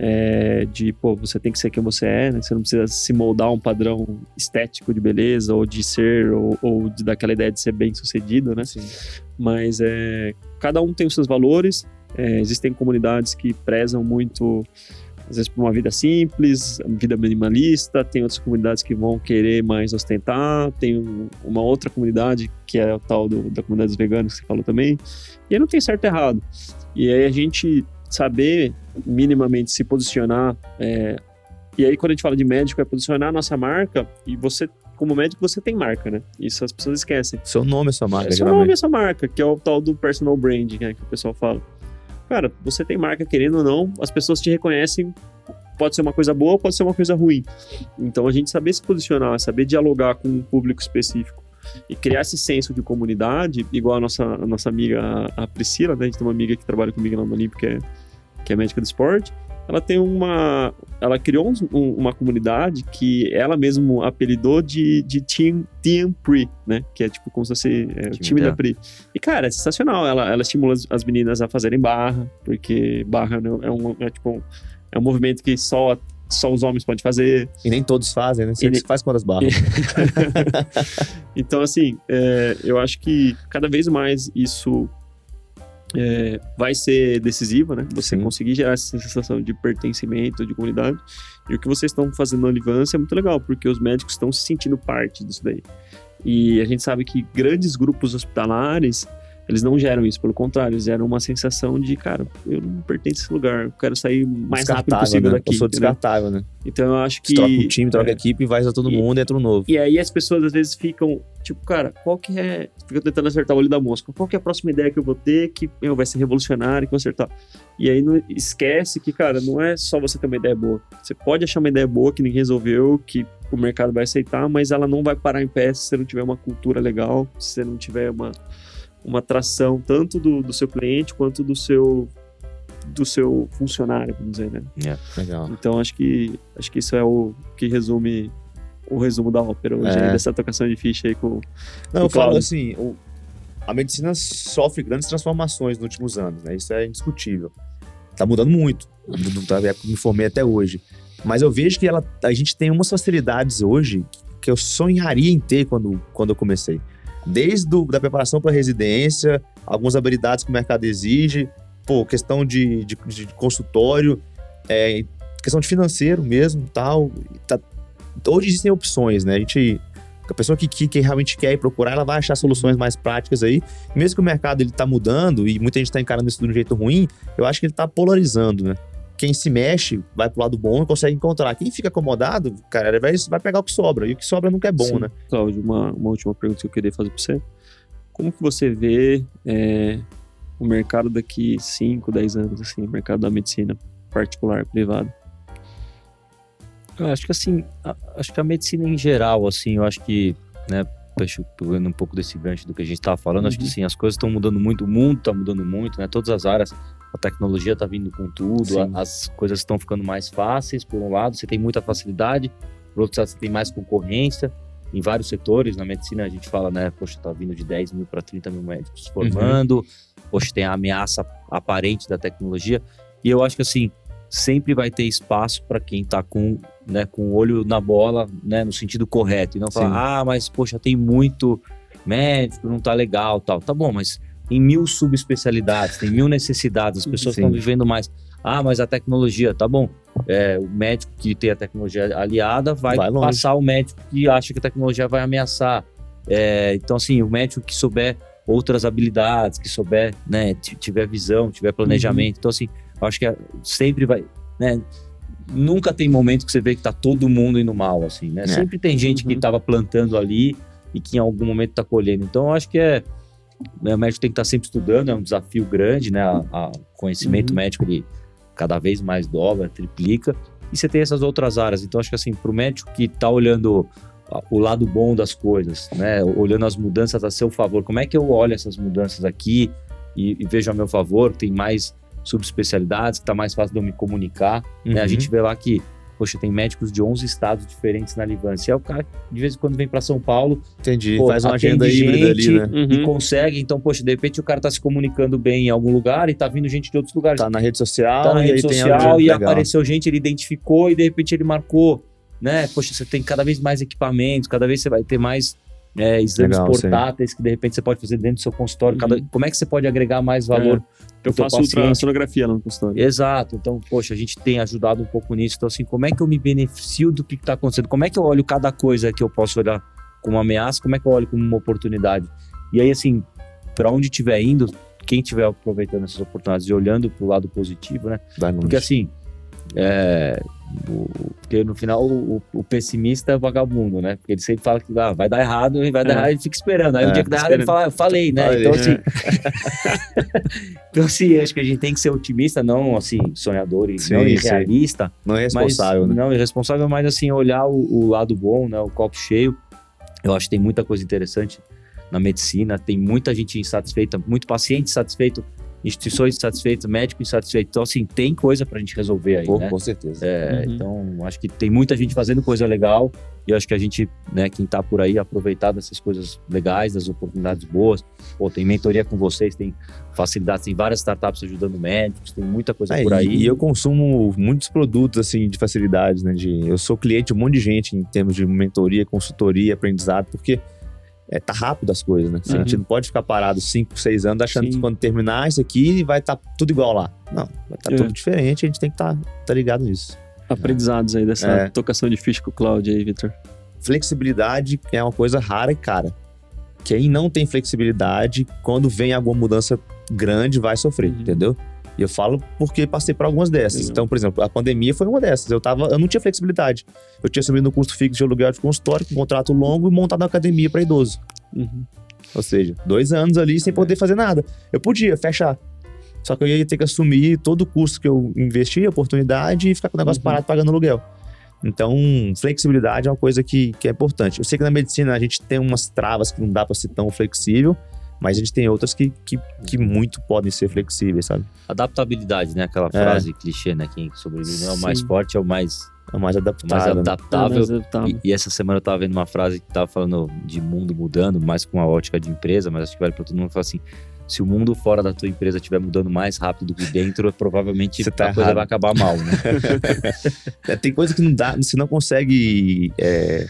É, de, pô, você tem que ser quem você é, né? Você não precisa se moldar um padrão estético de beleza ou de ser, ou, ou de daquela ideia de ser bem sucedido, né? Sim. Mas é, cada um tem os seus valores, é, existem comunidades que prezam muito às vezes por uma vida simples, vida minimalista, tem outras comunidades que vão querer mais ostentar, tem uma outra comunidade que é o tal do, da comunidade dos veganos que você falou também, e aí não tem certo e errado. E aí a gente saber minimamente se posicionar, é, e aí quando a gente fala de médico é posicionar a nossa marca, e você como médico você tem marca, né? Isso as pessoas esquecem. Seu nome é sua marca, é, Seu nome é sua marca, que é o tal do personal branding, né, que o pessoal fala cara, você tem marca querendo ou não, as pessoas te reconhecem. Pode ser uma coisa boa, pode ser uma coisa ruim. Então a gente saber se posicionar, saber dialogar com um público específico e criar esse senso de comunidade, igual a nossa, a nossa amiga a Priscila, né? A gente tem uma amiga que trabalha comigo lá no Olímpico, que é, que é médica do esporte, ela tem uma. Ela criou um, uma comunidade que ela mesmo apelidou de, de Team, Team Pre, né? Que é tipo como se fosse é, o time da Pre. E, cara, é sensacional. Ela, ela estimula as meninas a fazerem barra, porque barra né, é, um, é, tipo, é um movimento que só só os homens podem fazer. E nem todos fazem, né? Você nem... faz quantas barras. então, assim, é, eu acho que cada vez mais isso é, vai ser decisiva, né? Você Sim. conseguir gerar essa sensação de pertencimento, de comunidade. E o que vocês estão fazendo na Olivância é muito legal, porque os médicos estão se sentindo parte disso daí. E a gente sabe que grandes grupos hospitalares eles não geram isso, pelo contrário, eles geram uma sensação de, cara, eu não pertenço a esse lugar, eu quero sair mais rápido possível né? daqui. Eu sou descartável, né? Então eu acho que. Você troca o time, troca é, a equipe, vai a todo e, mundo, entra um novo. E aí as pessoas às vezes ficam, tipo, cara, qual que é. Fica tentando acertar o olho da mosca. Qual que é a próxima ideia que eu vou ter que meu, vai ser revolucionária, que eu vou acertar? E aí não, esquece que, cara, não é só você ter uma ideia boa. Você pode achar uma ideia boa que ninguém resolveu, que o mercado vai aceitar, mas ela não vai parar em pé se você não tiver uma cultura legal, se você não tiver uma uma atração tanto do, do seu cliente quanto do seu do seu funcionário, vamos dizer, né? Yeah, é, legal. Então acho que acho que isso é o que resume o resumo da ópera hoje, é. dessa tocação de ficha aí com. Não, com eu falo assim, o, a medicina sofre grandes transformações nos últimos anos, né? Isso é indiscutível. Tá mudando muito. Não tá, me formei até hoje. Mas eu vejo que ela, a gente tem umas facilidades hoje que eu sonharia em ter quando, quando eu comecei desde do, da preparação para residência, algumas habilidades que o mercado exige, pô, questão de, de, de consultório, é, questão de financeiro mesmo, tal. Tá, hoje existem opções, né? A gente a pessoa que, que, que, realmente quer procurar, ela vai achar soluções mais práticas aí. Mesmo que o mercado ele tá mudando e muita gente está encarando isso de um jeito ruim, eu acho que ele está polarizando, né? Quem se mexe vai pro lado bom e consegue encontrar. Quem fica acomodado, cara, ele vai, vai pegar o que sobra. E o que sobra nunca é bom, Sim. né? Cláudio, uma, uma última pergunta que eu queria fazer para você. Como que você vê é, o mercado daqui 5, 10 anos, assim, o mercado da medicina particular, privada? Eu acho que assim, a, acho que a medicina em geral, assim, eu acho que, né, pegando um pouco desse gancho do que a gente estava falando, uhum. acho que uhum. sim, as coisas estão mudando muito, o mundo está mudando muito, né? Todas as áreas a tecnologia está vindo com tudo, a, as coisas estão ficando mais fáceis, por um lado, você tem muita facilidade, por outro lado, você tem mais concorrência em vários setores. Na medicina, a gente fala, né, poxa, está vindo de 10 mil para 30 mil médicos formando, uhum. poxa, tem a ameaça aparente da tecnologia, e eu acho que, assim, sempre vai ter espaço para quem está com, né, com o olho na bola, né, no sentido correto, e não falar, ah, mas, poxa, tem muito médico, não está legal, tal. Tá bom, mas em mil subespecialidades, tem mil necessidades, as pessoas estão vivendo mais. Ah, mas a tecnologia, tá bom. É, o médico que tem a tecnologia aliada vai, vai passar o médico que acha que a tecnologia vai ameaçar. É, então, assim, o médico que souber outras habilidades, que souber, né, tiver visão, tiver planejamento. Uhum. Então, assim, eu acho que é, sempre vai, né, nunca tem momento que você vê que tá todo mundo indo mal, assim, né? É. Sempre tem gente uhum. que estava plantando ali e que em algum momento está colhendo. Então, eu acho que é o médico tem que estar sempre estudando, é um desafio grande, né? A, conhecimento uhum. médico ele cada vez mais dobra, triplica. E você tem essas outras áreas. Então, acho que assim, para o médico que está olhando o lado bom das coisas, né? Olhando as mudanças a seu favor, como é que eu olho essas mudanças aqui e, e vejo a meu favor? Tem mais subespecialidades, que está mais fácil de eu me comunicar. Uhum. Né? A gente vê lá que Poxa, tem médicos de 11 estados diferentes na Livância. É o cara que de vez em quando vem para São Paulo. Entendi, pô, faz uma agenda híbrida ali, né? Uhum. E consegue. Então, poxa, de repente o cara tá se comunicando bem em algum lugar e tá vindo gente de outros lugares. Tá na rede social. Tá na rede social e apareceu gente, ele identificou e de repente ele marcou. Né? Poxa, você tem cada vez mais equipamentos, cada vez você vai ter mais é, exames Legal, portáteis sim. que de repente você pode fazer dentro do seu consultório. Uhum. Cada, como é que você pode agregar mais valor? É. Eu faço ultrassonografia no consultório. Exato. Então, poxa, a gente tem ajudado um pouco nisso. Então, assim, como é que eu me beneficio do que está acontecendo? Como é que eu olho cada coisa que eu posso olhar como uma ameaça? Como é que eu olho como uma oportunidade? E aí, assim, para onde estiver indo, quem estiver aproveitando essas oportunidades e olhando para o lado positivo, né? Porque, assim, é, porque no final o, o, pessimista é vagabundo, né? Porque ele sempre fala que ah, vai dar errado e vai dar é. errado e fica esperando. Aí é, o dia que dá errado ele fala, eu falei, né? Falei, então, assim. então, assim, acho que a gente tem que ser otimista, não assim, sonhador e sim, não irrealista. Sim. Não é responsável, mas, né? Não irresponsável, mas assim, olhar o, o lado bom, né? O copo cheio. Eu acho que tem muita coisa interessante na medicina, tem muita gente insatisfeita, muito paciente insatisfeito instituições insatisfeitas, médicos insatisfeitos. Então, assim, tem coisa pra gente resolver aí, Pô, né? Com certeza. É, Uhum. Então, acho que tem muita gente fazendo coisa legal e eu acho que a gente, né, quem tá por aí, aproveitar dessas coisas legais, das oportunidades boas. Pô, tem mentoria com vocês, tem facilidades, tem várias startups ajudando médicos, tem muita coisa É, por aí. E eu consumo muitos produtos, assim, de facilidades, né? De, eu sou cliente de um monte de gente em termos de mentoria, consultoria, aprendizado, porque é, tá rápido as coisas, né? A gente Uhum. não pode ficar parado 5, 6 anos achando Sim. que quando terminar isso aqui vai estar tudo igual lá. Não, vai estar É. tudo diferente, a gente tem que estar tá ligado nisso. Aprendizados aí dessa É. tocação de ficha com o Cloud aí, Vitor. Flexibilidade é uma coisa rara e cara. Quem não tem flexibilidade, quando vem alguma mudança grande, vai sofrer, Uhum. entendeu? E eu falo porque passei por algumas dessas. Legal. Então, por exemplo, a pandemia foi uma dessas. Eu, tava, eu não tinha flexibilidade. Eu tinha subido no custo fixo de aluguel de consultório, com um contrato longo e montado uma academia para idoso. Uhum. Ou seja, dois anos ali sem poder fazer nada. Eu podia fechar. Só que eu ia ter que assumir todo o custo que eu investi, a oportunidade, e ficar com o negócio Uhum. parado pagando aluguel. Então, flexibilidade é uma coisa que, que é importante. Eu sei que na medicina a gente tem umas travas que não dá para ser tão flexível, mas a gente tem outras que, que, que muito podem ser flexíveis, sabe? Adaptabilidade, né? Aquela frase clichê, né? Quem sobrevive não é o mais forte, é o mais, É o mais o mais adaptável. né? adaptável. Mas, tá. E, e essa semana eu tava vendo uma frase que tava falando de mundo mudando, mais com a ótica de empresa, mas acho que vale pra todo mundo falar assim: se o mundo fora da tua empresa estiver mudando mais rápido do que dentro, provavelmente Você tá a coisa vai acabar mal, né? É, tem coisa que não dá, você não consegue é,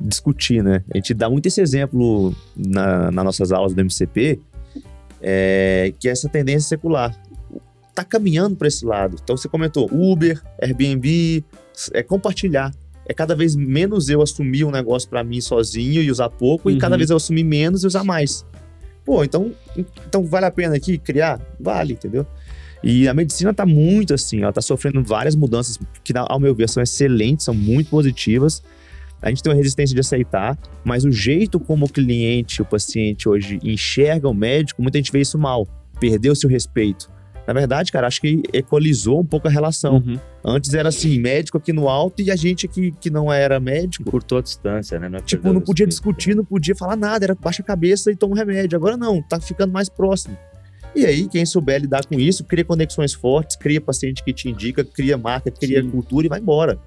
discutir, né? A gente dá muito esse exemplo na, nas nossas aulas do MCP, é, que é essa tendência secular. Tá caminhando para esse lado. Então você comentou Uber, Airbnb, é compartilhar. É cada vez menos eu assumir um negócio para mim sozinho e usar pouco, e Uhum. cada vez eu assumir menos e usar mais. Pô, então, então vale a pena aqui criar? Vale, entendeu? E a medicina tá muito assim, ela tá sofrendo várias mudanças que, ao meu ver, são excelentes, são muito positivas. A gente tem uma resistência de aceitar, mas o jeito como o cliente, o paciente hoje enxerga o médico, muita gente vê isso mal. Perdeu-se o respeito. Na verdade, cara, acho que equalizou um pouco a relação. Uhum. Antes era assim, médico aqui no alto e a gente aqui que não era médico. Curtou a distância, né? Não é Tipo, não podia respeito, discutir, não podia falar nada, era baixa a cabeça e toma um remédio. Agora não, tá ficando mais próximo. E aí, quem souber lidar com isso, cria conexões fortes, cria paciente que te indica, cria marca, cria Sim. cultura e vai embora.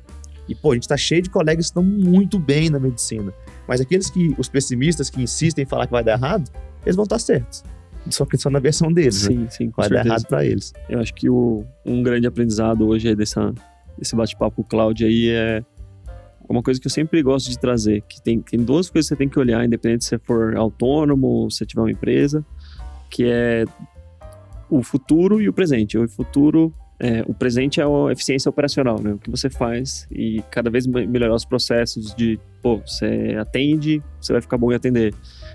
E, pô, a gente tá cheio de colegas que estão muito bem na medicina. Mas aqueles que, os pessimistas que insistem em falar que vai dar errado, eles vão estar certos. Só que só na versão deles, né? Sim, sim, com Vai dar certeza. errado pra eles. Eu acho que o, um grande aprendizado hoje aí dessa, desse bate-papo cloud aí é uma coisa que eu sempre gosto de trazer, que tem, tem duas coisas que você tem que olhar, independente se você for autônomo ou se tiver uma empresa, que é o futuro e o presente. O futuro, é, o presente é a eficiência operacional, né? O que você faz e cada vez me- melhorar os processos de, pô, você atende, você vai ficar bom em atender.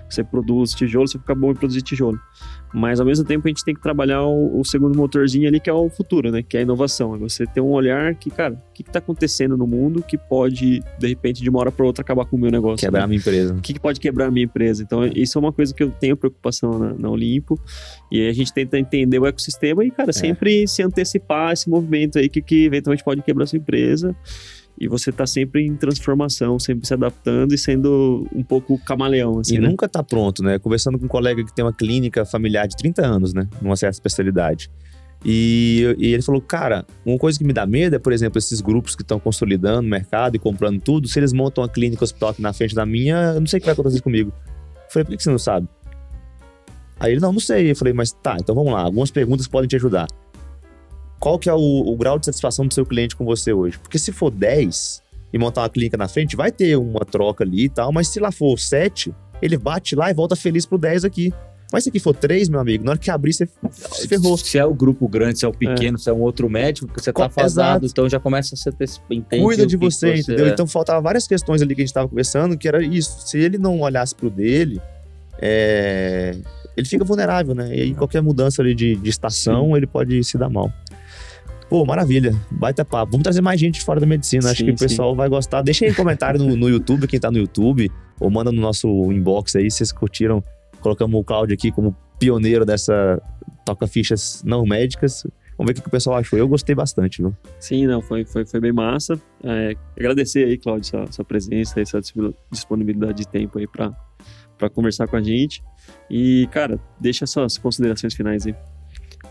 Você produz tijolo, você vai ficar bom em produzir tijolo. Mas ao mesmo tempo a gente tem que trabalhar o, o segundo motorzinho ali, que é o futuro, né? Que é a inovação. É você ter um olhar que, cara, o que, está acontecendo no mundo que pode, de repente, de uma hora para outra, acabar com o meu negócio. Quebrar né? a minha empresa. O que, que pode quebrar a minha empresa? Então, isso é uma coisa que eu tenho preocupação na, na Olimpo. E a gente tenta entender o ecossistema e, cara, sempre se antecipar esse movimento aí que, que eventualmente pode quebrar a sua empresa. E você tá sempre em transformação, sempre se adaptando e sendo um pouco camaleão, assim, e né? nunca tá pronto, né? Conversando com um colega que tem uma clínica familiar de 30 anos, né? Numa certa especialidade. E, e ele falou, cara, uma coisa que me dá medo é, por exemplo, esses grupos que estão consolidando o mercado e comprando tudo, se eles montam uma clínica hospital aqui na frente da minha, eu não sei o que vai acontecer comigo. Eu falei, por que que você não sabe? Aí ele, não, não sei. Eu falei, mas tá, então vamos lá, algumas perguntas podem te ajudar. Qual que é o, o grau de satisfação do seu cliente com você hoje? Porque se for 10 e montar uma clínica na frente, vai ter uma troca ali e tal, mas se lá for 7, ele bate lá e volta feliz pro 10 aqui. Mas se aqui for 3, meu amigo, na hora que abrir, você se ferrou. Se é o grupo grande, se é o pequeno, se é um outro médico, porque você tá exato. então já começa a ser entende Cuida de você, que entendeu? é. Então faltava várias questões ali que a gente tava conversando, que era isso. Se ele não olhasse pro dele, é, ele fica vulnerável, né? E aí qualquer mudança ali de, de estação, ele pode se dar mal. Pô, maravilha. Baita papo. Vamos trazer mais gente de fora da medicina. Acho Sim, que o pessoal vai gostar. Deixa aí um comentário no, no YouTube, quem tá no YouTube, ou manda no nosso inbox aí se vocês curtiram. Colocamos o Claudio aqui como pioneiro dessa toca-fichas não médicas. Vamos ver o que que o pessoal achou. Eu gostei bastante, viu? Sim, não, foi, foi, foi bem massa. É, agradecer aí, Claudio, sua, sua presença e sua disponibilidade de tempo aí para conversar com a gente. E, cara, deixa suas considerações finais aí.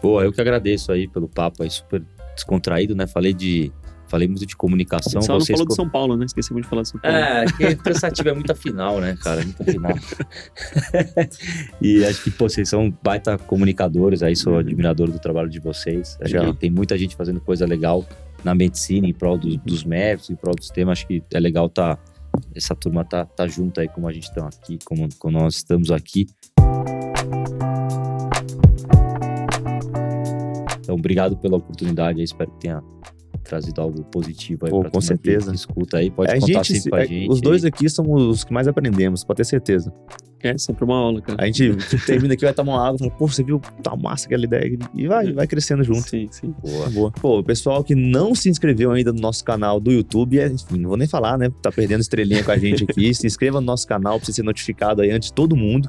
Pô, eu que agradeço aí pelo papo aí, super descontraído, né? Falei de. Falei muito de comunicação. Só não vocês falou de São Paulo, né? Esquecemos de falar de São Paulo. É, que cansativo é muita final, né, cara? Muita final. e acho que, pô, vocês são baita comunicadores aí, sou admirador do trabalho de vocês. Que tem muita gente fazendo coisa legal na medicina, em prol dos, dos médicos, em prol do sistema. Acho que é legal tá. Essa turma tá, tá junto aí, como a gente está aqui, como, como nós estamos aqui. Então, obrigado pela oportunidade aí, espero que tenha trazido algo positivo aí Pô, pra com certeza. que escuta aí. Pode a contar gente, sempre com a é, gente. Os dois aqui são os que mais aprendemos, pode ter certeza. É sempre uma aula, cara. A gente termina aqui, vai tomar uma água e fala, pô, você viu? Tá massa aquela ideia. E vai, vai crescendo junto. Sim, sim. Boa. Boa. Pô, o pessoal que não se inscreveu ainda no nosso canal do YouTube, é, enfim, não vou nem falar, né? Tá perdendo estrelinha com a gente aqui. se inscreva no nosso canal pra você ser notificado aí antes de todo mundo.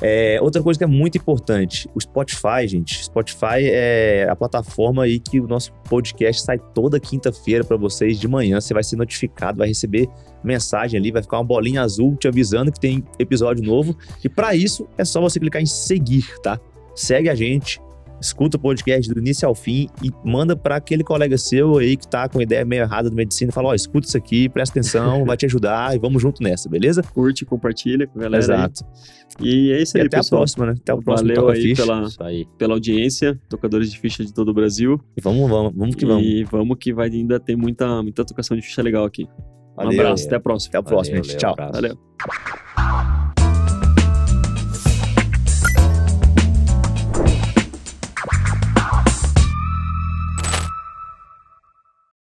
É, outra coisa que é muito importante, o Spotify, gente. Spotify é a plataforma aí que o nosso podcast sai toda quinta-feira pra vocês de manhã. Você vai ser notificado, vai receber mensagem ali, vai ficar uma bolinha azul te avisando que tem episódio novo. E pra isso é só você clicar em seguir, tá? Segue a gente, escuta o podcast do início ao fim e manda pra aquele colega seu aí que tá com ideia meio errada de medicina e fala: Ó, escuta isso aqui, presta atenção, vai te ajudar e vamos junto nessa, beleza? Curte, compartilha com a galera. aí. Exato. E é isso E aí, até a pessoal. próxima, né? Até o próximo Valeu Toca aí Ficha. pela, Isso aí. pela audiência, tocadores de ficha de todo o Brasil. E vamos, vamos, vamos que vamos. E vamos que vai ainda ter muita, muita tocação de ficha legal aqui. Um Valeu. abraço, até a próxima. Até a próxima, Valeu, gente. valeu, Tchau. abraço. Valeu.